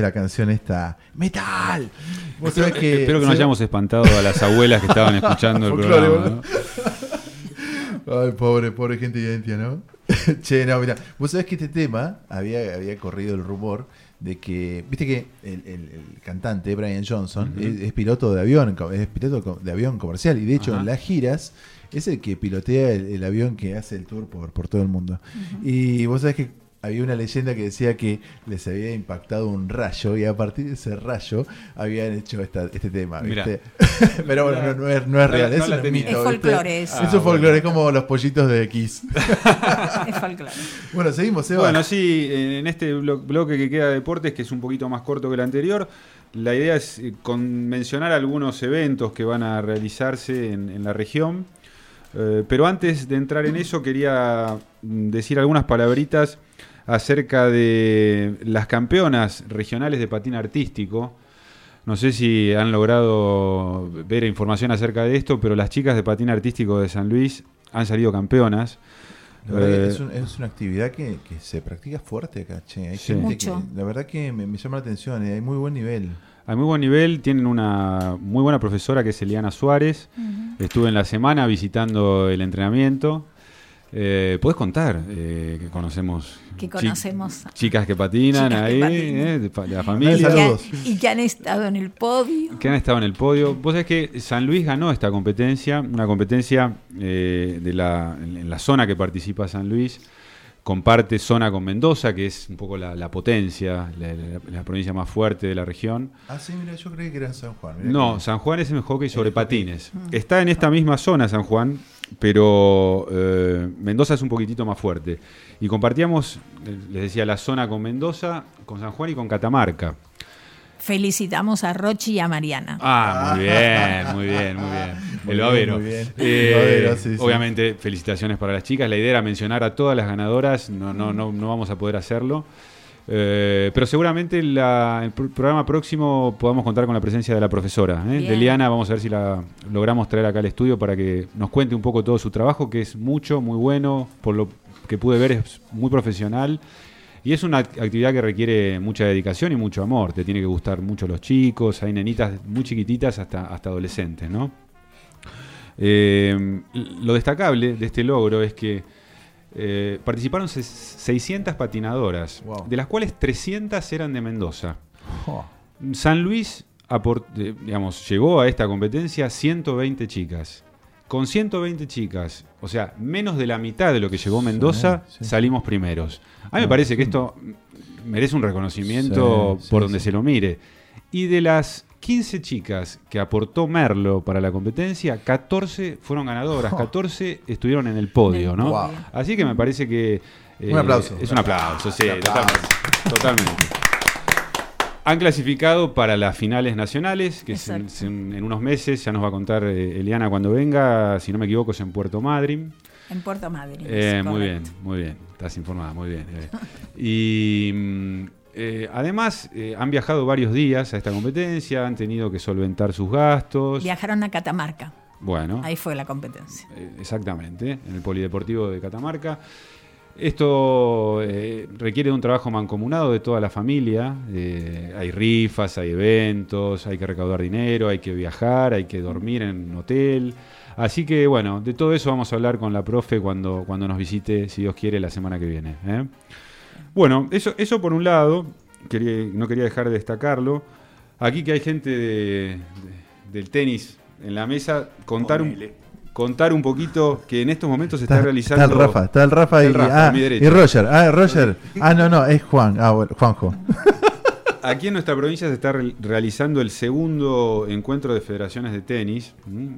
La canción esta. ¡Metal! Vos sabés que- Espero que no se- hayamos espantado a las abuelas que estaban escuchando el programa. Ay, pobre, pobre gente identia, ¿no? (laughs) che, no, mira, vos sabés que este tema había, había corrido el rumor de que, viste que el, el- el cantante Brian Johnson es, es piloto de avión, es piloto de avión comercial y de hecho Ajá. en las giras es el que pilotea el, el avión que hace el tour por, por todo el mundo. Y vos sabés que había una leyenda que decía que les había impactado un rayo y a partir de ese rayo habían hecho esta- este tema. ¿viste? (laughs) Pero bueno, no, no es, no es No real, es, no la un tenía. mito, Es folclore eso. Es un folclore, es como los pollitos de X. (laughs) Es folclore. Bueno, seguimos, Seba. Bueno, sí, en este blo- bloque que queda de deportes, que es un poquito más corto que el anterior, la idea es eh, con mencionar algunos eventos que van a realizarse en, en la región. Eh, pero antes de entrar en eso, quería mm, decir algunas palabritas acerca de las campeonas regionales de patín artístico. No sé si han logrado ver información acerca de esto, pero las chicas de patín artístico de San Luis han salido campeonas. La verdad que Eh, es, un- es una actividad que, que se practica fuerte acá, che. Hay Sí. gente Mucho. que, la verdad que me, me llama la atención, eh, hay muy buen nivel. A muy buen nivel, tienen una muy buena profesora que es Eliana Suárez. Estuve en la semana visitando el entrenamiento. Eh, ¿Puedes contar eh, que conocemos, Que chicas que patinan chicas que ahí, patinan. eh, de, la Y familia? y que han estado en el podio. que han estado en el podio. Vos sabés que San Luis ganó esta competencia, una competencia eh, de la, en en la zona que participa San Luis. Comparte zona con Mendoza, que es un poco la, la potencia, la, la- la provincia más fuerte de la región. Ah, sí, mira, yo creí que era San Juan. mirá No, que- San Juan es el hockey sobre patines. Está en esta misma zona San Juan, pero eh, Mendoza es un poquitito más fuerte. Y compartíamos, eh, les decía, la zona con Mendoza, con San Juan y con Catamarca. Felicitamos a Rochi y a Mariana. Ah, muy bien, muy bien, muy bien. (laughs) Muy el babero. Eh, El babero, sí, sí. Obviamente, felicitaciones para las chicas. La idea era mencionar a todas las ganadoras. No, no, no, no vamos a poder hacerlo. Eh, pero seguramente la- el pr- programa próximo podamos contar con la presencia de la profesora, ¿eh? De Liana. Vamos a ver si la logramos traer acá al estudio para que nos cuente un poco todo su trabajo, que es mucho, muy bueno. Por lo que pude ver, es muy profesional. Y es una act- actividad que requiere mucha dedicación y mucho amor. Te tiene que gustar mucho los chicos. Hay nenitas muy chiquititas hasta, hasta adolescentes, ¿no? Eh, lo destacable de este logro es que eh, participaron ses- 600 patinadoras, de las cuales 300 eran de Mendoza. San Luis eh, digamos, llevó a esta competencia 120 chicas. Con 120 chicas, o sea, menos de la mitad de lo que llegó Mendoza, sí. salimos primeros. A mí me Ah, parece que esto merece un reconocimiento Sí, por donde se lo mire. Y de las 15 chicas que aportó Merlo para la competencia, 14 fueron ganadoras, (laughs) 14 estuvieron en el podio, ¿no? Wow. Así que me parece que... eh, Un aplauso. Es un aplauso, sí, Un aplauso. totalmente. totalmente. Han clasificado para las finales nacionales, que es en, Exacto. en- en unos meses, ya nos va a contar eh, Eliana cuando venga, si no me equivoco es en Puerto Madryn. En Puerto Madryn. Eh, muy bien, muy bien, estás informada, muy bien. eh. (laughs) Y mm, eh, además eh, han viajado varios días a esta competencia, han tenido que solventar sus gastos. Viajaron a Catamarca. Bueno, Ahí fue la competencia. eh, exactamente, en el Polideportivo de Catamarca. Esto requiere de un trabajo mancomunado de toda la familia. hay rifas, hay eventos, hay que recaudar dinero, hay que viajar, hay que dormir en un hotel. Así que bueno, de todo eso vamos a hablar con la profe cuando, cuando nos visite, si Dios quiere, la semana que viene. Bueno, eso, eso por un lado, quería- no quería dejar de destacarlo. Aquí que hay gente de- de- del tenis en la mesa, contar un, contar un poquito que en estos momentos se está, realizando. Está el Rafa, está el Rafa, y, el Rafa, ah, mi y. Roger. Ah, Roger. Ah, no, no, es Juan. Ah, bueno, Juanjo. (laughs) Aquí en nuestra provincia se está re- realizando el segundo encuentro de federaciones de tenis.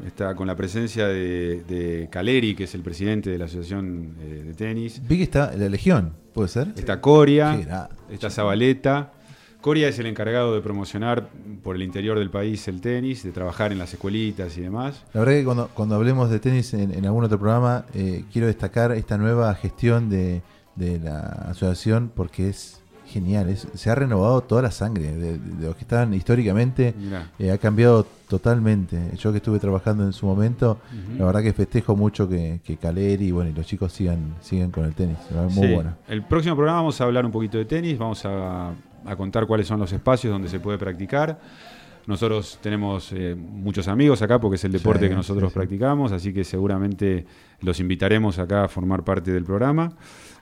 Está con la presencia de, de Caleri, que es el presidente de la Asociación eh, de Tenis. Vi que está la Legión, ¿puede ser? Está Coria, está Zabaleta. Coria es el encargado de promocionar por el interior del país el tenis, de trabajar en las escuelitas y demás. La verdad que cuando, cuando hablemos de tenis en, en algún otro programa, eh, quiero destacar esta nueva gestión de, de la asociación porque es genial. es- se ha renovado toda la sangre de, los que estaban históricamente. Eh, ha cambiado totalmente. Yo que estuve trabajando en su momento, la verdad que festejo mucho que, que Caleri y bueno, y los chicos sigan, sigan con el tenis. Muy Sí. bueno. El próximo programa vamos a hablar un poquito de tenis, vamos a, a contar cuáles son los espacios donde se puede practicar. Nosotros tenemos eh, muchos amigos acá porque es el deporte Sí, que nosotros sí. practicamos, así que seguramente los invitaremos acá a formar parte del programa.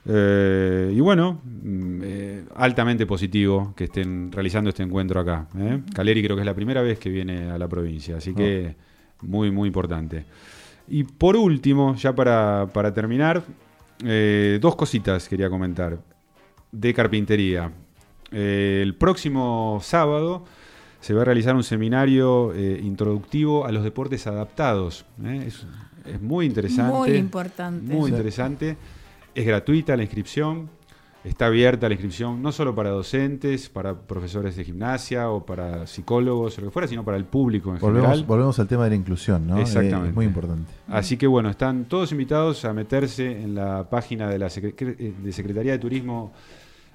Eh, y bueno, mm, eh, altamente positivo que estén realizando este encuentro acá. ¿eh? Caleri creo que es la primera vez que viene a la provincia, así que muy, muy importante. Y por último, ya para, para terminar, eh, dos cositas quería comentar de carpintería. Eh, el próximo sábado se va a realizar un seminario eh, introductivo a los deportes adaptados. ¿eh? Es, es muy interesante. Muy importante. Muy Sí. interesante. Es gratuita la inscripción. Está abierta la inscripción no solo para docentes, para profesores de gimnasia o para psicólogos o lo que fuera, sino para el público en Volvemos, general. volvemos al tema de la inclusión, ¿no? Eh, Exactamente. Es muy importante. Así que bueno, están todos invitados a meterse en la página de la Secre- eh, de Secretaría de Turismo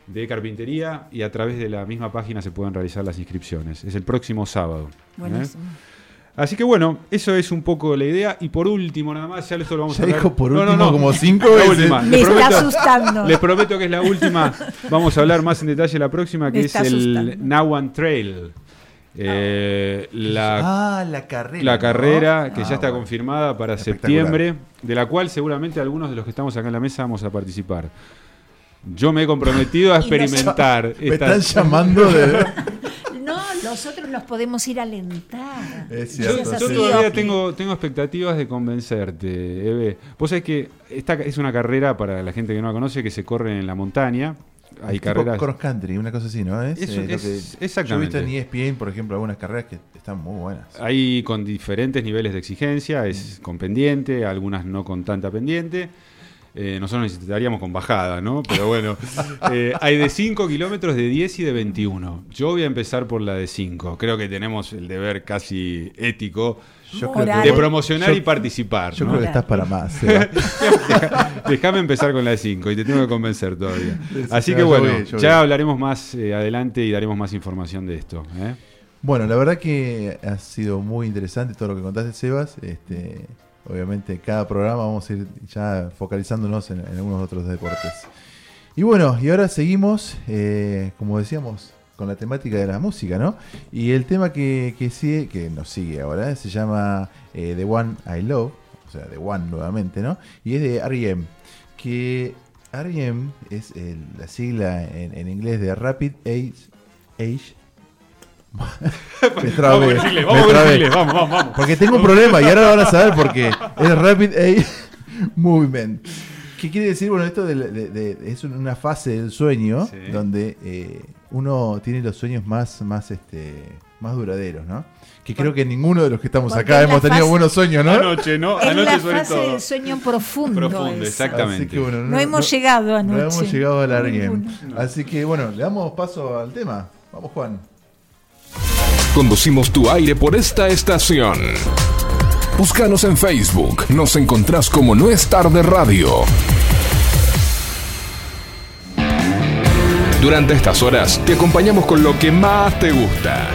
de Carpintería y a través de la misma página se pueden realizar las inscripciones. Es el próximo sábado. ¿eh? Así que bueno, eso es un poco la idea. Y por último, nada más, ya esto lo vamos Ya a hablar. dijo por último como (laughs) cinco veces. última. Me Les está asustando. Les prometo que es la última. Vamos a hablar más en detalle la próxima, que Me es el. Nawan Trail. Eh, la, Ah, la carrera, La ¿no? carrera que Ah, ya está bueno. confirmada para septiembre, de la cual seguramente algunos de los que estamos acá en la mesa vamos a participar. Yo me he comprometido a experimentar. (laughs) Me están llamando de... (laughs) No, nosotros los podemos ir a alentar. Es Yo, Seas yo así, todavía tengo, tengo expectativas de convencerte, Eve. Vos sabés que esta es una carrera, para la gente que no la conoce, que se corre en la montaña. Hay tipo carreras... cross country, una cosa así, ¿no? Es, Eso eh, es- que- exactamente. Yo he visto en ESPN, por ejemplo, algunas carreras que están muy buenas. Hay con diferentes niveles de exigencia, es con pendiente, algunas no con tanta pendiente. Eh, nosotros necesitaríamos con bajada, ¿no? Pero bueno, (laughs) eh, hay de 5 kilómetros, de 10 y de 21. Yo voy a empezar por la de 5. Creo que tenemos el deber casi ético Yo creo de promocionar yo- y participar. Yo ¿no? creo que estás para más. (laughs) Déjame empezar con la de 5 y te tengo que convencer todavía. Así No, que yo bueno, voy, ya hablaremos más eh, adelante y daremos más información de esto. ¿eh? Bueno, la verdad que ha sido muy interesante todo lo que contaste, Sebas. Este, obviamente, cada programa vamos a ir ya focalizándonos en, algunos otros deportes. Y bueno, y ahora seguimos, eh, como decíamos, con la temática de la música, ¿no? Y el tema que, sigue, que nos sigue ahora, eh, se llama eh, The One I Love, o sea, The One nuevamente, ¿no? Y es de R.E.M., que R.E.M. es el- la sigla en, en inglés de Rapid Age... Age (laughs) me trabé, Vamos me vamos con trabé. Chile, vamos, vamos, vamos. Porque tengo un problema y ahora lo van a saber porque es Rapid Eye (laughs) Movement. ¿Qué quiere decir? Bueno, esto de, de- de- es una fase del sueño Sí. donde eh, uno tiene los sueños más, más, este, más duraderos, ¿no? Que creo que ninguno de los que estamos Porque acá hemos tenido fase- buenos sueños, ¿no? Anoche, ¿no? Es Anoche la sobre fase todo. del sueño profundo. Profundo, exactamente. Así que, bueno, No hemos llegado anoche. No hemos llegado a la. Así que bueno, le damos paso al tema. Vamos, Juan. Conducimos tu aire por esta estación. Búscanos en Facebook. Nos encontrás como No es tarde radio. Durante estas horas te acompañamos con lo que más te gusta.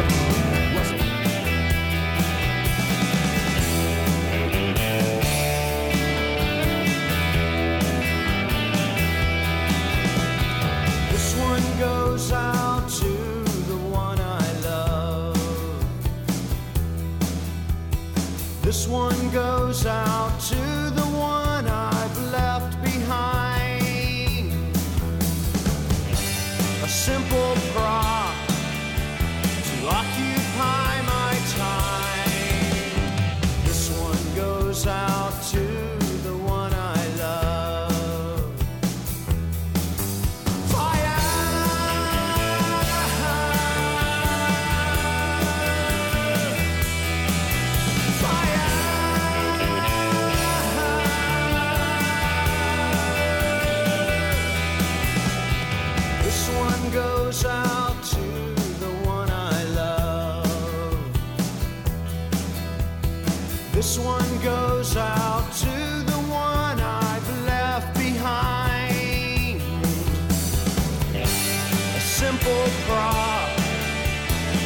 simple prop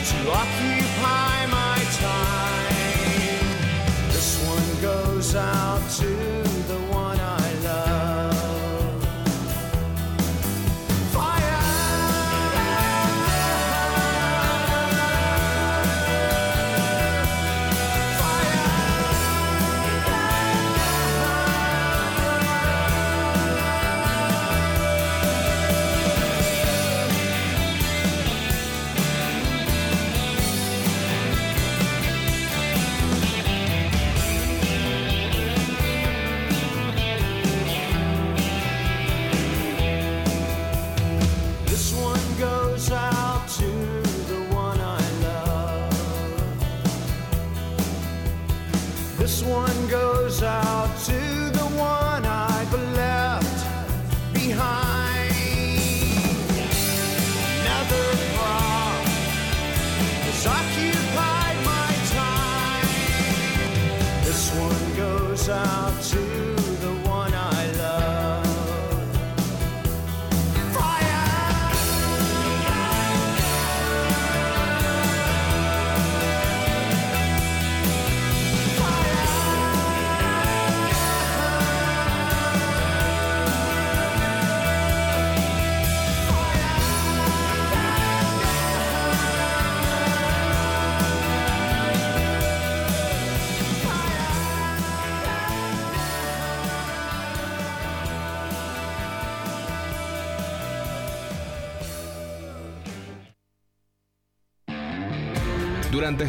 to occupy.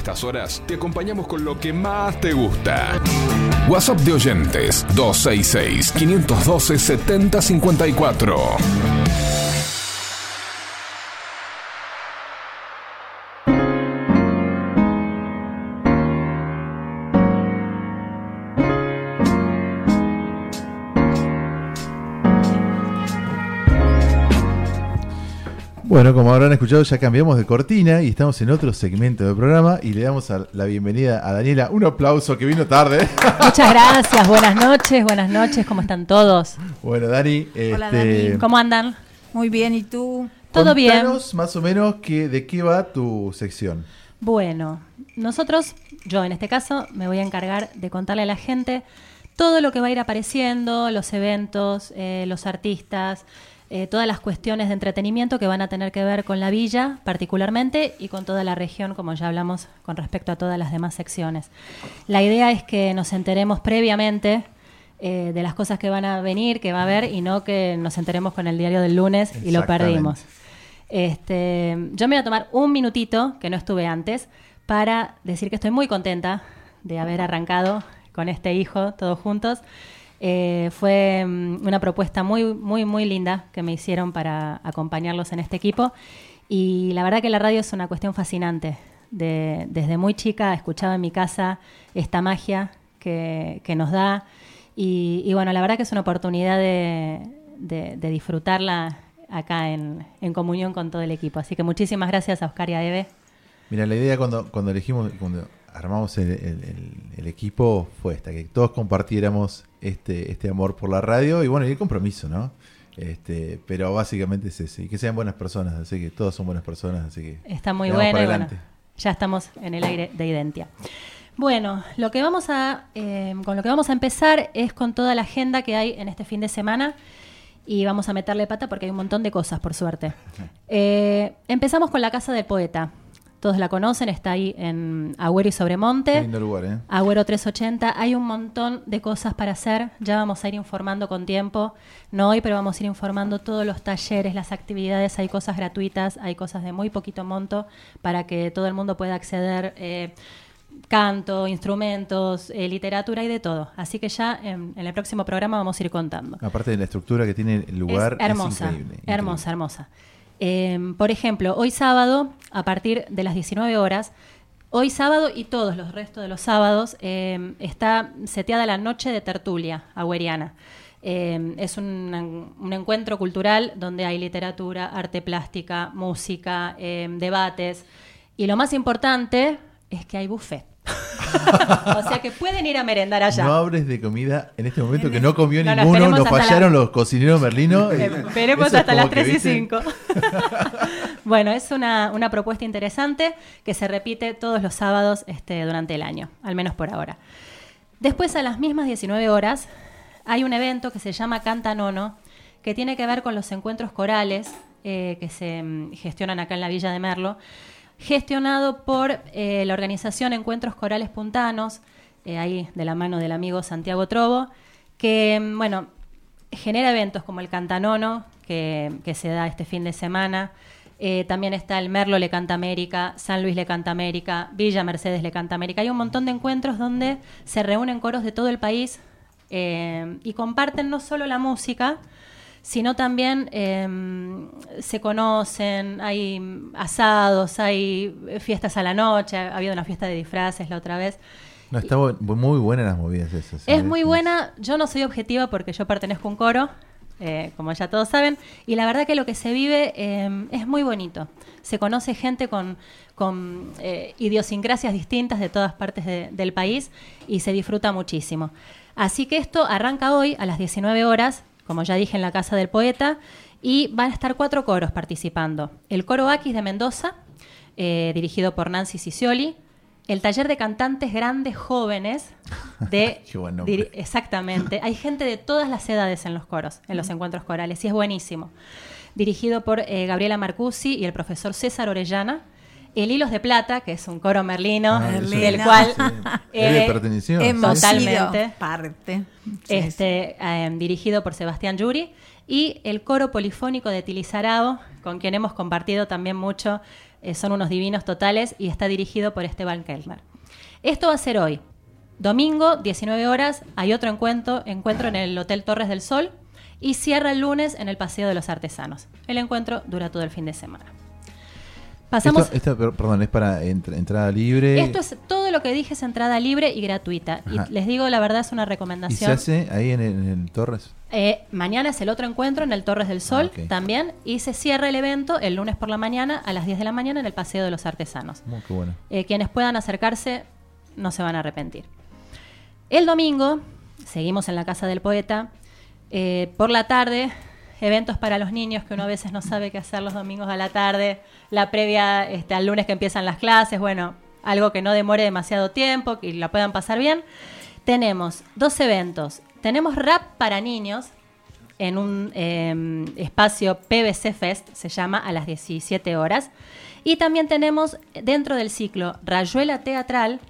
Estas horas te acompañamos con lo que más te gusta. WhatsApp de oyentes 266-512-7054. Bueno, como habrán escuchado, ya cambiamos de cortina y estamos en otro segmento del programa y le damos a- la bienvenida a Daniela. Un aplauso que vino tarde. Muchas gracias, buenas noches, buenas noches, ¿cómo están todos? Bueno, Dani, Hola, este, Dani. ¿Cómo andan? Muy bien, ¿y tú? Todo bien. más o menos que, de qué va tu sección. Bueno, nosotros, yo en este caso, me voy a encargar de contarle a la gente todo lo que va a ir apareciendo, los eventos, eh, los artistas, eh, todas las cuestiones de entretenimiento que van a tener que ver con la villa particularmente y con toda la región, como ya hablamos con respecto a todas las demás secciones. La idea es que nos enteremos previamente eh, de las cosas que van a venir, que va a haber, y no que nos enteremos con el diario del lunes y lo perdimos. Este, yo me voy a tomar un minutito, que no estuve antes, para decir que estoy muy contenta de haber arrancado con este hijo todos juntos. Eh, fue mm, una propuesta muy, muy, muy linda que me hicieron para acompañarlos en este equipo. Y la verdad que la radio es una cuestión fascinante. De- desde muy chica escuchaba en mi casa esta magia que, que nos da. Y, bueno, la verdad que es una oportunidad de, de- disfrutarla acá en, en comunión con todo el equipo. Así que muchísimas gracias a Oscar y a Eve. Mira, la idea cuando, cuando elegimos, cuando armamos el equipo fue esta, que todos compartiéramos este, este amor por la radio y bueno, y el compromiso, ¿no? Este, pero básicamente es ese, y que sean buenas personas, así que todos son buenas personas, así que Está muy bueno y bueno, ya estamos en el aire de Identia. Bueno, lo que vamos a, eh, con lo que vamos a empezar es con toda la agenda que hay en este fin de semana y vamos a meterle pata porque hay un montón de cosas, por suerte. (laughs) Eh, empezamos con la Casa del Poeta. Todos la conocen, está ahí en Agüero y Sobremonte. Lindo lugar, ¿eh? Agüero 380. Hay un montón de cosas para hacer. Ya vamos a ir informando con tiempo. No hoy, pero vamos a ir informando todos los talleres, las actividades. Hay cosas gratuitas, hay cosas de muy poquito monto para que todo el mundo pueda acceder. eh, canto, instrumentos, eh, literatura y de todo. Así que ya en, en el próximo programa vamos a ir contando. Aparte de la estructura que tiene el lugar, es hermosa, increíble. hermosa, hermosa. Eh, por ejemplo, hoy sábado, a partir de las 19 horas, hoy sábado y todos los restos de los sábados, eh, está seteada la noche de tertulia agüeriana. Eh, es un, un encuentro cultural donde hay literatura, arte plástica, música, debates. Y lo más importante es que hay buffet. (laughs) o sea que pueden ir a merendar allá. No hables de comida en este momento que no comió No, no, ninguno, nos fallaron la- los cocineros merlinos. Esperemos es hasta las que, 3 y ¿viste? 5. (laughs) bueno, es una, una propuesta interesante que se repite todos los sábados este, durante el año, al menos por ahora. Después, a las mismas 19 horas, hay un evento que se llama Canta Nono, que tiene que ver con los encuentros corales eh, que se mm, gestionan acá en la Villa de Merlo, gestionado por eh, la organización Encuentros Corales Puntanos, eh, ahí de la mano del amigo Santiago Trobo, que, mm, bueno, genera eventos como el Cantanono, que, se da este fin de semana. Eh, también está el Merlo Le Canta América, San Luis Le Canta América, Villa Mercedes Le Canta América. Hay un montón de encuentros donde se reúnen coros de todo el país y comparten no solo la música, sino también eh, se conocen, hay asados, hay fiestas a la noche, ha habido una fiesta de disfraces la otra vez. No, está muy buenas las movidas esas. Es ¿eh? muy buena, yo no soy objetiva porque yo pertenezco a un coro, eh, como ya todos saben, y la verdad que lo que se vive eh, es muy bonito. Se conoce gente con, con eh, idiosincrasias distintas de todas partes de- del país y se disfruta muchísimo. Así que esto arranca hoy a las 19 horas, como ya dije en la Casa del Poeta, y van a estar cuatro coros participando. El coro Aquis de Mendoza, eh, dirigido por Nancy Cicioli, el taller de cantantes grandes jóvenes de (laughs) Qué buen exactamente. Hay gente de todas las edades en los coros, en los encuentros corales, y es buenísimo. Dirigido por eh, Gabriela Marcusi y el profesor César Orellana. El Hilos de Plata, que es un coro merlino, Ah, del es. cual Sí. eh, perteneció. Hemos totalmente sido parte. Sí, este, eh, dirigido por Sebastián Yuri, y el coro polifónico de Tilizarao, con quien hemos compartido también mucho, eh, son unos divinos totales, y está dirigido por Esteban Kellner. Esto va a ser hoy, domingo, 19 horas, hay otro encuentro, encuentro en el Hotel Torres del Sol, y cierra el lunes en el Paseo de los Artesanos. El encuentro dura todo el fin de semana. Pasamos... Esto, perdón, es para entr- entrada libre. Esto es todo lo que dije es entrada libre y gratuita. Ajá. Y les digo, la verdad es una ¿Y se recomendación. hace ahí en el, en el Torres? Eh, mañana es el otro encuentro en el Torres del Sol Ah, también y se cierra el evento el lunes por la mañana a las 10 de la mañana en el Paseo de los Artesanos. Oh, qué bueno. Eh, quienes puedan acercarse no se van a arrepentir. El domingo, seguimos en la Casa del Poeta, eh, por la tarde, eventos para los niños que uno a veces no sabe qué hacer los domingos a la tarde, la previa este, al lunes que empiezan las clases, bueno, algo que no demore demasiado tiempo, que la puedan pasar bien. Tenemos dos eventos. Tenemos rap para niños en un eh, espacio PBC Fest, se llama, a las 17 horas. Y también tenemos dentro del ciclo Rayuela Teatral,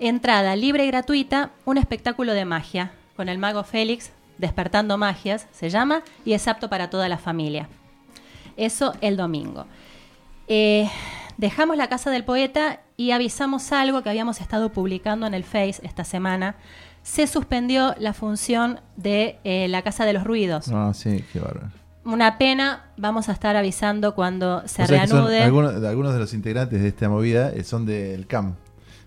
entrada libre y gratuita, un espectáculo de magia con el mago Félix, Despertando Magias, se llama, y es apto para toda la familia. Eso el domingo. Eh, dejamos la casa del poeta y avisamos algo que habíamos estado publicando en el Face esta semana. Se suspendió la función de eh, la Casa de los Ruidos. Ah, sí, qué bárbaro. Una pena, vamos a estar avisando cuando se O sea reanude. algunos, de- algunos de los integrantes de esta movida eh, son del CAM,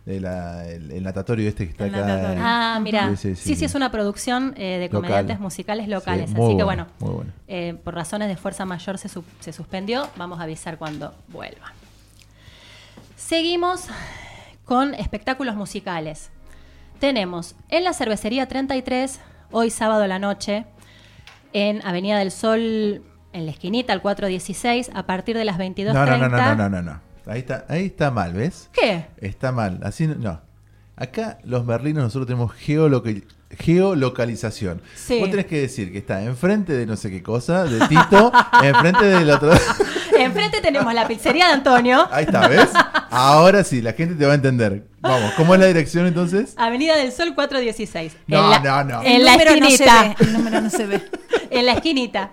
de la- el, el natatorio este que está acá. en- Ah, mira. Sí, Sí, sí, sí, es una producción eh, de Local. comediantes musicales locales. Sí, así que bueno, bueno, muy bueno. eh, por razones de fuerza mayor se, se suspendió. Vamos a avisar cuando vuelva. Seguimos con espectáculos musicales. Tenemos en la cervecería 33, hoy sábado a la noche, en Avenida del Sol, en la esquinita, al 416, a partir de las 22.30. No, no, no, no, no, no, no. Ahí está, ahí está mal, ¿ves? ¿Qué? Está mal. Así no- no. Acá los merlinos nosotros tenemos geoloca- geolocalización. Sí. Vos tenés que decir que está enfrente de no sé qué cosa, de Tito, (laughs) enfrente del otro. (laughs) Enfrente tenemos la pizzería de Antonio. Ahí está, ¿ves? Ahora sí, la gente te va a entender. Vamos, ¿cómo es la dirección entonces? Avenida del Sol 416. No, la, no, no. En El la número no se esquinita. ve, el número no se ve. (laughs) en la esquinita.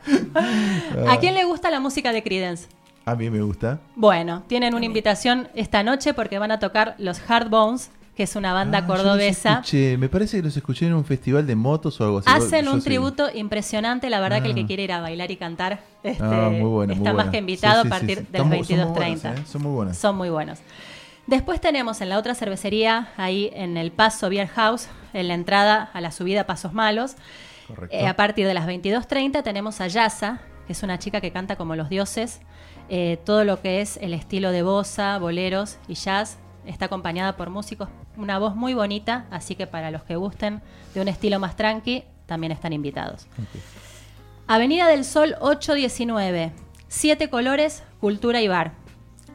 ¿A quién le gusta la música de Creedence? A mí me gusta. Bueno, tienen una invitación esta noche porque van a tocar los Hard Bones, que es una banda Ah, cordobesa. escuché, me parece que los escuché en un festival de motos o algo así. Hacen Yo un tributo impresionante, la verdad que el que Ah. quiere ir a bailar y cantar este, Ah, muy bueno, está muy más bueno. que invitado Sí, sí, a partir sí, sí. de las Están mu- son muy 22.30. buenas, ¿eh? Son muy buenas. Son muy buenos. Después tenemos en la otra cervecería, ahí en el Paso Beer House, en la entrada a la subida Pasos Malos, Correcto. eh, a partir de las 22.30 tenemos a Yasa, que es una chica que canta como los dioses, eh, todo lo que es el estilo de bossa, boleros y jazz. Está acompañada por músicos, una voz muy bonita, así que para los que gusten de un estilo más tranqui, también están invitados. Avenida del Sol 819, Siete Colores, Cultura y Bar.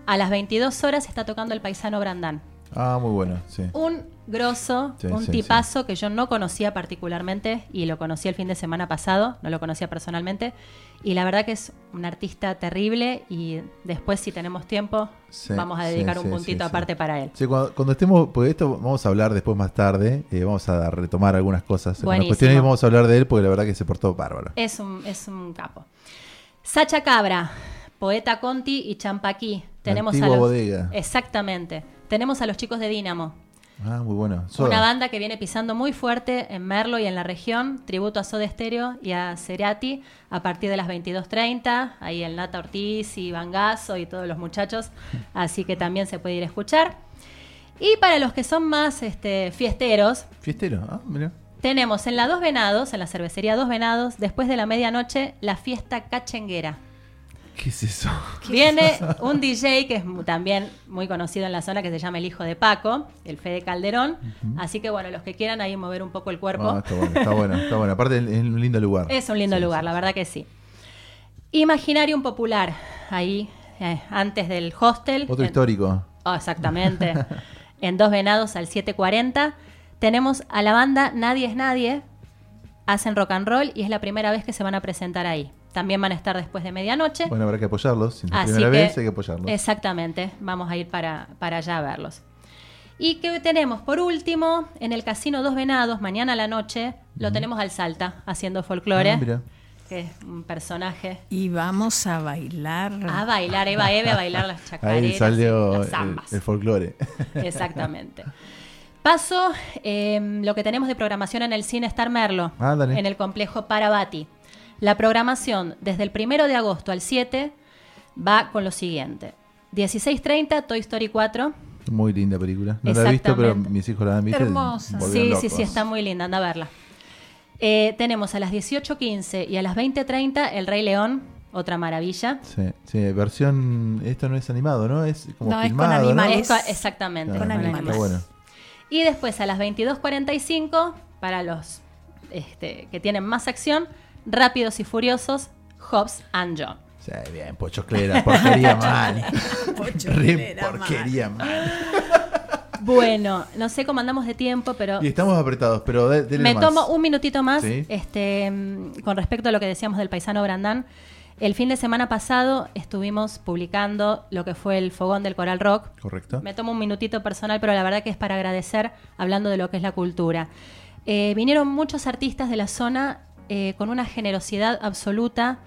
A las 22 horas está tocando el paisano Brandán. Ah, muy bueno, sí. Un grosso, Sí, un sí, tipazo que yo no conocía particularmente y lo conocí el fin de semana pasado, no lo conocía personalmente. Y la verdad que es un artista terrible y después si tenemos tiempo vamos a dedicar un puntito aparte para él. Sí, cuando, cuando estemos, porque esto vamos a hablar después más tarde, eh, vamos a retomar algunas cosas. Algunas cuestiones y vamos a hablar de él porque la verdad que se portó bárbaro. Es un, es un capo. Sacha Cabra, Poeta Conti y Champaquí. Tenemos a los, bodega. Exactamente. Tenemos a los chicos de Dínamo. Ah, muy bueno. Soda. Una banda que viene pisando muy fuerte en Merlo y en la región, tributo a Soda Stereo y a Cerati a partir de las 22.30, ahí el Nata Ortiz y Bangazo y todos los muchachos, (laughs) así que también se puede ir a escuchar. Y para los que son más este, fiesteros, Fiestero, ah, mira. tenemos en la Dos Venados, en la cervecería Dos Venados, después de la medianoche, la fiesta cachenguera. ¿Qué es eso? (laughs) Viene un DJ que es también muy conocido en la zona que se llama el hijo de Paco, el Fede Calderón. Así que bueno, los que quieran ahí mover un poco el cuerpo. Ah, está bueno, está bueno, está bueno. Aparte es un lindo lugar. Es un lindo lugar, la verdad que sí. Imaginarium Popular, ahí eh, antes del hostel. Otro En- histórico. Oh, exactamente. (laughs) en Dos Venados al 740. Tenemos a la banda Nadie es Nadie. Hacen rock and roll y es la primera vez que se van a presentar ahí. También van a estar después de medianoche. Bueno, habrá que apoyarlos. Si es la Así primera que- vez hay que apoyarlos. Exactamente, vamos a ir para, para allá a verlos. Y que tenemos por último en el Casino Dos Venados, mañana a la noche, lo tenemos al Salta haciendo folclore, Ah, mira. que es un personaje. Y vamos a bailar. A bailar, Eva Eve, a bailar las (laughs) chacareras. Ahí salió y las el, folclore. (laughs) Exactamente. Paso eh, lo que tenemos de programación en el cine Star Merlo, Ah, en el complejo Parabati. La programación desde el primero de agosto al 7 va con lo siguiente. 16.30 Toy Story 4. Muy linda película. No la he visto, pero mis hijos la han visto. y Hermosa. Sí, sí, locos. sí, está muy linda, anda a verla. Eh, tenemos a las 18.15 y a las 20.30 El Rey León, otra maravilla. Sí, sí, versión. Esto no es animado, ¿no? Es como No, es con animales. Es exactamente, Claro, con está animales. bueno. Y después a las 22.45, para los este, que tienen más acción, Rápidos y Furiosos, Hobbs and John. Sí, bien, pochoclera, porquería (laughs) mal. Pochoclera Re porquería mal. Bueno, no sé cómo andamos de tiempo, pero Y estamos apretados, pero de, dele me más. tomo un minutito más Sí. este, con respecto a lo que decíamos del paisano Brandán. El fin de semana pasado estuvimos publicando lo que fue el fogón del Coral Rock. Correcto. Me tomo un minutito personal, pero la verdad que es para agradecer hablando de lo que es la cultura. Eh, vinieron muchos artistas de la zona eh, con una generosidad absoluta,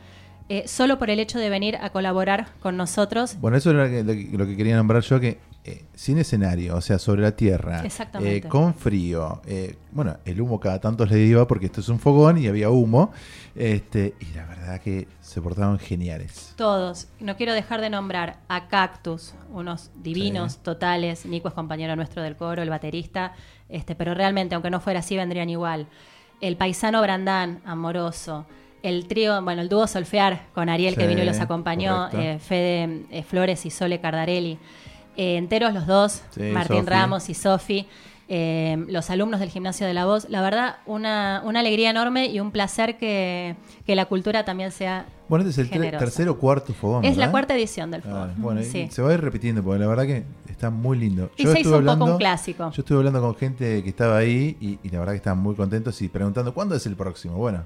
eh, solo por el hecho de venir a colaborar con nosotros. Bueno, eso era lo que, lo quería nombrar yo, que eh, sin escenario, o sea, sobre la tierra, eh, con frío, eh, bueno, el humo cada tanto le iba porque esto es un fogón y había humo, este, y la verdad que se portaban geniales. Todos. No quiero dejar de nombrar a Cactus, unos divinos Sí. totales. Nico es compañero nuestro del coro, el baterista. Este, pero realmente, aunque no fuera así, vendrían igual. El paisano Brandán, amoroso. El trío, bueno, el dúo Solfear con Ariel que vino y los acompañó. eh, Fede eh, Flores y Sole Cardarelli. Eh, enteros los dos, Sí, Martín. Ramos y Sofi. eh, los alumnos del Gimnasio de la Voz. La verdad, una, una alegría enorme y un placer que, que la cultura también sea Bueno, este es el tercer o cuarto fogón. Es la cuarta edición del Ah, fogón. bueno, y Sí. se va a ir repitiendo porque la verdad que está muy lindo. Y se hizo un poco un clásico. Yo estuve hablando con gente que estaba ahí y, y la verdad que estaban muy contentos y preguntando ¿cuándo es el próximo? Bueno,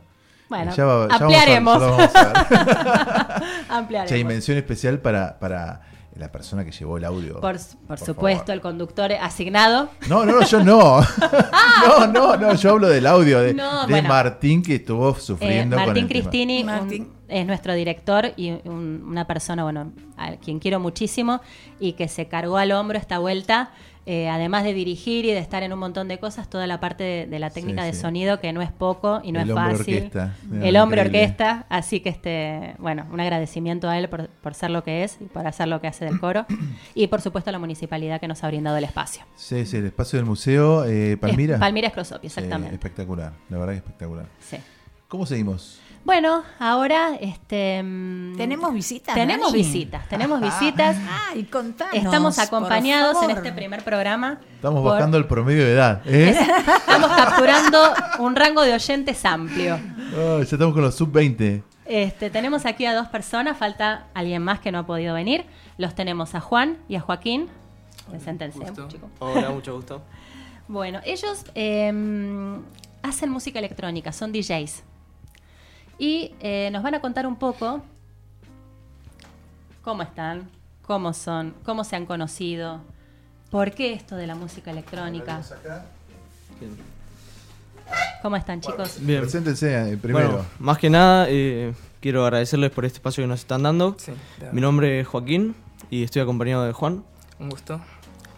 Bueno, ya va- ya vamos a- ampliaremos. ya vamos a ver. Ampliaremos. (laughs) Che, mención especial para, para la persona que llevó el audio. Por, por supuesto, el conductor asignado. No, no, no, yo no. (laughs) no, no, no, yo hablo del audio de, No, de bueno. Martín que estuvo Eh, sufriendo con Martín el tema. Cristini un- es nuestro director y un- una persona, bueno, a quien quiero muchísimo y que se cargó al hombro esta vuelta, eh, además de dirigir y de estar en un montón de cosas, toda la parte de, de la técnica Sí, de sí. sonido que no es poco y no El es fácil. orquesta. El hombre orquesta, así que este, bueno, un agradecimiento a él por, por ser lo que es y por hacer lo que hace del coro (coughs) y por supuesto a la municipalidad que nos ha brindado el espacio. Sí, sí, el espacio del museo eh, Palmira. Es Palmira exactamente. espectacular, la verdad que espectacular. Sí. ¿Cómo seguimos? Bueno, ahora este Tenemos visitas. tenemos Dani. visitas, tenemos visitas. Ah, y contanos. Estamos acompañados en este primer programa. Estamos por- bajando el promedio de edad. ¿eh? Estamos capturando un rango de oyentes amplio. Ah, ya estamos con los sub-20. Este, tenemos aquí a dos personas, falta alguien más que no ha podido venir. Los tenemos a Juan y a Joaquín. Preséntense, chicos. Hola, mucho gusto. (laughs) Bueno, ellos eh, hacen música electrónica, son DJs. Y eh, nos van a contar un poco cómo están, cómo son, cómo se han conocido, por qué esto de la música electrónica. ¿Cómo están, chicos? Bien. Preséntense eh, primero. Bueno, más que nada, eh, quiero agradecerles por este espacio que nos están dando. Sí, Mi nombre es Joaquín y estoy acompañado de Juan. Un gusto.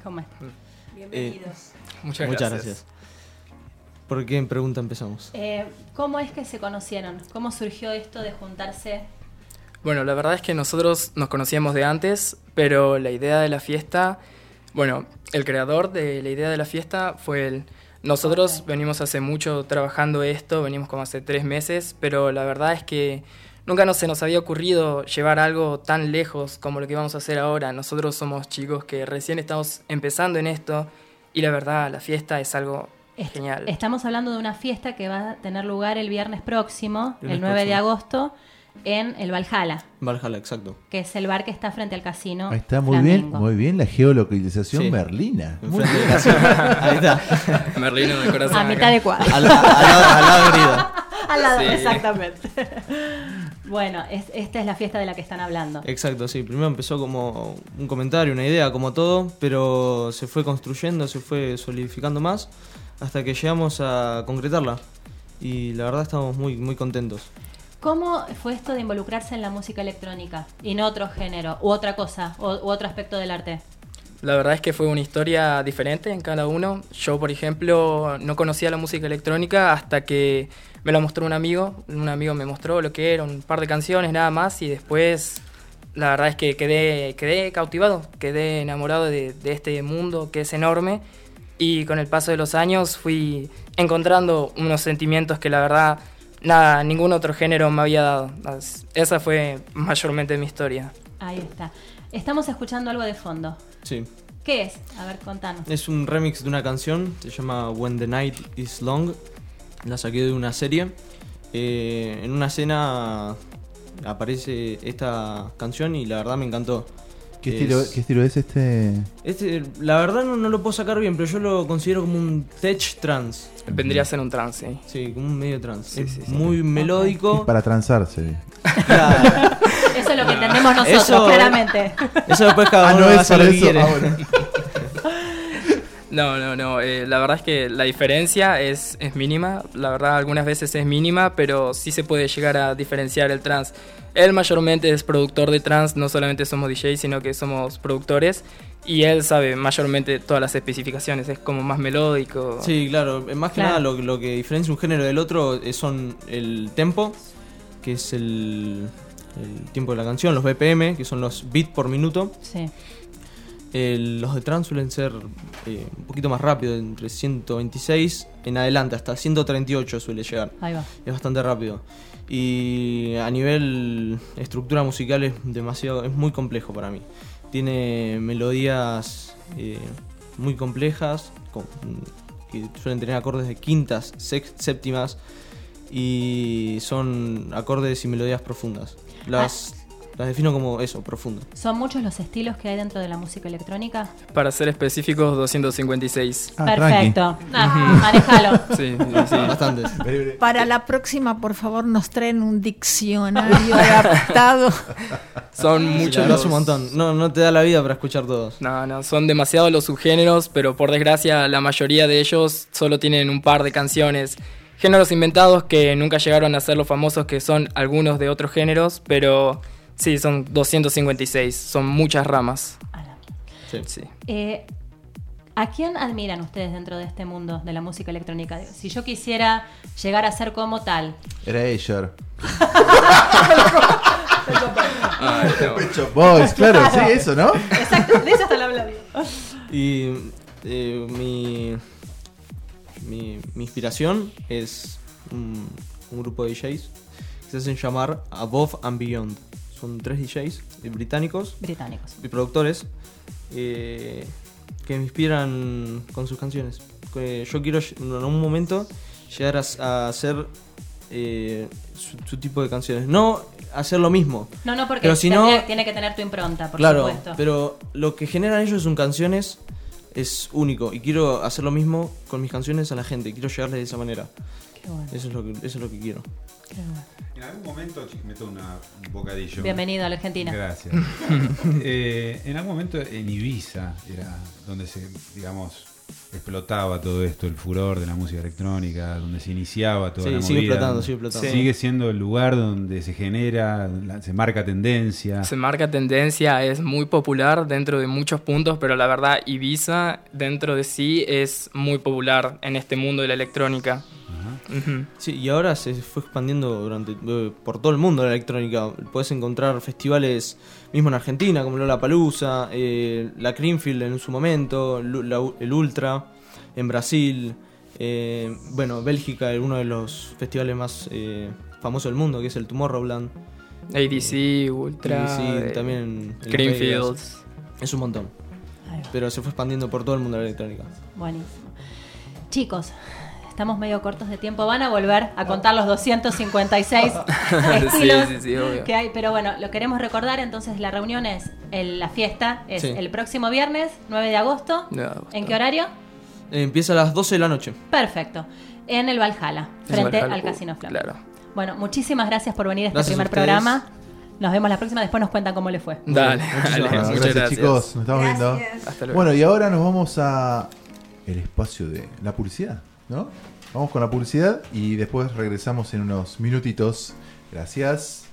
¿Cómo están? Bienvenidos. Muchas Muchas gracias. gracias. ¿Por qué pregunta empezamos? Eh, ¿Cómo es que se conocieron? ¿Cómo surgió esto de juntarse? Bueno, la verdad es que nosotros nos conocíamos de antes, pero la idea de la fiesta, bueno, el creador de la idea de la fiesta fue él. Nosotros venimos hace mucho trabajando esto, venimos como hace tres meses, pero la verdad es que nunca nos, se nos había ocurrido llevar algo tan lejos como lo que vamos a hacer ahora. Nosotros somos chicos que recién estamos empezando en esto y la verdad la fiesta es algo genial. Estamos hablando de una fiesta que va a tener lugar el viernes próximo, Viernes el 9 de próximo. agosto, en el Valhalla, Valhalla, exacto. que es el bar que está frente al casino. Ahí está muy bien, muy bien la geolocalización Sí. merlina. Muy bien. (laughs) Ahí está. (laughs) Merlino de corazón. A mitad de cuadra. Al, lado, al lado de. (laughs) Al lado, Sí. exactamente. bueno, es- esta es la fiesta de la que están hablando. Exacto, sí. Primero empezó como un comentario, una idea, como todo, pero se fue construyendo, se fue solidificando más hasta que llegamos a concretarla. Y la verdad estamos muy, muy contentos. ¿Cómo fue esto de involucrarse en la música electrónica y no otro género u otra cosa u, u otro aspecto del arte? La verdad es que fue una historia diferente en cada uno. Yo, por ejemplo, no conocía la música electrónica hasta que me la mostró un amigo. Un amigo me mostró lo que era, un par de canciones nada más y después la verdad es que quedé, quedé cautivado, quedé enamorado de, de este mundo que es enorme y con el paso de los años fui encontrando unos sentimientos que la verdad nada, ningún otro género me había dado. Esa fue mayormente mi historia. Ahí está. Estamos escuchando algo de fondo. Sí. ¿Qué es? A ver, contanos. Es un remix de una canción, se llama When the Night is Long. La saqué de una serie. Eh, en una escena aparece esta canción y la verdad me encantó. ¿Qué, Es- estilo, ¿Qué estilo es este? Este, la verdad no, no lo puedo sacar bien, pero yo lo considero como un tech trance. Vendría a ser un trance, sí. Sí, como un medio trance. Sí, Es sí, sí. muy melódico. Es para transarse. (laughs) Eso es lo que entendemos nosotros, Eso- claramente. Eso después cada Ah, uno no es hace para lo que eso. quiere. Ah, bueno. No, no, no. eh, la verdad es que la diferencia es, es mínima. La verdad, algunas veces es mínima, pero sí se puede llegar a diferenciar el trans. Él mayormente es productor de trans, no solamente somos DJs, sino que somos productores. Y él sabe mayormente todas las especificaciones, es como más melódico. Sí, claro. Más que Claro. nada lo, lo que diferencia un género del otro eh, son el tempo, que es el, el tiempo de la canción, los BPM, que son los bits por minuto. Sí. El- los de trance suelen ser eh, un poquito más rápido, entre 126 en adelante, hasta 138 suele llegar. Ahí va. Es bastante rápido. Y a nivel estructura musical es demasiado, es muy complejo para mí. Tiene melodías eh, muy complejas, que suelen tener acordes de quintas, sex- séptimas, y son acordes y melodías profundas. Las, las defino como eso, profundas. ¿Son muchos los estilos que hay dentro de la música electrónica? Para ser específicos, 256. Ah, Perfecto. Ah, manejalo. Sí, sí, sí. Bastantes. Para la próxima, por favor, nos traen un diccionario adaptado. (laughs) Son muchos los- un montón. No, no te da la vida para escuchar todos. No, no, son demasiados los subgéneros, pero por desgracia la mayoría de ellos solo tienen un par de canciones. Géneros inventados que nunca llegaron a ser los famosos que son algunos de otros géneros, pero sí, son 256, son muchas ramas. Sí. Sí. Eh, ¿A quién admiran ustedes dentro de este mundo de la música electrónica? Si yo quisiera llegar a ser como tal, Era Asher. Ay, no. Pet Shop Boys, claro, sí, eso, ¿no? Exacto, de eso está hablando. Y eh, mi, mi, mi inspiración es un, un grupo de DJs que se hacen llamar Above and Beyond. Son tres DJs eh, británicos Británicos. y productores eh, que me inspiran con sus canciones. Yo quiero en un momento llegar a, a ser eh, su, su tipo de canciones. No hacer lo mismo. No, no, porque Pero si no- tiene que tener tu impronta, por claro, supuesto. pero lo que generan ellos en canciones es único. Y quiero hacer lo mismo con mis canciones a la gente. Quiero llegarles de esa manera. Qué bueno. Eso es lo que, eso es lo que quiero. En algún momento, meto una- un bocadillo. Bienvenido a la Argentina. Gracias. (laughs) Eh, en algún momento en Ibiza era donde se, digamos, explotaba todo esto, el furor de la música electrónica, donde se iniciaba toda Sí, la sigue movida. explotando, sigue explotando. Sigue siendo el lugar donde se genera, se marca tendencia. Se marca tendencia, es muy popular dentro de muchos puntos, pero la verdad Ibiza dentro de sí es muy popular en este mundo de la electrónica. Sí, y ahora se fue expandiendo durante eh, por todo el mundo la electrónica. Puedes encontrar festivales mismo en Argentina, como Lola Palusa, la Creamfield en su momento, la- el Ultra en Brasil. eh, bueno, Bélgica, uno de los festivales más eh, famosos del mundo, que es el Tomorrowland. ADC, Ultra, ADC, eh, también. Vegas. Es un montón. Pero se fue expandiendo por todo el mundo la electrónica. Buenísimo. Chicos, estamos medio cortos de tiempo. Van a volver a contar los 256 (laughs) estilos Sí, sí, sí, obvio. que hay. Pero bueno, lo queremos recordar. Entonces, la reunión es, el- la fiesta es Sí. el próximo viernes, 9 de agosto. 9 de agosto. ¿En qué horario? Eh, empieza a las 12 de la noche. Perfecto. En el Valhalla, En frente Valhalla, al uh, Casino Flamingo. claro. Bueno, muchísimas gracias por venir a este Gracias primer programa. Nos vemos la próxima, después nos cuentan cómo le fue. Dale, Muchísimas dale, gracias, muchas gracias. chicos. Nos estamos viendo. Hasta luego. Bueno, y ahora nos vamos a el espacio de la publicidad, ¿no? Vamos con la publicidad y después regresamos en unos minutitos. Gracias.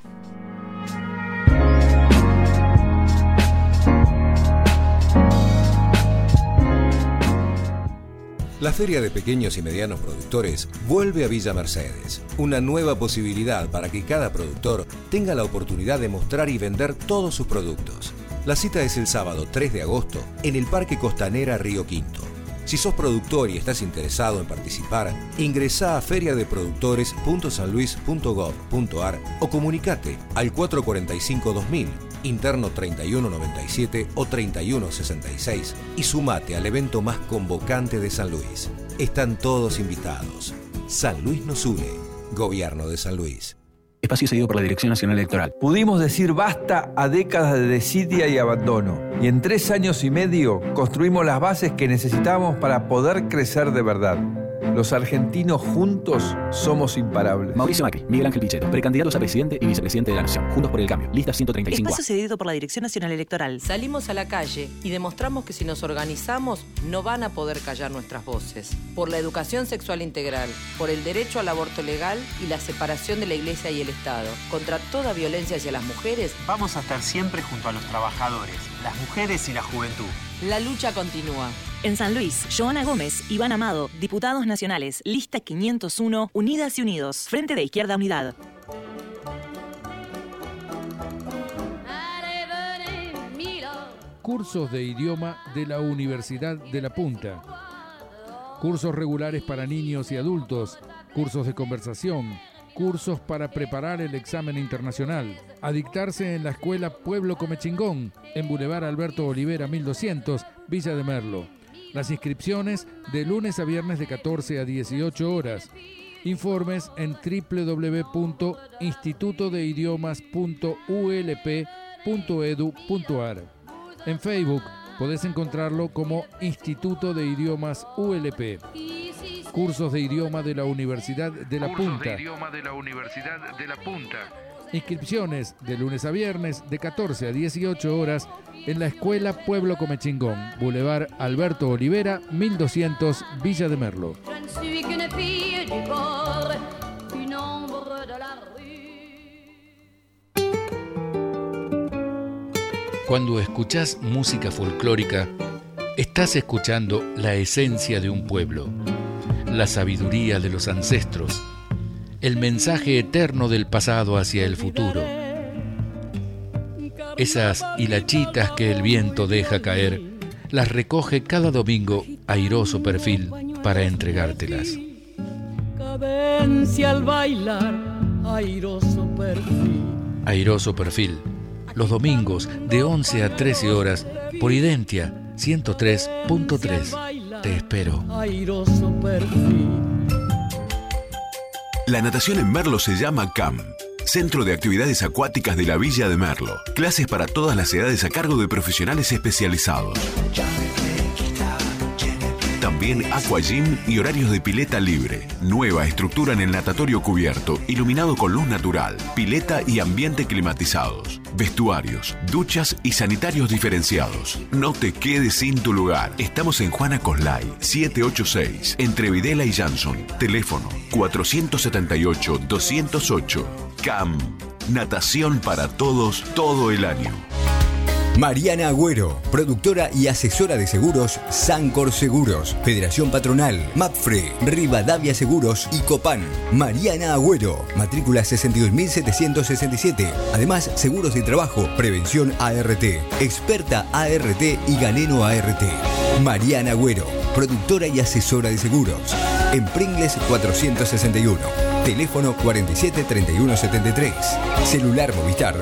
La Feria de Pequeños y Medianos Productores vuelve a Villa Mercedes, una nueva posibilidad para que cada productor tenga la oportunidad de mostrar y vender todos sus productos. La cita es el sábado 3 de agosto en el Parque Costanera Río Quinto. Si sos productor y estás interesado en participar, ingresa a feriadeproductores.sanluis.gov.ar o comunicate al 445-2000, interno 3197 o 3166 y sumate al evento más convocante de San Luis. Están todos invitados. San Luis nos une. Gobierno de San Luis. Espacio cedido por la Dirección Nacional Electoral. Pudimos decir basta a décadas de desidia y abandono. Y en tres años y medio construimos las bases que necesitamos para poder crecer de verdad. Los argentinos juntos somos imparables. Mauricio Macri, Miguel Ángel Pichetto, precandidatos a presidente y vicepresidente de la Nación. Juntos por el Cambio. Lista 135. Espacio cedido por la Dirección Nacional Electoral. Salimos a la calle y demostramos que si nos organizamos no van a poder callar nuestras voces. Por la educación sexual integral, por el derecho al aborto legal y la separación de la Iglesia y el Estado. Contra toda violencia hacia las mujeres, Vamos a estar siempre junto a los trabajadores, las mujeres y la juventud. la lucha continúa. En San Luis, Joana Gómez, Iván Amado, diputados nacionales, lista 501, Unidas y Unidos, Frente de Izquierda Unidad. Cursos de idioma de la Universidad de La Punta. Cursos regulares para niños y adultos. Cursos de conversación. Cursos para preparar el examen internacional. A dictarse en la Escuela Pueblo Comechingón, en Boulevard Alberto Olivera 1200, Villa de Merlo. Las inscripciones de lunes a viernes de 14 a 18 horas. Informes en www.institutodeidiomas.ulp.edu.ar. En Facebook podés encontrarlo como Instituto de Idiomas ULP. Cursos de idioma de la Universidad de La Punta. idioma de la Universidad de La Punta. Inscripciones de lunes a viernes de 14 a 18 horas en la Escuela Pueblo Comechingón, Boulevard Alberto Olivera, 1200 Villa de Merlo. Cuando escuchás música folclórica, estás escuchando la esencia de un pueblo, la sabiduría de los ancestros, el mensaje eterno del pasado hacia el futuro. Esas hilachitas que el viento deja caer, las recoge cada domingo airoso perfil para entregártelas. Cadencia al bailar, airoso perfil. Airoso perfil, los domingos de 11 a 13 horas por Identia 103.3. Te espero. Airoso perfil. La natación en Merlo se llama CAM. Centro de Actividades Acuáticas de la Villa de Merlo. Clases para todas las edades a cargo de profesionales especializados. También Aqua Gym y horarios de pileta libre. Nueva estructura en el natatorio cubierto, iluminado con luz natural, pileta y ambiente climatizados. Vestuarios, duchas y sanitarios diferenciados. No te quedes sin tu lugar. Estamos en Juana Coslay, 786, entre Videla y Jansson. Teléfono 478-208. CAM. Natación para todos todo el año. Mariana Agüero, productora y asesora de seguros Sancor Seguros, Federación Patronal, Mapfre, Rivadavia Seguros y Copan. Mariana Agüero, matrícula 62.767. Además, seguros de trabajo, prevención ART, experta ART y Galeno ART. Mariana Agüero, productora y asesora de seguros. En Pringles 461. Teléfono 473173. Celular Movistar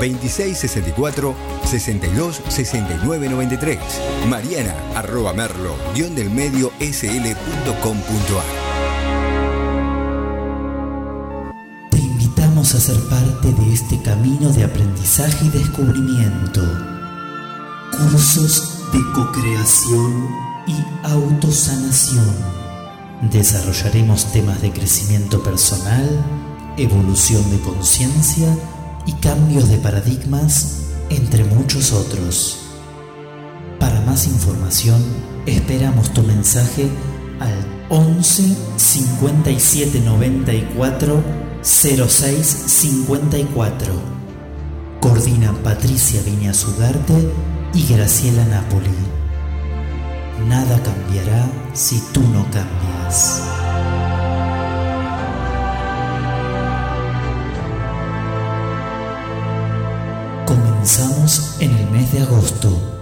2664 62 69 93. Mariana arroba merlo guion del medio sl.com.ar. Te invitamos a ser parte de este camino de aprendizaje y descubrimiento. Cursos de cocreación y autosanación. Desarrollaremos temas de crecimiento personal, evolución de conciencia y cambios de paradigmas, entre muchos otros. Para más información, esperamos tu mensaje al 11 57 94 06 54. Coordinan Patricia Viñas y Graciela Napoli. Nada cambiará si tú no cambias. Comenzamos en el mes de agosto.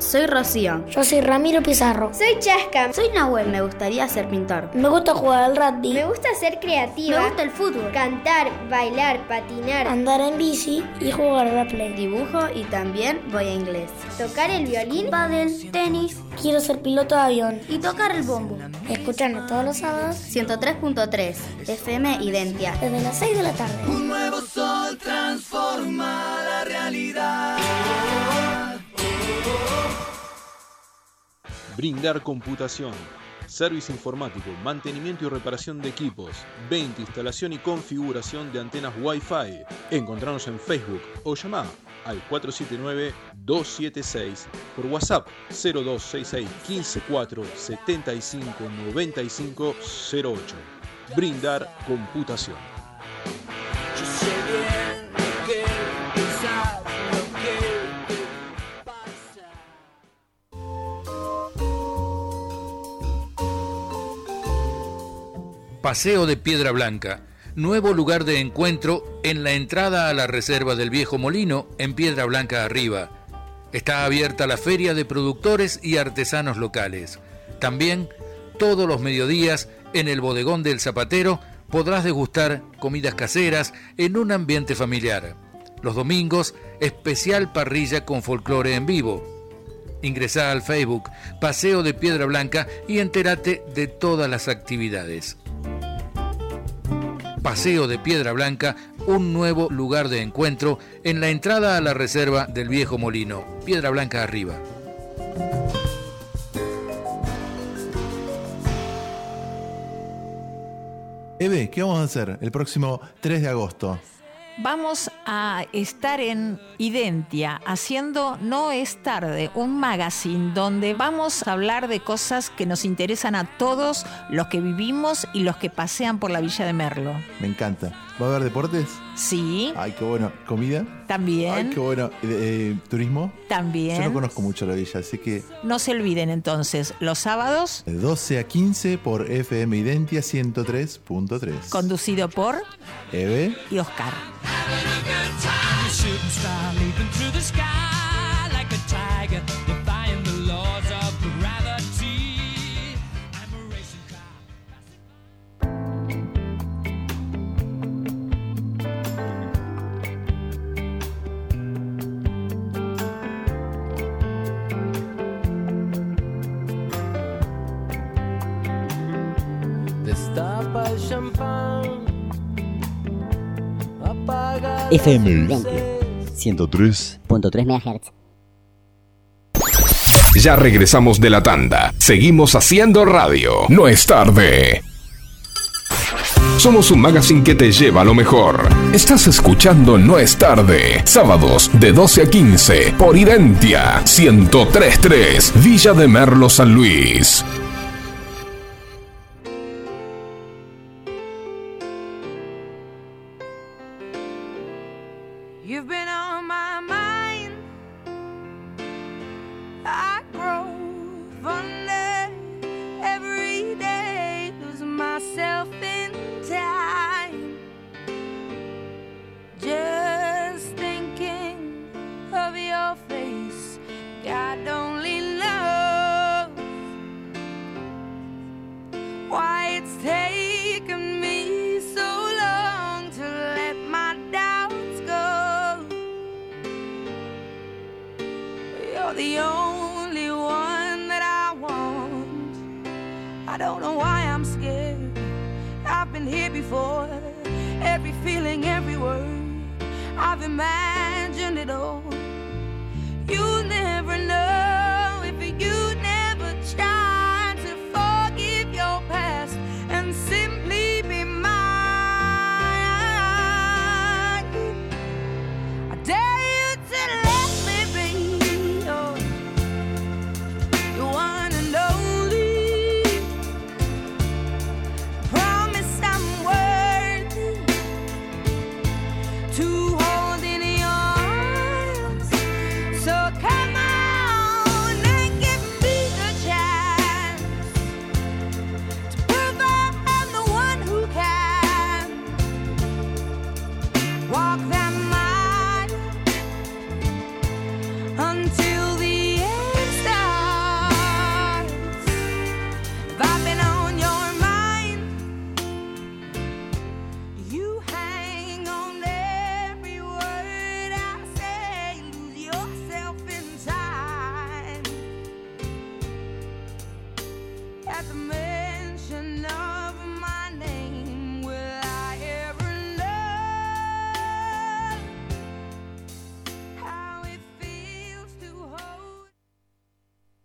Soy Rocío. Yo soy Ramiro Pizarro. Soy Chasca. Soy Nahuel. Me gustaría ser pintor. Me gusta jugar al rugby. Me gusta ser creativa. Me gusta el fútbol. Cantar, bailar, patinar. Andar en bici y jugar a la play. Dibujo y también voy a inglés. Tocar el violín, pádel, tenis. Quiero ser piloto de avión. Y tocar el bombo. Escuchando todos los sábados 103.3 FM Identia. Desde las 6 de la tarde. Un nuevo sol transforma la realidad. Brindar computación. Servicio informático, mantenimiento y reparación de equipos, venta, instalación y configuración de antenas Wi-Fi. Encontrarnos en Facebook o llama al 479-276 por WhatsApp 0266 154 75 95 08. Brindar computación. Paseo de Piedra Blanca, nuevo lugar de encuentro en la entrada a la reserva del Viejo Molino en Piedra Blanca arriba. Está abierta la feria de productores y artesanos locales. También, todos los mediodías, en el bodegón del Zapatero, podrás degustar comidas caseras en un ambiente familiar. Los domingos, especial parrilla con folclore en vivo. Ingresá al Facebook Paseo de Piedra Blanca y entérate de todas las actividades. Paseo de Piedra Blanca, un nuevo lugar de encuentro en la entrada a la reserva del Viejo Molino, Piedra Blanca arriba. Eve, ¿qué vamos a hacer el próximo 3 de agosto? Vamos a estar en Identia haciendo No es tarde, un magazine donde vamos a hablar de cosas que nos interesan a todos los que vivimos y los que pasean por la Villa de Merlo. Me encanta. ¿Va a haber deportes? Sí, Ay, qué bueno. ¿Comida? también. Ay, qué bueno. Eh, eh, ¿Turismo? También. Yo no conozco mucho la villa, así que No se olviden entonces, los sábados, de 12 a 15 por FM Identia 103.3. conducido por Eve. y Oscar. A FM las 103.3 MHz. Ya regresamos de la tanda. Seguimos haciendo radio. No es tarde. Somos un magazine que te lleva a lo mejor. Estás escuchando No es tarde. Sábados de 12 a 15 por Identia 1033 Villa de Merlo San Luis.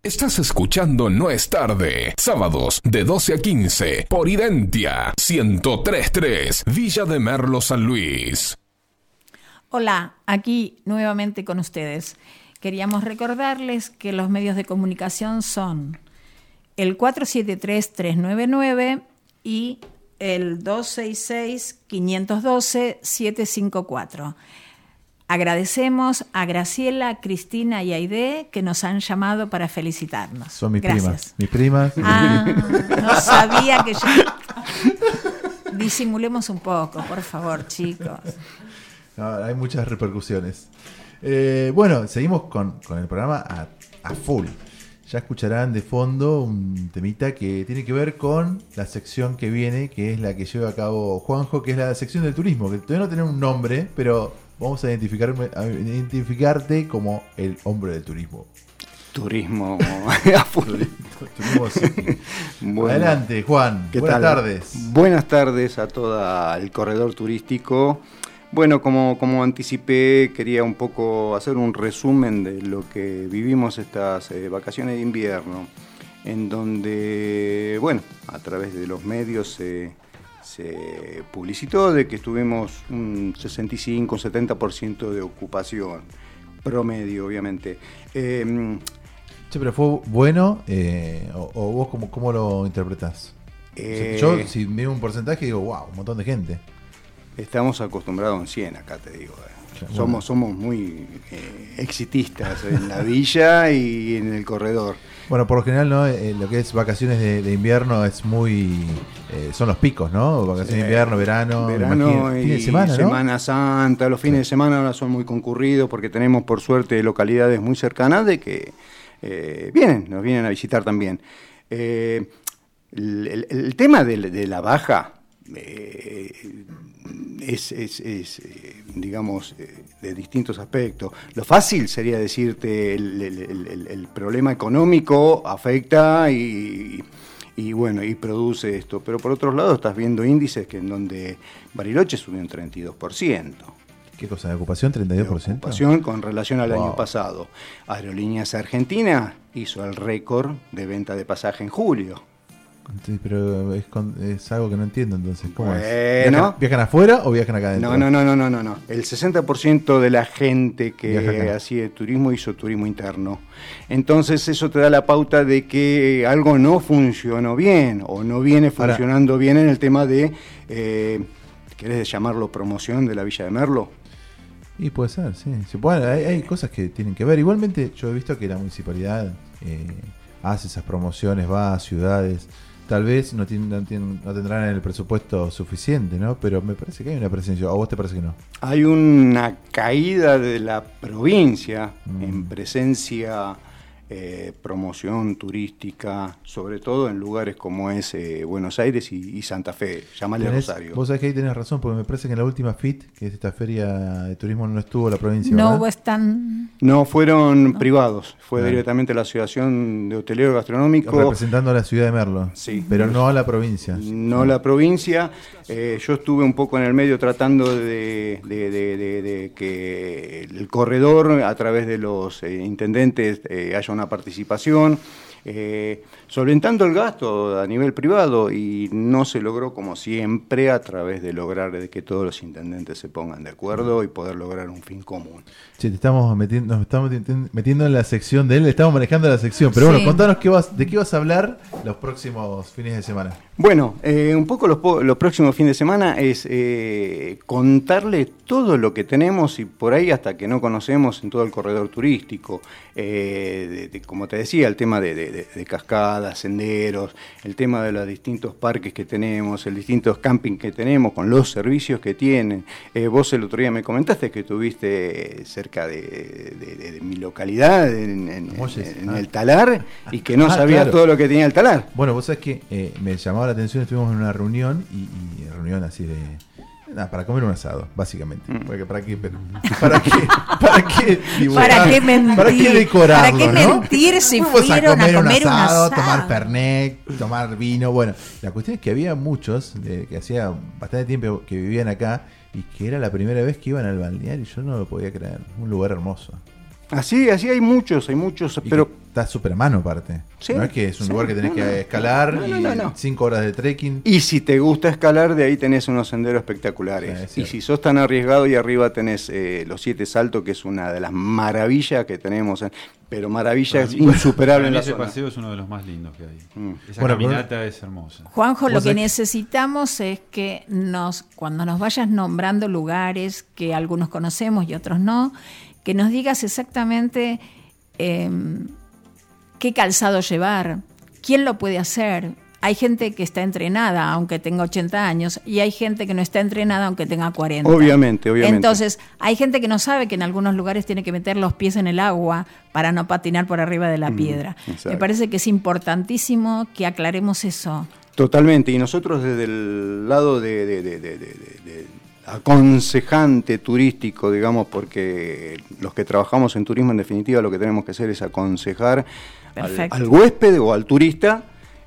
Estás escuchando No es tarde. Sábados de 12 a 15 por Identia 1033 Villa de Merlo San Luis. Hola, aquí nuevamente con ustedes. Queríamos recordarles que los medios de comunicación son el 473-399 y el 266-512-754. Agradecemos a Graciela, Cristina y Aide que nos han llamado para felicitarnos. Son mis Gracias. primas. Mis primas. Ah, no sabía que yo... (laughs) Disimulemos un poco, por favor, chicos. No, hay muchas repercusiones. Eh, bueno, seguimos con, con el programa a, a full. Ya escucharán de fondo un temita que tiene que ver con la sección que viene, que es la que lleva a cabo Juanjo, que es la sección del turismo, que todavía no tiene un nombre, pero vamos a, identificarme, a identificarte como el hombre del turismo. Turismo (laughs) (laughs) a full. Turismo, sí. Bueno, Adelante, Juan. ¿qué Buenas tal? tardes. Buenas tardes a todo el corredor turístico. Bueno, como, como anticipé, quería un poco hacer un resumen de lo que vivimos estas eh, vacaciones de invierno, en donde, bueno, a través de los medios se, se publicitó de que estuvimos un 65-70% de ocupación, promedio, obviamente. Eh, Che, pero fue bueno, eh, o, o vos cómo, cómo lo interpretás? O sea, Eh, yo, si veo un porcentaje, digo, wow, un montón de gente. Estamos acostumbrados en 100 acá, te digo. eh. Somos, somos muy exitistas en la villa y en el corredor. Bueno, por lo general, ¿no? Eh, lo que es vacaciones de, de invierno es muy. eh, son los picos, ¿no? Vacaciones de invierno, verano, Verano imagino, y fin de semana, ¿no? Semana Santa, los fines de semana ahora son muy concurridos porque tenemos por suerte localidades muy cercanas de que eh, vienen, nos vienen a visitar también. Eh, el, el- tema de, de la baja es, es- es, eh, digamos, eh, de distintos aspectos. Lo fácil sería decirte el, el- el- el- el problema económico afecta y, y bueno, y produce esto. Pero por otro lado estás viendo índices que en donde Bariloche subió un 32%. ¿Qué cosa? ¿De ocupación 32%? Ocupación con relación al Wow. año pasado. Aerolíneas Argentina hizo el récord de venta de pasaje en julio. Sí, pero es, con- es algo que no entiendo entonces. ¿Cómo es? Bueno. ¿Viajan, viajan afuera o viajan acá adentro? No, no, no, no, no, no, no. El 60% de la gente que hacía turismo hizo turismo interno. Entonces eso te da la pauta de que algo no funcionó bien o no viene Ahora- funcionando bien en el tema de, eh, ¿querés llamarlo promoción de la Villa de Merlo? Y puede ser, sí. Puede- hay, hay cosas que tienen que ver. Igualmente, yo he visto que la municipalidad eh, hace esas promociones, va a ciudades. Tal vez no, tienen- no, tendrán el presupuesto suficiente, ¿no? Pero me parece que hay una presencia. ¿O a vos te parece que no? Hay una caída de la provincia Mm. en presencia, eh, promoción turística, sobre todo en lugares como es eh, Buenos Aires y, y Santa Fe, llamale Rosario. Vos sabés que ahí tenés razón, porque me parece que en la última FIT, que es esta feria de turismo, no estuvo la provincia. No ¿verdad? hubo stand. No, fueron privados, fue directamente la Asociación de Hotelero Gastronómico. Representando a la ciudad de Merlo. Sí. Pero no a la provincia. no la provincia. Eh, yo estuve un poco en el medio tratando de, que el corredor, a través de los eh, intendentes, eh, haya una participación, eh, solventando el gasto a nivel privado y no se logró como siempre a través de lograr de que todos los intendentes se pongan de acuerdo y poder lograr un fin común. Sí, te estamos metiendo, nos estamos meti- metiendo en la sección de él, le estamos manejando la sección. Pero bueno, contanos qué vas, de qué vas a hablar los próximos fines de semana. Bueno, eh, un poco los, po- los próximos fines de semana es eh, contarle todo lo que tenemos y por ahí hasta que no conocemos en todo el corredor turístico. Eh, de- de- como te decía, el tema de, de- de- de cascadas, senderos, el tema de los distintos parques que tenemos, el distintos camping que tenemos, con los servicios que tienen. Eh, vos el otro día me comentaste que estuviste cerca de, de- de- de mi localidad, en, en- en ah. el Talar, y que no Ah, sabía claro. todo lo que tenía el Talar. Bueno, vos sabés que eh, me llamaba la atención, estuvimos en una reunión y, y reunión así de. Nada, para comer un asado, básicamente. Mm. Porque ¿Para qué? Pero- ¿Para qué? (laughs) ¿Para qué dibujar? ¿Para qué mentir? ¿Para qué decorarlo, ¿Para qué no? mentir si Fuimos fueron a comer un asado? tomar pernet, tomar vino. Bueno, la cuestión es que había muchos de- que hacía bastante tiempo que vivían acá y que era la primera vez que iban al balneario y yo no lo podía creer. Un lugar hermoso. Así, así hay muchos, hay muchos, Y pero está súper a mano aparte. Sí, no es que es un sí, lugar que tenés no, que no. escalar No, no, y no, no. cinco horas de trekking. Y si te gusta escalar, de ahí tenés unos senderos espectaculares. y si sos tan arriesgado, y arriba tenés eh, los siete saltos, que es una de las maravillas que tenemos. eh, Pero maravillas mí- insuperables en la ese zona. paseo es uno de los más lindos que hay. Esa Bueno, caminata es hermosa. Juanjo, lo que sabés- necesitamos es que nos, cuando nos vayas nombrando lugares que algunos conocemos y otros no, que nos digas exactamente eh, qué calzado llevar, quién lo puede hacer. Hay gente que está entrenada aunque tenga 80 años y hay gente que no está entrenada aunque tenga 40. Obviamente, obviamente. Entonces, hay gente que no sabe que en algunos lugares tiene que meter los pies en el agua para no patinar por arriba de la Mm, piedra. Me parece que es importantísimo que aclaremos eso. Totalmente, y nosotros desde el lado de aconsejante turístico, digamos, porque los que trabajamos en turismo en definitiva lo que tenemos que hacer es aconsejar al, al huésped o al turista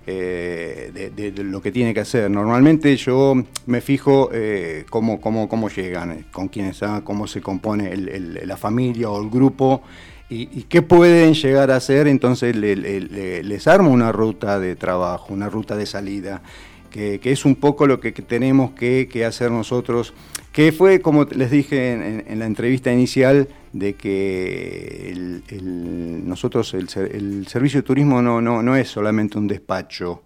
eh, de, de- de lo que tiene que hacer. Normalmente yo me fijo eh, cómo, cómo, cómo llegan, eh, con quiénes están, cómo se compone el- el- la familia o el grupo y, y qué pueden llegar a hacer, entonces le- le- le- les armo una ruta de trabajo, una ruta de salida, que, que es un poco lo que, que tenemos que, que hacer nosotros, que fue, como les dije en, en- en la entrevista inicial, de que el- el- nosotros el, ser- el servicio de turismo no, no, no es solamente un despacho,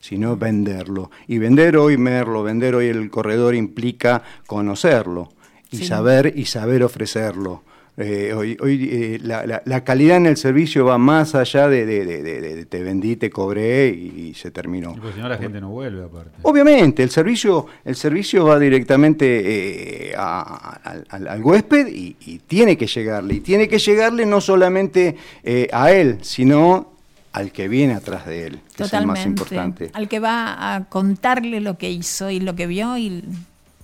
sino venderlo. Y vender hoy Merlo, vender hoy el corredor implica conocerlo y Sí. saber y saber ofrecerlo. Eh, hoy hoy eh, la, la- la calidad en el servicio va más allá de, de- de- de- de te vendí, te cobré y, y se terminó. Porque si no la gente no vuelve aparte. Obviamente, el servicio, el servicio va directamente eh, a- al, al- al huésped y, y tiene que llegarle. Y tiene que llegarle no solamente eh, a él, sino al que viene atrás de él, que es el más Totalmente. importante. Al que va a contarle lo que hizo y lo que vio y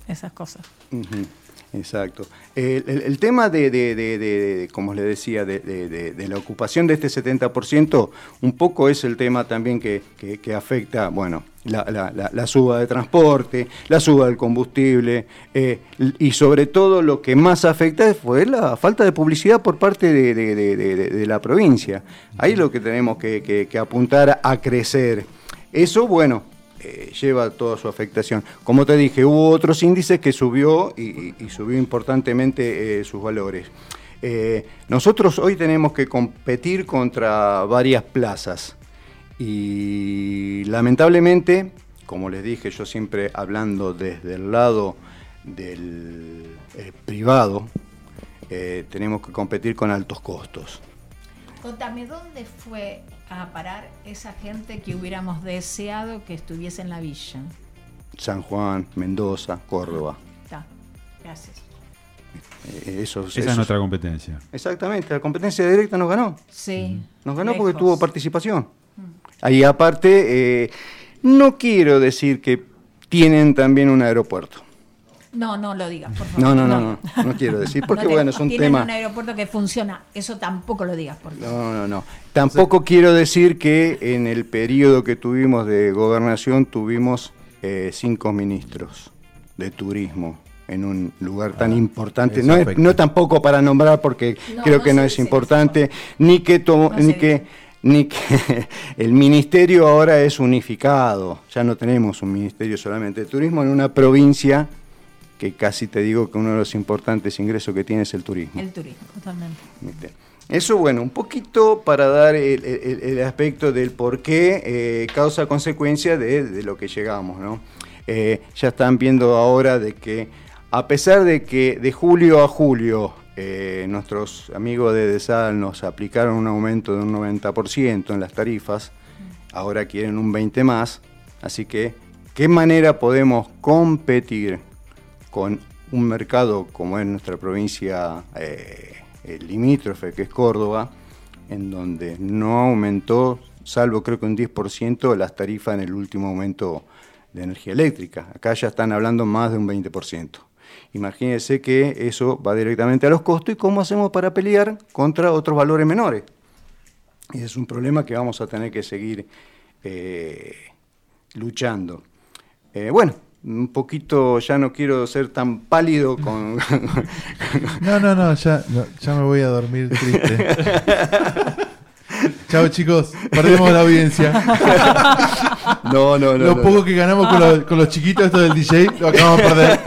esas cosas. Ujú. Exacto. El, el- el tema de, de- de- de- de, como les decía, de, la ocupación de este 70%, un poco es el tema también que, que- que afecta, bueno, la, la- la- la suba de transporte, la suba del combustible, eh, y sobre todo lo que más afecta fue la falta de publicidad por parte de, de- de- de- de- de la provincia. Ahí es lo que tenemos que, que- que apuntar a crecer. Eso, bueno, eh, lleva toda su afectación. Como te dije, hubo otros índices que subió y, subió importantemente eh, sus valores. Eh, nosotros hoy tenemos que competir contra varias plazas y lamentablemente, como les dije, yo siempre hablando desde el lado del privado, tenemos que competir con altos costos. Contame, ¿dónde fue a parar esa gente que hubiéramos deseado que estuviese en la villa? San Juan, Mendoza, Córdoba. Está, gracias. Eh, eso, Esa es nuestra competencia. Exactamente, la competencia directa nos ganó. Sí. Nos ganó porque tuvo participación. Ahí aparte, eh, no quiero decir que tienen también un aeropuerto. No, no lo digas, por favor. No, no, no, no, no quiero decir, (laughs) porque No te- bueno, es un tienen tema... un aeropuerto que funciona, eso tampoco lo digas, por favor. No, no, no. Tampoco quiero decir que en el periodo que tuvimos de gobernación tuvimos eh, cinco ministros de turismo en un lugar tan importante. eso No, es, no tampoco para nombrar porque No, creo no que no es importante, ni que, to- No se ni que ni que (laughs) el ministerio ahora es unificado. Ya no tenemos un ministerio solamente de turismo en una provincia que casi te digo que uno de los importantes ingresos que tiene es el turismo. El turismo, totalmente. ¿viste? Eso, bueno, un poquito para dar el, el- el aspecto del por qué eh, causa-consecuencia de, de lo que llegamos, ¿no? Eh, ya están viendo ahora de que, a pesar de que de julio a julio eh, nuestros amigos de DESAL nos aplicaron un aumento de un 90% en las tarifas, ahora quieren un 20% más, así que, ¿qué manera podemos competir con un mercado como es nuestra provincia eh, limítrofe, que es Córdoba, en donde no aumentó, salvo creo que un 10%, las tarifas en el último aumento de energía eléctrica. Acá ya están hablando más de un 20%. Imagínense que eso va directamente a los costos y cómo hacemos para pelear contra otros valores menores. Y es un problema que vamos a tener que seguir eh, luchando. Eh, bueno, un poquito, ya no quiero ser tan pálido (laughs) con... No, no, no, ya, no, ya me voy a dormir triste. (laughs) Chao chicos, perdemos la audiencia. No, no, no. Lo no, poco no. que ganamos con, los- con los chiquitos esto del DJ, lo acabamos de perder.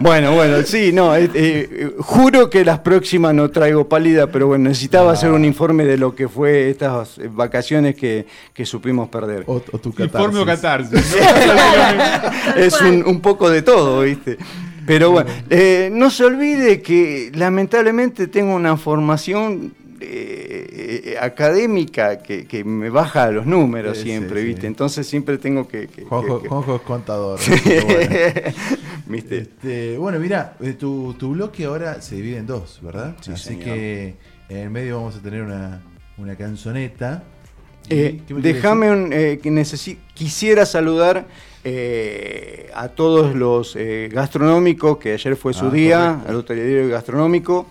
Bueno, bueno, sí, no, eh, eh, juro que las próximas no traigo pálida, pero bueno, necesitaba hacer un informe de lo que fue estas eh, vacaciones que, que supimos perder. O, o tu Informe o catarsis. catarsis. (laughs) es un, un poco de todo, ¿viste? Pero bueno, eh, no se olvide que lamentablemente tengo una formación eh, eh, académica que, que me baja los números Sí, siempre, sí, ¿viste? sí. Entonces siempre tengo que... que- Juanjo, que- que- Juanjo es contador. Bueno. (laughs) ¿Viste? Este, bueno, mira, tu, tu bloque ahora se divide en dos, ¿verdad? Sí, Así señor. que en el medio vamos a tener una, una canzoneta. ¿Y Eh, déjame un, eh, que necesi- quisiera saludar eh, a todos los eh, gastronómicos, que ayer fue su Ah, día, correcto. al hotelería gastronómico,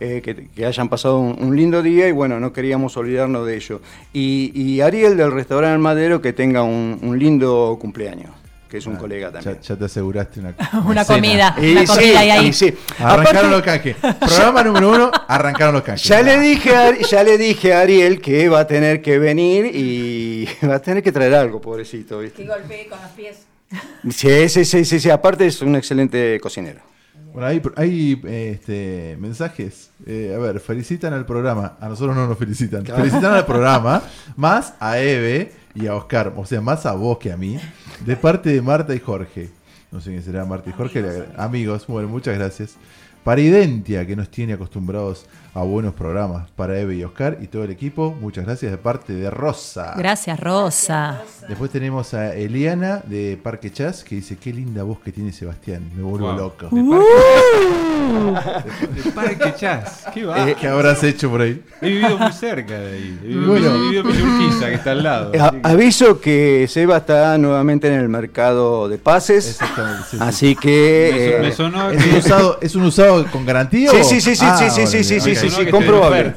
eh, que, que hayan pasado un, un lindo día y bueno, no queríamos olvidarnos de ello. Y, y Ariel del restaurante Madero, que tenga un, un lindo cumpleaños, que es un colega también. Ya, ya te aseguraste una, (laughs) Una comida, Y una sí, comida ahí. y sí. Arrancaron Aparte- los canjes. (laughs) Programa número uno, arrancaron los canjes. Ya le dije a, ya le dije a Ariel que va a tener que venir y (laughs) va a tener que traer algo, pobrecito, ¿viste? Que golpeé con los pies. Sí, sí, sí, sí, sí, aparte es un excelente cocinero. Bueno, hay, hay este, mensajes. Eh, a ver, felicitan al programa. A nosotros no nos felicitan. Claro. Felicitan al programa, (laughs) más a Eve y a Oscar. O sea, más a vos que a mí. De parte de Marta y Jorge. No sé quién será Marta y Jorge. le- Amigos, bueno, muchas gracias. Para Identia, que nos tiene acostumbrados a buenos programas. Para Eve y Oscar y todo el equipo, muchas gracias de parte de Rosa. Gracias, Rosa. Después tenemos a Eliana de Parque Chas que dice, qué linda voz que tiene Sebastián, me vuelvo Wow. loco. (laughs) Parque Chas. Qué va. Eh, ¿Qué habrás hecho por ahí? He vivido muy cerca de ahí. He vivido, Bueno. he vivido en Urquiza, que está al lado. A- aviso que Seba está nuevamente en el mercado de pases. Así que. Me eh, sonó ¿Es un, usado, ¿Es un usado con garantía? Sí, o- sí, sí, sí, Ah, sí, sí, sí, sí, sí, sí, sí, comprobable.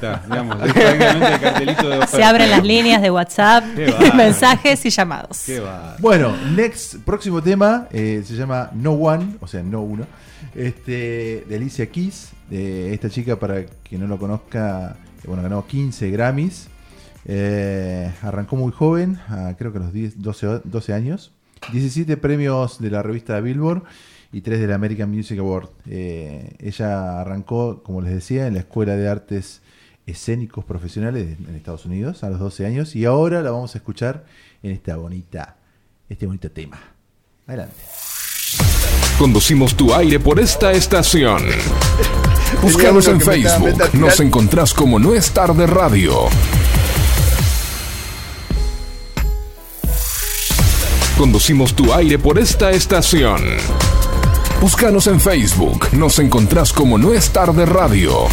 Se abren las líneas de WhatsApp, mensajes y llamados. Qué va. Bueno, next, próximo tema eh, se llama No One, o sea, no uno, este, de Alicia Keys, esta chica para quien no lo conozca, eh, bueno, ganó 15 Grammys, eh, arrancó muy joven, creo que a los 10, 12, o- 12 años, 17 premios de la revista Billboard y 3 de la American Music Award. Eh, ella arrancó, como les decía, en la Escuela de Artes Escénicos Profesionales en Estados Unidos a los 12 años y ahora la vamos a escuchar en esta bonita, este bonito tema. Adelante. Conducimos tu aire por esta estación. Búscanos en Facebook. Nos encontrás como No es tarde radio. Conducimos tu aire por esta estación. Búscanos en Facebook. Nos encontrás como No es tarde radio.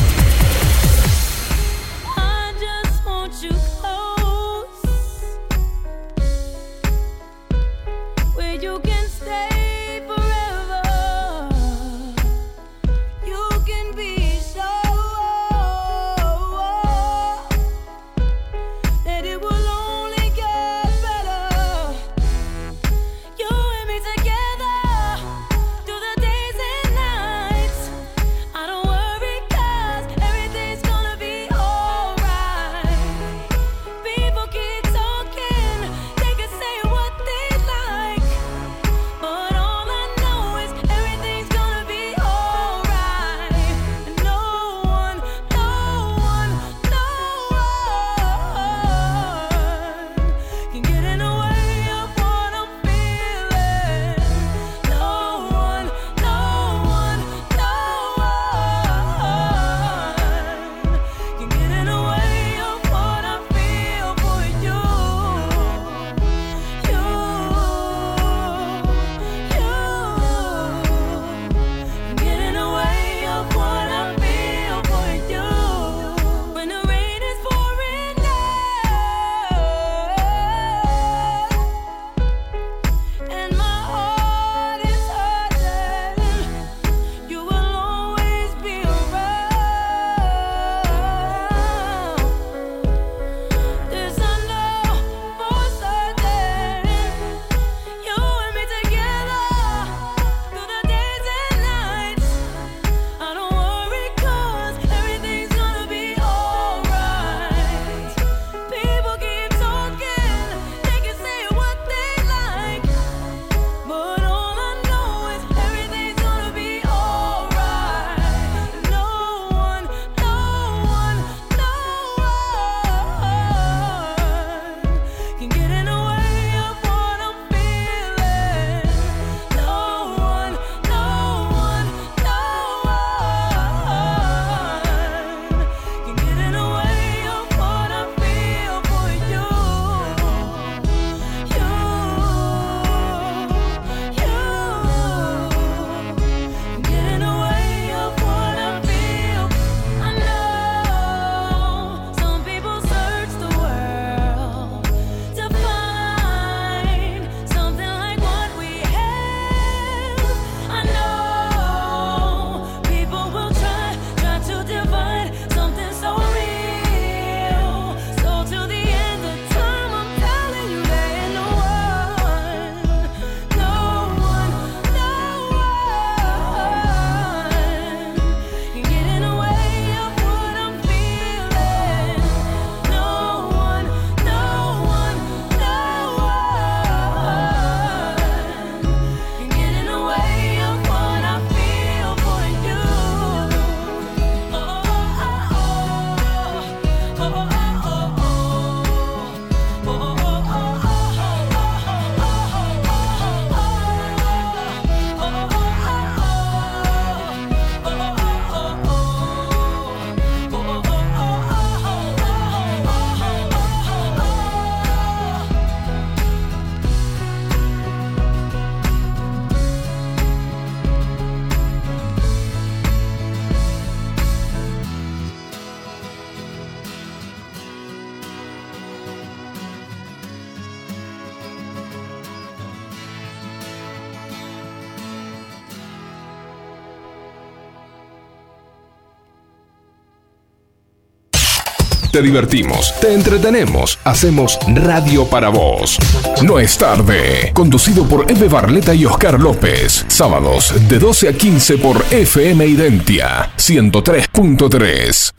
Divertimos, te entretenemos, hacemos radio para vos. No es tarde. Conducido por Eve Barleta y Oscar López. Sábados de 12 a 15 por FM Identia 103.3.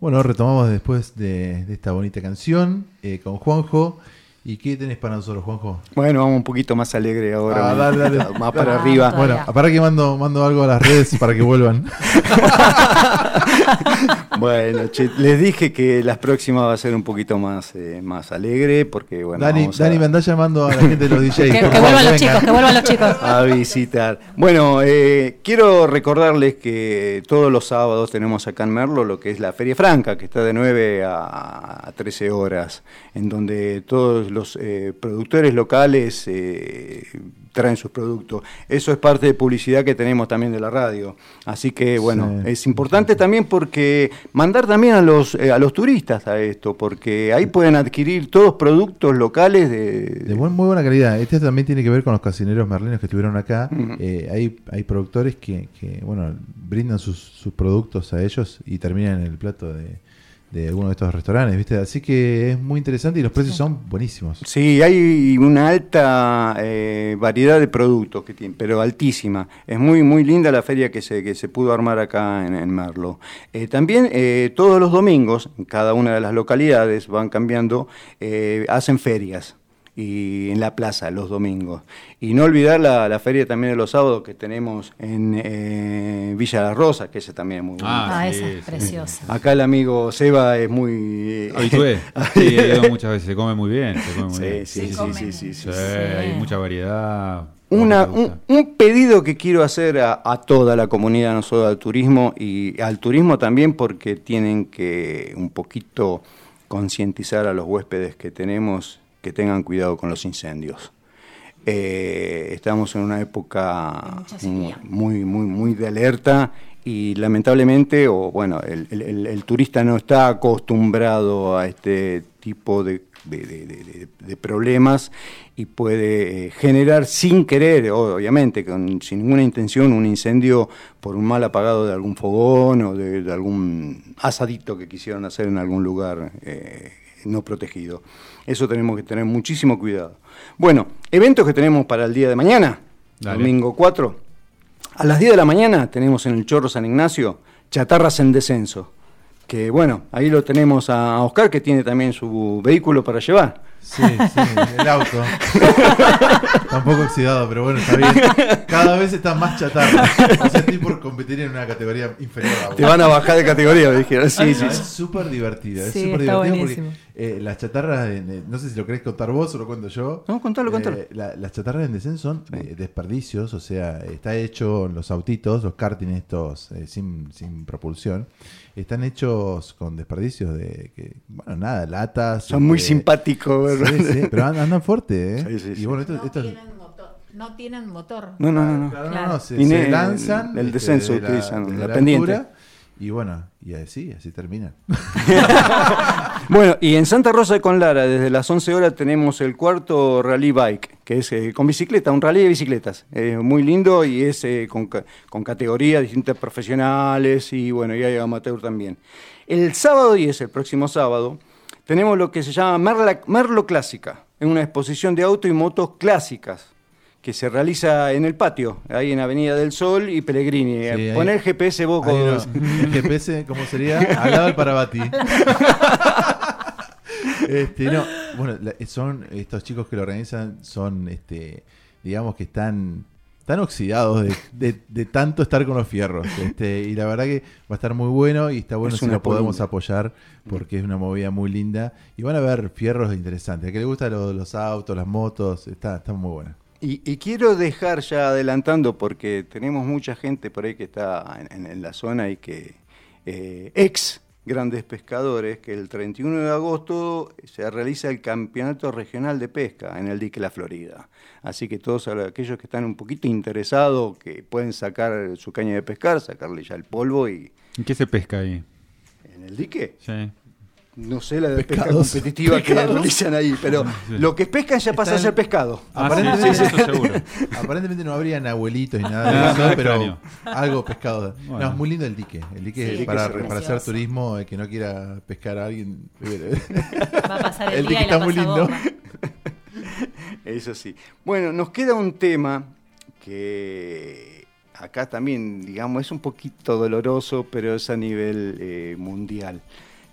Bueno, retomamos después de, de esta bonita canción eh, con Juanjo. ¿Y qué tenés para nosotros, Juanjo? Bueno, vamos un poquito más alegre ahora. Ah, dale, dale. (laughs) Más para arriba. Bueno, para que mando, mando algo a las redes para que vuelvan. (laughs) Bueno, che, les dije que las próximas va a ser un poquito más, eh, más alegre porque bueno. Dani, vamos a- Dani me andá llamando a la gente de los DJs. (laughs) Que, que favor, vuelvan los chicos, que vuelvan los chicos. a visitar. Bueno, eh, quiero recordarles que todos los sábados tenemos acá en Merlo lo que es la Feria Franca, que está de 9 a, a 13 horas, en donde todos los eh, productores locales eh, traen sus productos. Eso es parte de publicidad que tenemos también de la radio. Así que, bueno, Sí. es importante también porque mandar también a los, eh, a los turistas a esto, porque ahí pueden adquirir todos productos locales de, De buen- muy buena calidad. Este también tiene que ver con los cocineros merlinos que estuvieron acá. Eh, hay, hay productores que, que, bueno, brindan sus, sus productos a ellos y terminan en el plato de, de alguno de estos restaurantes, ¿viste? Así que es muy interesante y los precios son buenísimos. Sí, hay una alta eh, variedad de productos que tienen, pero altísima. Es muy muy linda la feria que se, que se pudo armar acá en, en Merlo. Eh, también eh, todos los domingos, en cada una de las localidades van cambiando, eh, hacen ferias. Y en la plaza los domingos. Y no olvidar la, la feria también de los sábados que tenemos en eh, Villa La Rosa, que ese también es muy bonito. Ah, esa es preciosa. Acá el amigo Seba es muy... Habitué. (laughs) Sí, he ido muchas veces. Se come muy bien. Se come muy Sí, bien. sí, sí, sí, sí, sí, sí. Hay mucha variedad. Una- ¿Cómo te un, un pedido que quiero hacer a, a toda la comunidad, no solo al turismo, y al turismo también porque tienen que un poquito concientizar a los huéspedes que tenemos que tengan cuidado con los incendios. Eh, estamos en una época muy, muy, muy, de alerta y lamentablemente, o bueno, el, el- el- el turista no está acostumbrado a este tipo de, de- de- de- de- de problemas y puede eh, generar sin querer, obviamente, con, sin ninguna intención, un incendio por un mal apagado de algún fogón o de, de algún asadito que quisieron hacer en algún lugar eh, no protegido. Eso tenemos que tener muchísimo cuidado. Bueno, eventos que tenemos para el día de mañana, Dale. domingo 4. A las 10 de la mañana tenemos en el Chorro San Ignacio Chatarras en Descenso. Que bueno, ahí lo tenemos a Oscar que tiene también su vehículo para llevar. Sí, sí, el auto. (laughs) Está un poco oxidado, pero bueno, está bien. Cada vez está más chatarra. O sea, estoy por competir en una categoría inferior a vos. Te van a bajar de categoría, me dijeron. Sí, No, sí, Es súper divertida. Es súper divertido buenísimo. porque eh, las chatarras, en- eh, no sé si lo querés contar vos o lo cuento yo. No, contalo, Eh, contalo. la- las chatarras en descenso son eh, desperdicios, o sea, está hecho en los autitos, los karting estos eh, sin, sin propulsión, están hechos con desperdicios de, que, bueno, nada, latas. Son muy este, simpáticos, Sí, ¿verdad? sí, pero andan fuerte, ¿eh? Sí, sí, y sí. bueno, esto, No esto es- tienen motor. No tienen motor. No, no, no. no. Claro, no, no, se, se lanzan. el este, descenso de la- utilizan, de la pendiente. altura, y bueno, y así, así terminan. (laughs) Bueno, y en Santa Rosa de Conlara, desde las 11 horas tenemos el cuarto Rally Bike, que es eh, con bicicleta, un rally de bicicletas. Eh, muy lindo y es eh, con, ca- con categorías distintas profesionales y bueno, y hay amateur también. El sábado 10, el próximo sábado, tenemos lo que se llama Merla- Merlo Clásica, en una exposición de auto y motos clásicas que se realiza en el patio, ahí en Avenida del Sol y Pellegrini. Sí, ahí- Poner GPS vos con- no. GPS, ¿cómo sería? Al lado del Parabati. (laughs) Este, no, bueno, la- son estos chicos que lo organizan, son, este, digamos que están, están oxidados de, de- de tanto estar con los fierros. Este, y la verdad que va a estar muy bueno y está bueno Es si lo podemos apoyar porque es una movida muy linda. Y van a ver fierros interesantes. A que le gustan los, los autos, las motos, está, está muy bueno. Y, y quiero dejar ya adelantando, porque tenemos mucha gente por ahí que está en, la zona y que eh, ex grandes pescadores, que el 31 de agosto se realiza el Campeonato Regional de Pesca en el dique La Florida. Así que todos aquellos que están un poquito interesados, que pueden sacar su caña de pescar, sacarle ya el polvo y ¿Y qué se pesca ahí? en el dique. Sí. No sé la de pesca Pescados. competitiva que realizan ahí, pero Sí. lo que pescan ya pasa a ser pescado. Aparentemente, Sí, sí, sí. aparentemente (laughs) no habrían abuelitos y nada de Ah, eso, no, pero extraño. algo pescado. No, es muy lindo el dique. El dique Sí, es el para, dique para hacer turismo, el que no quiera pescar a alguien. (laughs) Va a pasar el dique día y la está muy lindo. bomba. (laughs) Eso sí. Bueno, nos queda un tema que acá también, digamos, es un poquito doloroso, pero es a nivel eh, mundial,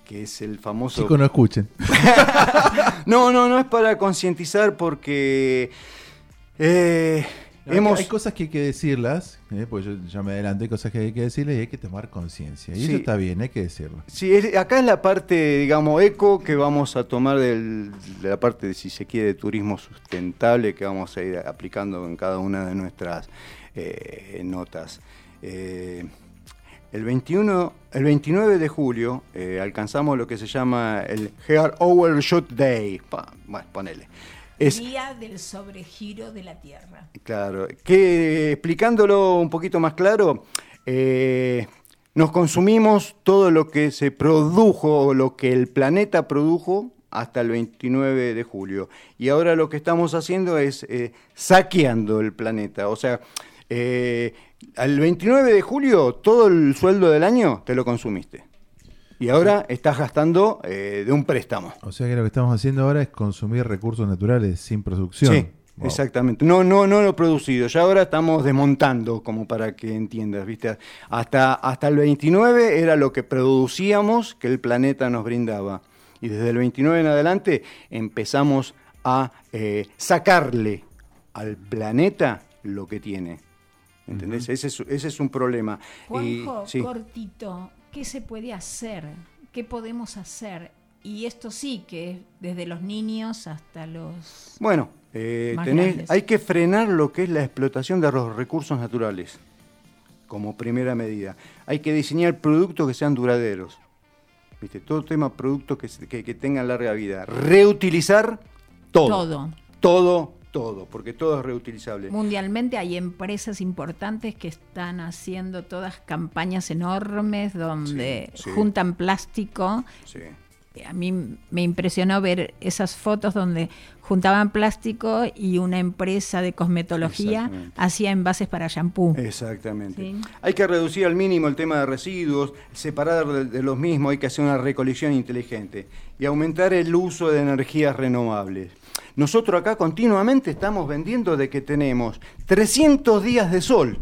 que es el famoso... Chicos, no escuchen. (laughs) no, no, no es para concientizar porque eh, hemos... Hay cosas que hay que decirlas, eh, porque yo ya me adelanto, hay cosas que hay que decirles y hay que tomar conciencia. Y Sí. eso está bien, hay que decirlo. Sí, es- acá es la parte, digamos, eco que vamos a tomar del- de la parte, de, si se quiere, de turismo sustentable que vamos a ir aplicando en cada una de nuestras eh, notas. Eh, el, 21, el 29 de julio eh, alcanzamos lo que se llama el Heart Overshot Day. Pa- bueno, ponele. Es, Día del sobregiro de la Tierra. Claro, que explicándolo un poquito más claro, eh, nos consumimos todo lo que se produjo o lo que el planeta produjo hasta el 29 de julio. Y ahora lo que estamos haciendo es eh, saqueando el planeta. O sea, eh, al 29 de julio todo el sueldo del año te lo consumiste. Y ahora estás gastando eh, de un préstamo. O sea que lo que estamos haciendo ahora es consumir recursos naturales sin producción. Sí, Wow. exactamente. No, no, no lo producido. Ya ahora estamos desmontando, como para que entiendas, ¿viste? Hasta, hasta el 29 era lo que producíamos que el planeta nos brindaba. Y desde el 29 en adelante empezamos a eh, sacarle al planeta lo que tiene. ¿Entendés? ese, es, ese es un problema. Y- Juanjo, sí. cortito, ¿qué se puede hacer? ¿Qué podemos hacer? Y esto sí que es desde los niños hasta los... Bueno, eh, tenés- hay que frenar lo que es la explotación de los recursos naturales como primera medida. Hay que diseñar productos que sean duraderos. ¿Viste? Todo tema productos que- que tengan larga vida. Reutilizar todo. Todo. Todo, todo, porque todo es reutilizable. Mundialmente hay empresas importantes que están haciendo todas campañas enormes donde Sí, sí. juntan plástico. Sí. A mí me impresionó ver esas fotos donde juntaban plástico y una empresa de cosmetología hacía envases para shampoo. Exactamente. Sí. Hay que reducir al mínimo el tema de residuos, separar de, de los mismos, hay que hacer una recolección inteligente y aumentar el uso de energías renovables. Nosotros acá continuamente estamos vendiendo de que tenemos 300 días de sol,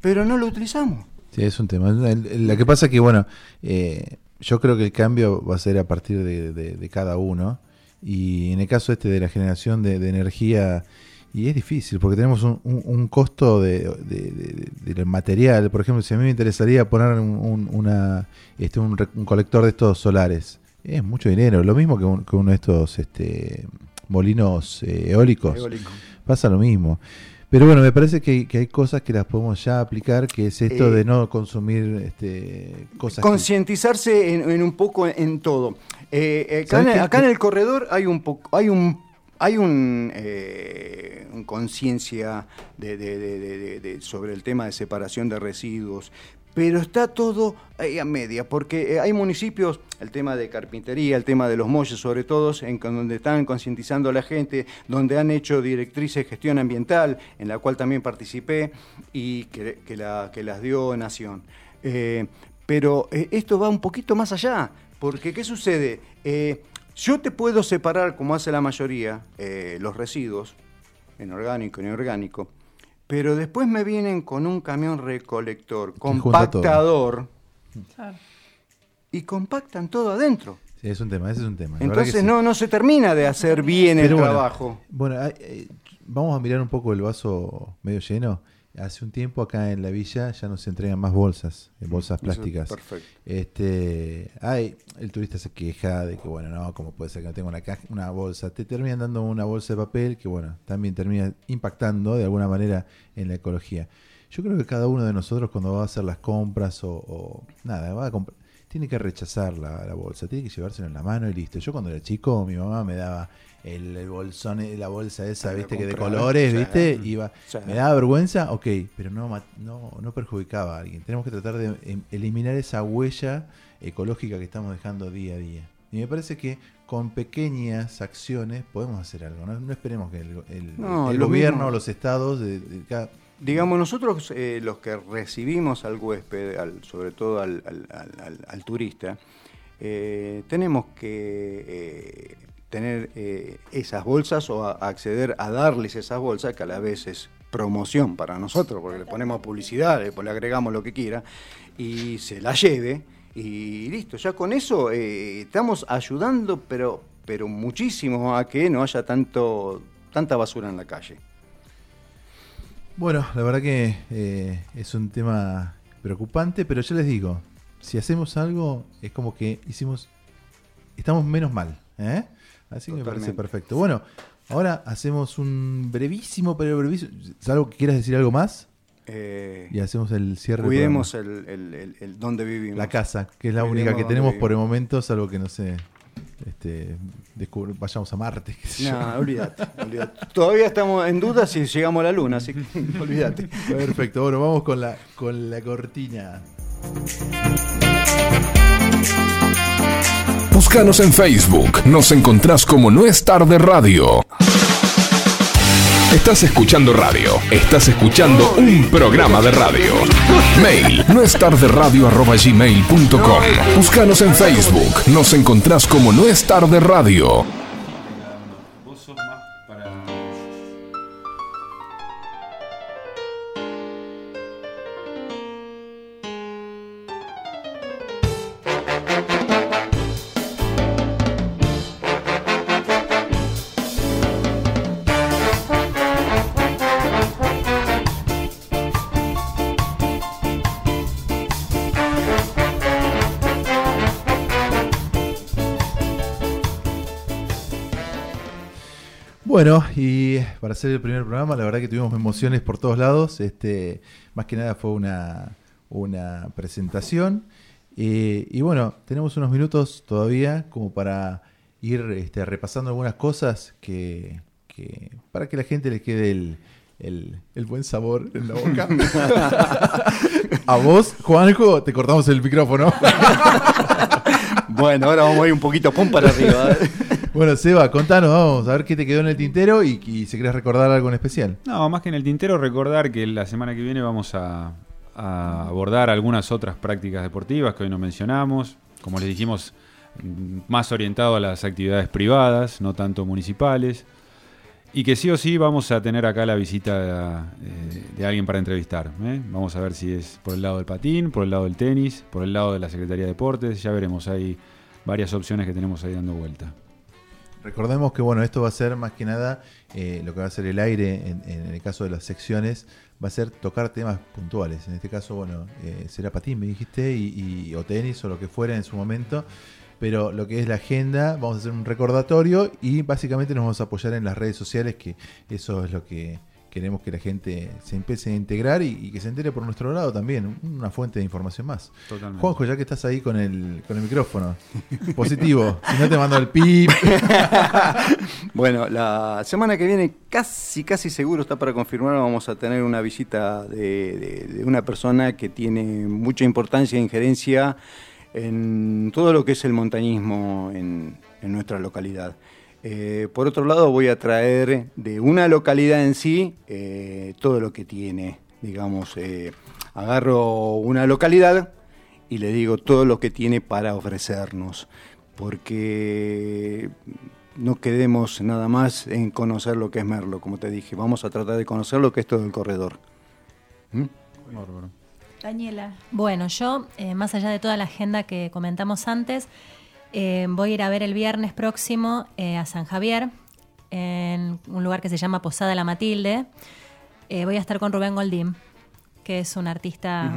pero no lo utilizamos. Sí, es un tema. Lo que pasa es que, bueno, eh, yo creo que el cambio va a ser a partir de, de- de cada uno. Y en el caso este de la generación de, de energía, y es difícil, porque tenemos un, un- un costo de, de- de- de- del material. Por ejemplo, si a mí me interesaría poner un, un- una, este, un, colector de estos solares, es mucho dinero. Lo mismo que, un- que uno de estos este, molinos eh, eólicos. Eólico. Pasa lo mismo. Pero bueno, me parece que, que hay cosas que las podemos ya aplicar, que es esto Eh, de no consumir este, cosas que- Concientizarse en, en un poco en todo. Eh, eh, acá, ¿Sabes en, qué? acá en el corredor hay un poco, hay un hay un, eh, un conciencia de- de- de- sobre el tema de separación de residuos, pero está todo ahí a media, porque eh, hay municipios, el tema de carpintería, el tema de los molles sobre todo, en donde están concientizando a la gente, donde han hecho directrices de gestión ambiental, en la cual también participé y que, que la- que las dio Nación. Eh, pero eh, esto va un poquito más allá, porque ¿qué sucede? Eh, yo te puedo separar, como hace la mayoría, eh, los residuos, en orgánico y inorgánico, pero después me vienen con un camión recolector, compactador, y compactan todo adentro. Sí, es un tema, ese es un tema. la Entonces sí. no, no se termina de hacer bien el bueno, trabajo. Bueno, eh, vamos a mirar un poco el vaso medio lleno. Hace un tiempo acá en la villa ya no se entregan más bolsas, eh, bolsas Eso, plásticas. perfecto. Este, hay, el turista se queja de que bueno, no, como puede ser que no tenga una caja, una bolsa, te terminan dando una bolsa de papel que bueno, también termina impactando de alguna manera en la ecología. Yo creo que cada uno de nosotros cuando va a hacer las compras o, o nada, va a comprar, tiene tiene que rechazar la, la bolsa, tiene que llevársela en la mano y listo. Yo cuando era chico, mi mamá me daba el, el bolsón, eh, la bolsa esa, viste, que de colores, viste, iba, Sí. me daba vergüenza, ok, pero no, no, no perjudicaba a alguien. Tenemos que tratar de em, eliminar esa huella ecológica que estamos dejando día a día. Y me parece que con pequeñas acciones podemos hacer algo. No, No esperemos que el, el- No, el lo gobierno mismo. o los estados de, de cada- Digamos, nosotros eh, los que recibimos al huésped, al- sobre todo al, al- al- al- al turista, eh, tenemos que eh, tener eh, esas bolsas o a- acceder a darles esas bolsas, que a la vez es promoción para nosotros, porque le ponemos publicidad, le, agregamos lo que quiera, y se la lleve, y listo, ya con eso eh, estamos ayudando, pero, pero muchísimo a que no haya tanto, tanta basura en la calle. Bueno, la verdad que eh, es un tema preocupante, pero ya les digo, si hacemos algo es como que hicimos, estamos menos mal, ¿eh? Así que me parece perfecto. Bueno, ahora hacemos un brevísimo, pero brevísimo, salvo que quieras decir algo más, Eh, y hacemos el cierre. Cuidemos el, el- el- el donde vivimos. la casa, que es la Cuidemos única que tenemos por el momento, salvo que no sé, este, vayamos a Marte. No, olvídate, olvídate. Todavía estamos en duda si llegamos a la luna, así que (laughs) (laughs) olvídate. Perfecto, bueno, vamos con la, con la cortina. Búscanos en Facebook. Nos encontrás como No es tarde radio. Estás escuchando radio. Estás escuchando un programa de radio. Mail no es tarde radio arroba gmail.com. Búscanos en Facebook. Nos encontrás como No es tarde radio. Para hacer el primer programa, la verdad que tuvimos emociones por todos lados. Este, más que nada fue una, una presentación. Eh, y bueno, tenemos unos minutos todavía como para ir este, repasando algunas cosas que, que- para que la gente le quede el, el- el buen sabor en la boca. (laughs) a vos, Juanjo, te cortamos el micrófono. (laughs) Bueno, ahora vamos a ir un poquito pum para arriba. ¿eh? Bueno, Seba, contanos, vamos a ver qué te quedó en el tintero y, si querés recordar algo en especial. No, más que en el tintero, recordar que la semana que viene vamos a, a abordar algunas otras prácticas deportivas que hoy no mencionamos. Como les dijimos, mm, más orientado a las actividades privadas, no tanto municipales. Y que sí o sí vamos a tener acá la visita eh, de alguien para entrevistar. ¿eh? Vamos a ver si es por el lado del patín, por el lado del tenis, por el lado de la Secretaría de Deportes. Ya veremos, hay varias opciones que tenemos ahí dando vuelta. Recordemos que bueno, esto va a ser más que nada eh, lo que va a ser el aire en, el caso de las secciones, va a ser tocar temas puntuales. En este caso, bueno, eh, será patín, me dijiste, y, y- o tenis o lo que fuera en su momento. Pero lo que es la agenda, vamos a hacer un recordatorio y básicamente nos vamos a apoyar en las redes sociales, que eso es lo que queremos que la gente se empiece a integrar y, y que se entere por nuestro lado también, una fuente de información más. Totalmente. Juanjo, ya que estás ahí con el, con el micrófono, (laughs) positivo, si no te mando el pip. (laughs) Bueno, la semana que viene casi, casi seguro está para confirmar, vamos a tener una visita de, de- de una persona que tiene mucha importancia e injerencia en todo lo que es el montañismo en, en nuestra localidad. Eh, por otro lado, voy a traer de una localidad en sí eh, todo lo que tiene. Digamos, eh, agarro una localidad y le digo todo lo que tiene para ofrecernos. Porque no quedemos nada más en conocer lo que es Merlo, como te dije. Vamos a tratar de conocer lo que es todo el corredor. ¿Mm? Daniela. Bueno, yo, eh, más allá de toda la agenda que comentamos antes, eh, voy a ir a ver el viernes próximo eh, a San Javier, en un lugar que se llama Posada La Matilde. Eh, voy a estar con Rubén Goldín, que es un artista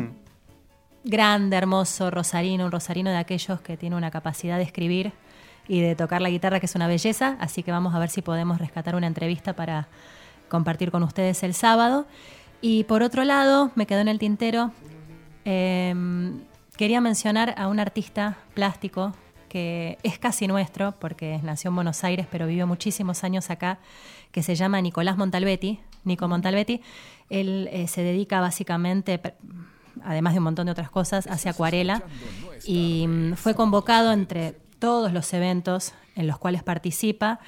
grande, hermoso, rosarino, un rosarino de aquellos que tiene una capacidad de escribir y de tocar la guitarra, que es una belleza. Así que vamos a ver si podemos rescatar una entrevista para compartir con ustedes el sábado. Y por otro lado, me quedó en el tintero, eh, quería mencionar a un artista plástico que es casi nuestro, porque nació en Buenos Aires, pero vivió muchísimos años acá, que se llama Nicolás Montalbetti. Nico Montalbetti. Él eh, se dedica básicamente, además de un montón de otras cosas, hacia acuarela y mm, fue convocado entre todos los eventos en los cuales participa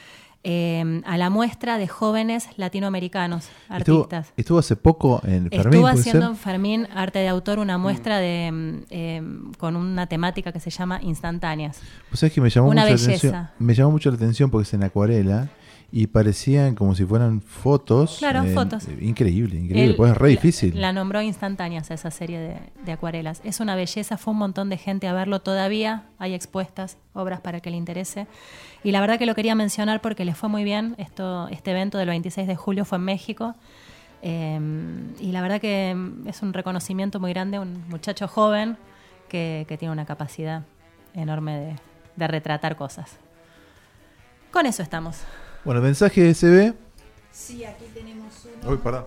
eh, a la muestra de jóvenes latinoamericanos, Estuvo, artistas. estuvo hace poco en Fermín, Estuvo ¿puede haciendo en Fermín Arte de Autor una muestra de mm, eh, con una temática que se llama Instantáneas. Pues sabes que me llamó Una mucho la belleza. atención. Me llamó mucho la atención porque es en acuarela y parecían como si fueran fotos. Claro, eh, fotos. Increíble, increíble. Él Pues es re la- difícil. La, nombró Instantáneas esa serie de, de acuarelas. Es una belleza, fue un montón de gente a verlo todavía. Hay expuestas, obras para que le interese. Y la verdad que lo quería mencionar porque le fue muy bien. Esto, este evento del 26 de julio fue en México. Eh, y la verdad que mm, es un reconocimiento muy grande, un muchacho joven que, que tiene una capacidad enorme de, de retratar cosas. Con eso estamos. Bueno, mensaje de SB. Sí, aquí tenemos uno. Uy, perdón.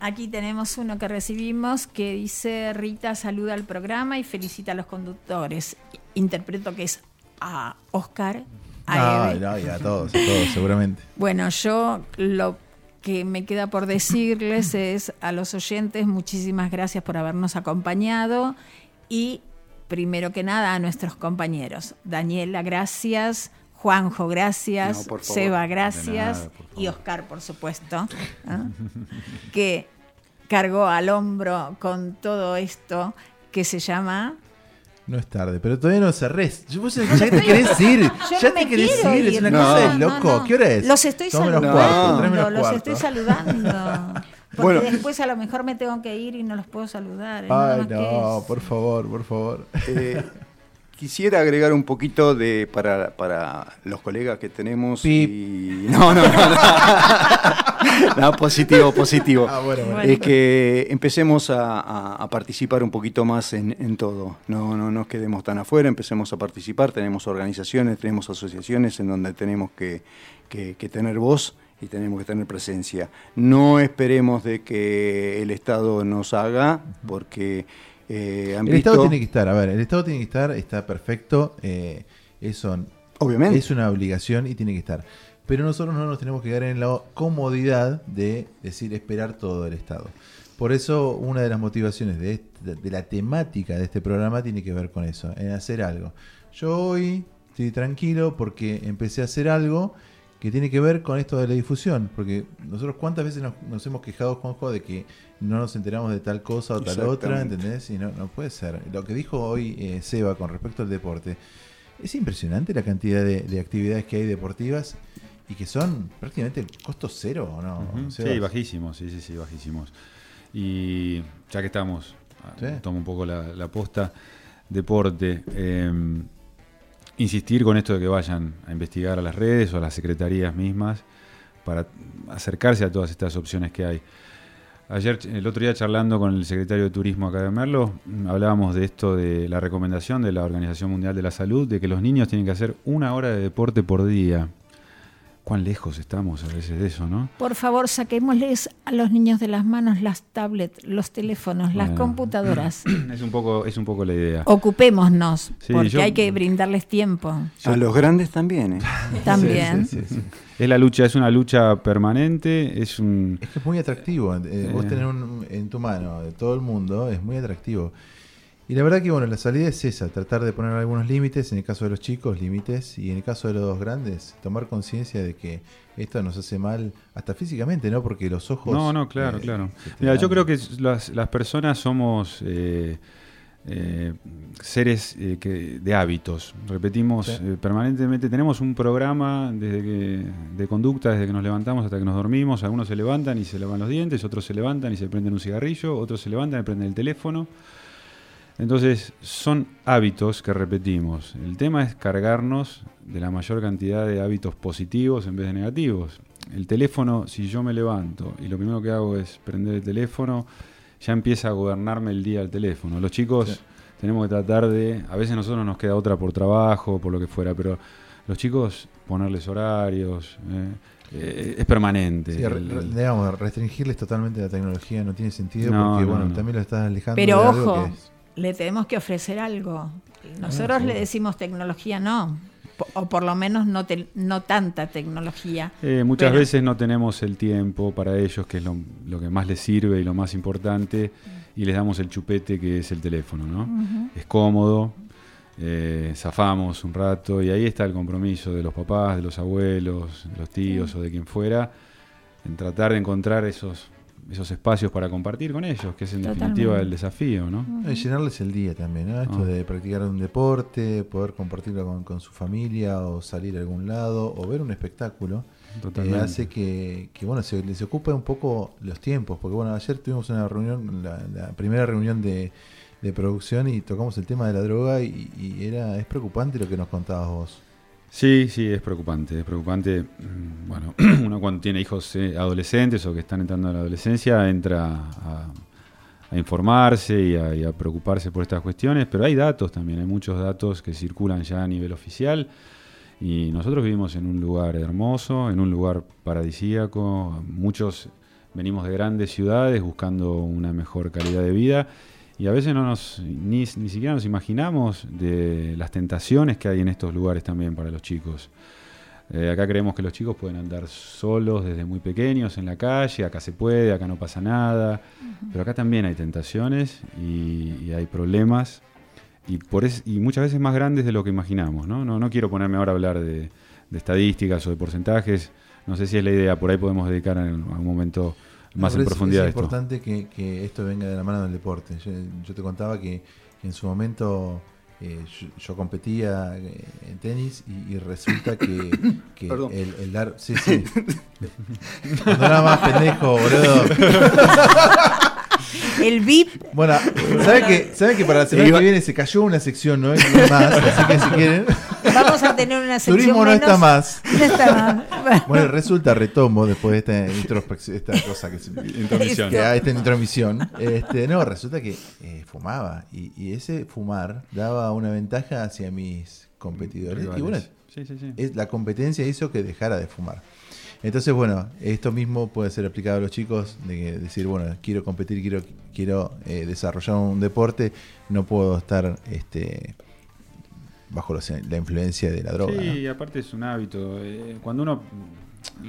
Aquí tenemos uno que recibimos que dice Rita saluda al programa y felicita a los conductores. Interpreto que es a Oscar, a Ay, Eve. no, y a todos, a todos, seguramente. (laughs) Bueno, yo lo que me queda por decirles (laughs) es a los oyentes muchísimas gracias por habernos acompañado y primero que nada a nuestros compañeros. Daniela, gracias. Juanjo, gracias. No, por favor. Seba, gracias. nada, por y Oscar, por supuesto, (laughs) que cargó al hombro con todo esto que se llama... No es tarde, pero todavía no cerrés. Yo, vos (laughs) ya te querés ir. Yo ya no te me querés quiero ir. Es ir. una No. cosa de No, loco. no. ¿Qué hora es? Los estoy saludando. los cuarto. estoy saludando. (laughs) Porque Bueno. después a lo mejor me tengo que ir y no los puedo saludar. ¿eh? Ay, no, por favor, por favor. Eh, quisiera agregar un poquito de para, para los colegas que tenemos. Pip. Y... (laughs) No, no, no. No, (laughs) No, positivo, positivo. Ah, bueno, bueno. Es que empecemos a, a- a participar un poquito más en, en todo. No, no nos quedemos tan afuera, empecemos a participar. Tenemos organizaciones, tenemos asociaciones en donde tenemos que, que- que tener voz y tenemos que tener presencia. No esperemos de que el Estado nos haga, porque eh, han El visto... Estado tiene que estar, a ver, el Estado tiene que estar, está perfecto. eh, eso Obviamente. es una obligación y tiene que estar. Pero nosotros no nos tenemos que quedar en la comodidad de decir esperar todo del Estado. Por eso una de las motivaciones de, este- de la temática de este programa tiene que ver con eso, en hacer algo. Yo hoy estoy tranquilo porque empecé a hacer algo que tiene que ver con esto de la difusión, porque nosotros cuántas veces nos, nos hemos quejado, Juanjo, de que no nos enteramos de tal cosa o tal otra. ¿entendés? Y no, no puede ser. Lo que dijo hoy eh, Seba con respecto al deporte, es impresionante la cantidad de, de actividades que hay deportivas y que son prácticamente costo cero, ¿o no? Sí, bajísimos, sí, sí, sí, bajísimos. Y ya que estamos, ah, Sí. tomo un poco la, la posta, deporte, eh, insistir con esto de que vayan a investigar a las redes o a las secretarías mismas para acercarse a todas estas opciones que hay. Ayer, el otro día charlando con el secretario de Turismo acá de Merlo, hablábamos de esto de la recomendación de la Organización Mundial de la Salud, de que los niños tienen que hacer una hora de deporte por día. Cuán lejos estamos a veces de eso, ¿no? Por favor, saquémosles a los niños de las manos las tablets, los teléfonos, las Bueno. computadoras. (clears throat) Es un poco, es un poco la idea. Ocupémonos, Sí, porque yo- hay que brindarles tiempo. A los grandes también. ¿eh? (laughs) También. Sí, sí, sí. Es la lucha, es una lucha permanente, es un Es que es muy atractivo. eh, Vos Eh. tenés un- en tu mano de todo el mundo, es muy atractivo. Y la verdad que, bueno, la salida es esa, tratar de poner algunos límites, en el caso de los chicos, límites, y en el caso de los grandes, tomar conciencia de que esto nos hace mal, hasta físicamente, ¿no? Porque los ojos... No, no, claro, eh, claro. Mira, yo creo que las, las personas somos eh, eh, seres eh, que, de hábitos. Repetimos Sí. eh, permanentemente. Tenemos un programa desde que, de conducta desde que nos levantamos hasta que nos dormimos. Algunos se levantan y se lavan los dientes, otros se levantan y se prenden un cigarrillo, otros se levantan y prenden el teléfono. Entonces, son hábitos que repetimos. El tema es cargarnos de la mayor cantidad de hábitos positivos en vez de negativos. El teléfono, si yo me levanto y lo primero que hago es prender el teléfono, ya empieza a gobernarme el día el teléfono. Los chicos Sí. tenemos que tratar de, a veces nosotros nos queda otra por trabajo, por lo que fuera, pero los chicos ponerles horarios, eh, eh, es permanente. Sí, El- digamos, restringirles totalmente la tecnología no tiene sentido No, porque no, bueno, no. también lo estás alejando Pero de algo ojo, que es- le tenemos que ofrecer algo. Nosotros sí. le decimos tecnología no, o por lo menos no, te- no tanta tecnología. Eh, muchas Pero- veces no tenemos el tiempo para ellos, que es lo, lo que más les sirve y lo más importante, y les damos el chupete que es el teléfono, ¿no? Es cómodo, eh, zafamos un rato, y ahí está el compromiso de los papás, de los abuelos, de los tíos o de quien fuera, en tratar de encontrar esos, esos espacios para compartir con ellos, que es en definitiva el desafío, ¿no? Y llenarles el día también, ¿no? Esto Ah. de practicar un deporte, poder compartirlo con, con su familia o salir a algún lado o ver un espectáculo. Totalmente. eh, hace que, que, bueno, se les ocupe un poco los tiempos. Porque bueno, ayer tuvimos una reunión, la, la primera reunión de, de producción y tocamos el tema de la droga y, y era es preocupante lo que nos contabas vos. Sí, sí, es preocupante, es preocupante. mm, Bueno, (clears throat) uno cuando tiene hijos eh, adolescentes o que están entrando a la adolescencia entra a, informarse y a preocuparse por estas cuestiones, pero hay datos también, hay muchos datos que circulan ya a nivel oficial. Y nosotros vivimos en un lugar hermoso, en un lugar paradisíaco, muchos venimos de grandes ciudades buscando una mejor calidad de vida y a veces no nos ni, ni siquiera nos imaginamos de las tentaciones que hay en estos lugares también para los chicos. Eh, acá creemos que los chicos pueden andar solos desde muy pequeños en la calle, acá se puede, acá no pasa nada, pero acá también hay tentaciones y, y hay problemas y, por es- y muchas veces más grandes de lo que imaginamos. No, no, no quiero ponerme ahora a hablar de, de estadísticas o de porcentajes, no sé si es la idea, por ahí podemos dedicar en algún momento más No, en profundidad es esto. importante que, que esto venga de la mano del deporte. Yo, yo te contaba que en su momento eh, yo, yo competía eh, en tenis y, y resulta que, (coughs) que Perdón. el, el dar. Sí, sí. (laughs) No nada más pendejo, boludo. (laughs) El VIP. Bueno, ¿saben que, ¿saben que para la semana Iba- que viene se cayó una sección, no hay más? Así que si quieren. Vamos a tener una sección Turismo no menos- está más. (laughs) No está más. (laughs) Bueno, resulta, retomo después de esta introspección, esta cosa que se Intromisión. que hay, esta intromisión. Este, no, resulta que eh, fumaba y, y ese fumar daba una ventaja hacia mis competidores. Y bueno. Sí, sí, sí. es- la competencia hizo que dejara de fumar. Entonces, bueno, esto mismo puede ser aplicado a los chicos, de que decir, bueno, quiero competir, quiero, quiero eh, desarrollar un deporte, no puedo estar este, bajo los- la influencia de la droga. Sí, ¿no? y aparte es un hábito. eh, cuando uno,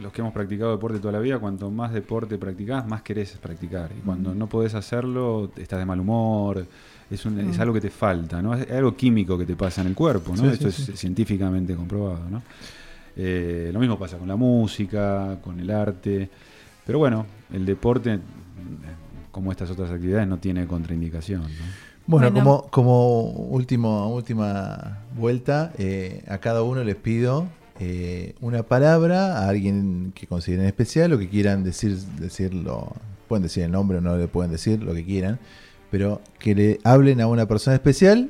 los que hemos practicado deporte toda la vida, cuanto más deporte practicás, más querés practicar. Y cuando no podés hacerlo, estás de mal humor. Es, un- es algo que te falta, ¿no? Es algo químico que te pasa en el cuerpo, ¿no? Sí, Esto sí, es sí. científicamente comprobado, ¿no? Eh, lo mismo pasa con la música, con el arte. Pero bueno, el deporte, eh, como estas otras actividades, no tiene contraindicación. ¿no? Bueno, Bueno. como, como último, última vuelta, eh, a cada uno les pido eh, una palabra a alguien que consideren especial o que quieran decir, decirlo, pueden decir el nombre o no le pueden decir lo que quieran, pero que le hablen a una persona especial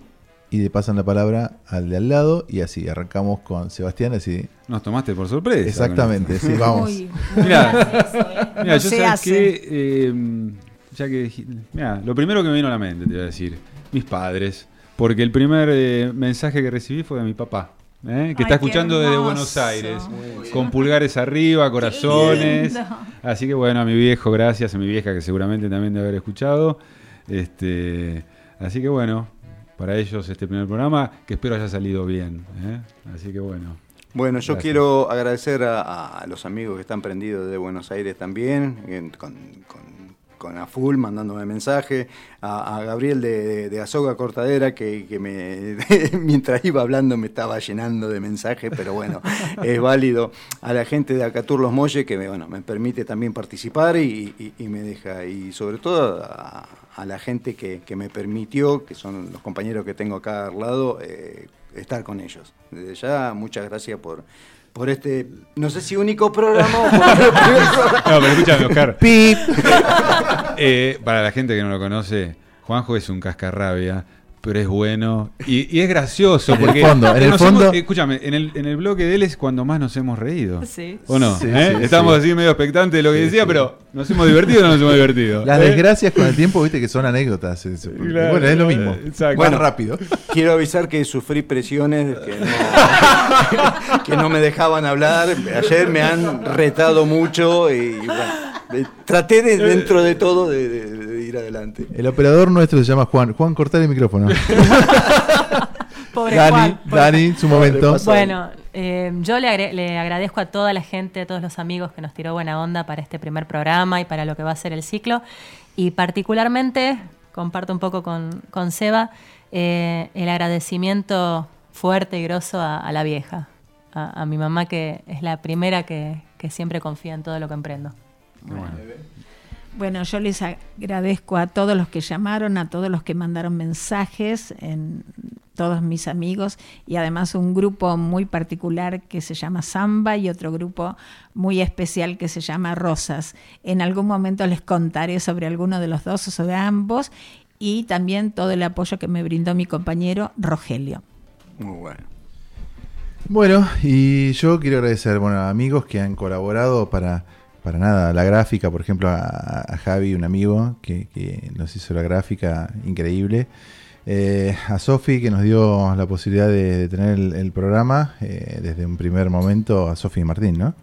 y le pasan la palabra al de al lado y así arrancamos con Sebastián, así. Nos tomaste por sorpresa. Exactamente, sí, vamos. Mira, no mira, yo hace. que, eh, ya que, mira, lo primero que me vino a la mente, te voy a decir, mis padres, porque el primer eh, mensaje que recibí fue de mi papá. ¿eh? Que Ay, está escuchando desde. Buenos Aires, con pulgares arriba, corazones. Así que bueno, a mi viejo, gracias, a mi vieja que seguramente también debe haber escuchado. Este, así que bueno, para ellos este primer programa, que espero haya salido bien. ¿eh? Así que bueno. Bueno, yo Gracias. quiero agradecer a, a los amigos que están prendidos de Buenos Aires también, en- con, con- con a full mandándome mensaje, a, a Gabriel de, de Azoga Cortadera que, que me (laughs) mientras iba hablando me estaba llenando de mensajes, pero bueno, (laughs) es válido. A la gente de Acatur Los Molles que me, bueno, me permite también participar y, y- y me deja, y sobre todo a, a la gente que, que me permitió, que son los compañeros que tengo acá al lado, eh, estar con ellos. Desde ya, muchas gracias por, por este, no sé si único programa o por. (laughs) No, pero escúchame, Oscar. Pip. Eh, para la gente que no lo conoce, Juanjo es un cascarrabia, pero es bueno. Y, y es gracioso. En el porque fondo, en el nos fondo- hemos- escúchame, en el, en el bloque de él es cuando más nos hemos reído. Sí. ¿O no? Sí, ¿Eh? sí, Estamos sí. así medio expectantes de lo que Sí, decía, sí. pero ¿nos hemos divertido o no nos hemos divertido? Las ¿Eh? desgracias con el tiempo, viste que son anécdotas. es- Claro, bueno, es lo mismo. exacto. Más Bueno, rápido. Quiero avisar que sufrí presiones que no, (laughs) que no me dejaban hablar. Ayer me han retado mucho y bueno, eh, traté de, dentro de todo de, de- adelante. El operador nuestro se llama Juan. Juan, cortar el micrófono. (laughs) Pobre Dani, Juan, pobre Dani, su momento. Bueno, eh, yo le, agre- le agradezco a toda la gente, a todos los amigos que nos tiró buena onda para este primer programa y para lo que va a ser el ciclo. Y particularmente, comparto un poco con, con Seba, eh, el agradecimiento fuerte y grosso a, a la vieja, a, a mi mamá que es la primera que, que siempre confía en todo lo que emprendo. Bueno, yo les agradezco a todos los que llamaron, a todos los que mandaron mensajes, en todos mis amigos y además un grupo muy particular que se llama Samba y otro grupo muy especial que se llama Rosas. En algún momento les contaré sobre alguno de los dos o sobre ambos y también todo el apoyo que me brindó mi compañero Rogelio. Muy bueno. Bueno, y yo quiero agradecer bueno, a amigos que han colaborado para, para nada, la gráfica, por ejemplo, a, Javi, un amigo que, nos hizo la gráfica increíble. Eh, a Sofi, que nos dio la posibilidad de, tener el, programa eh, desde un primer momento, a Sofi y Martín, ¿no?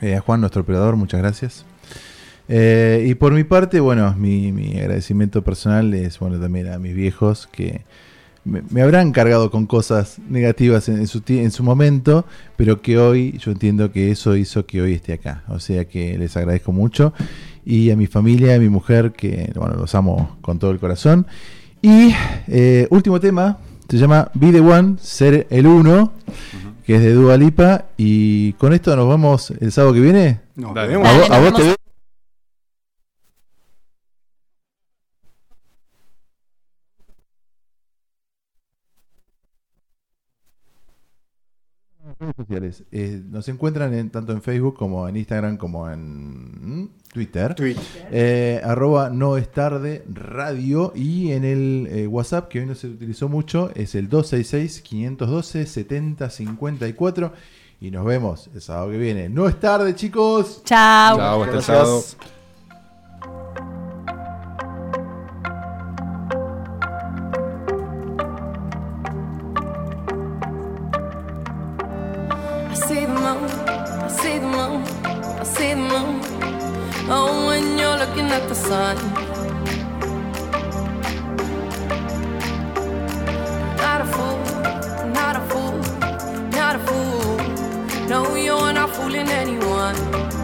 Eh, a Juan, nuestro operador, muchas gracias. Y por mi parte, bueno, mi, mi agradecimiento personal es, bueno, también a mis viejos que me, me habrán cargado con cosas negativas en, en su, tie- en su momento, pero que hoy yo entiendo que eso hizo que hoy esté acá. O sea que les agradezco mucho. Y a mi familia, a mi mujer, que bueno, los amo con todo el corazón. Y eh, último tema, se llama Be the One, ser el uno, que es de Dua Lipa. Y con esto nos vamos el sábado que viene. Nos ¿A vos- vos te veo? Sociales. Eh, nos encuentran en, tanto en Facebook como en Instagram como en mm, Twitter. Twitter. Eh, arroba no es tarde radio y en el eh, WhatsApp que hoy no se utilizó mucho es el 266-512-7054 y nos vemos el sábado que viene. No es tarde chicos. Chao. Chao, hasta el Gracias. sábado. Oh, when you're looking at the sun. Not a fool, not a fool, not a fool. No, you're not fooling anyone.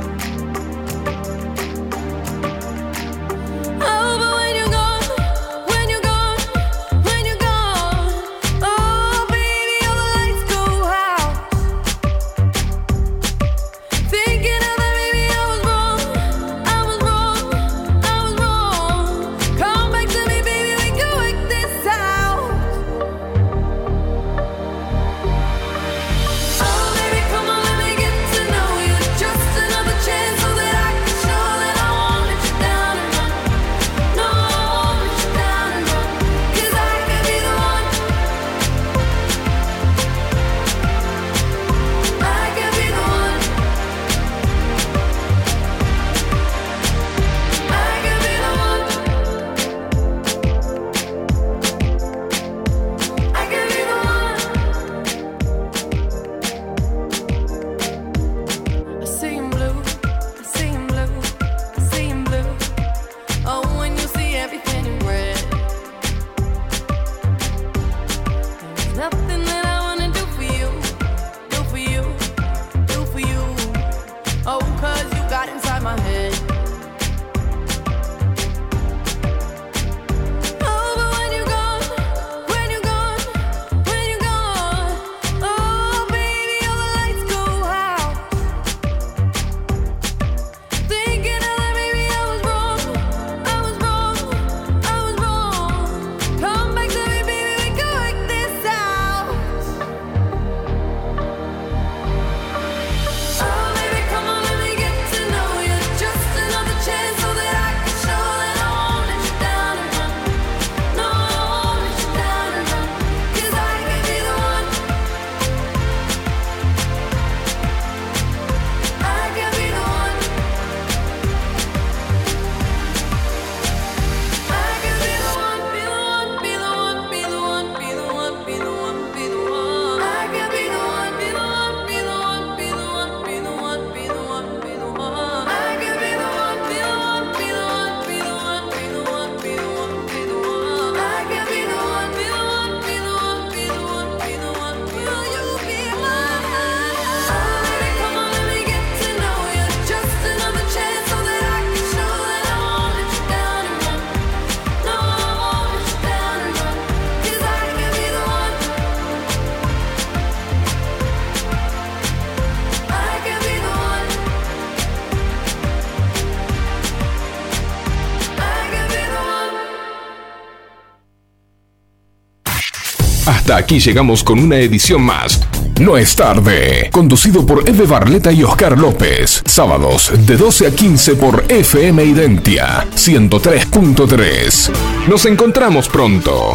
Aquí llegamos con una edición más. No es tarde. Conducido por Eve Barleta y Oscar López. Sábados de 12 a 15 por FM Identia 103.3. Nos encontramos pronto.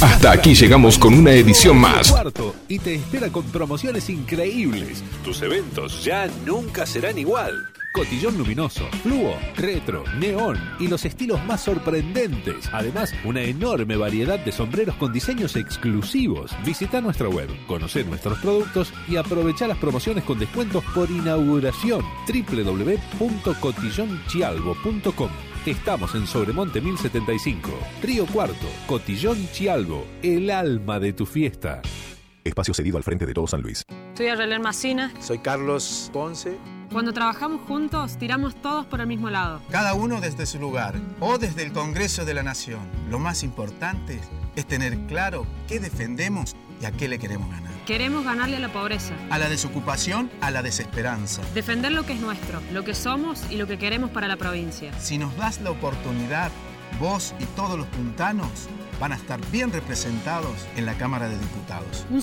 Hasta aquí llegamos con una edición más. Y te espera con promociones increíbles. Tus eventos ya nunca serán igual. Cotillón luminoso, fluo, retro, neón y los estilos más sorprendentes. Además, una enorme variedad de sombreros con diseños exclusivos. Visita nuestra web, conocer nuestros productos y aprovechar las promociones con descuentos por inauguración. www.cotillonchialvo.com Estamos en Sobremonte 1075, Río Cuarto, Cotillón Chialvo, el alma de tu fiesta. Espacio cedido al frente de todo San Luis. Soy Arlene Macina. Soy Carlos Ponce. Cuando trabajamos juntos, tiramos todos por el mismo lado. Cada uno desde su lugar o desde el Congreso de la Nación. Lo más importante es tener claro qué defendemos y a qué le queremos ganar. Queremos ganarle a la pobreza. A la desocupación, a la desesperanza. Defender lo que es nuestro, lo que somos y lo que queremos para la provincia. Si nos das la oportunidad, vos y todos los puntanos van a estar bien representados en la Cámara de Diputados.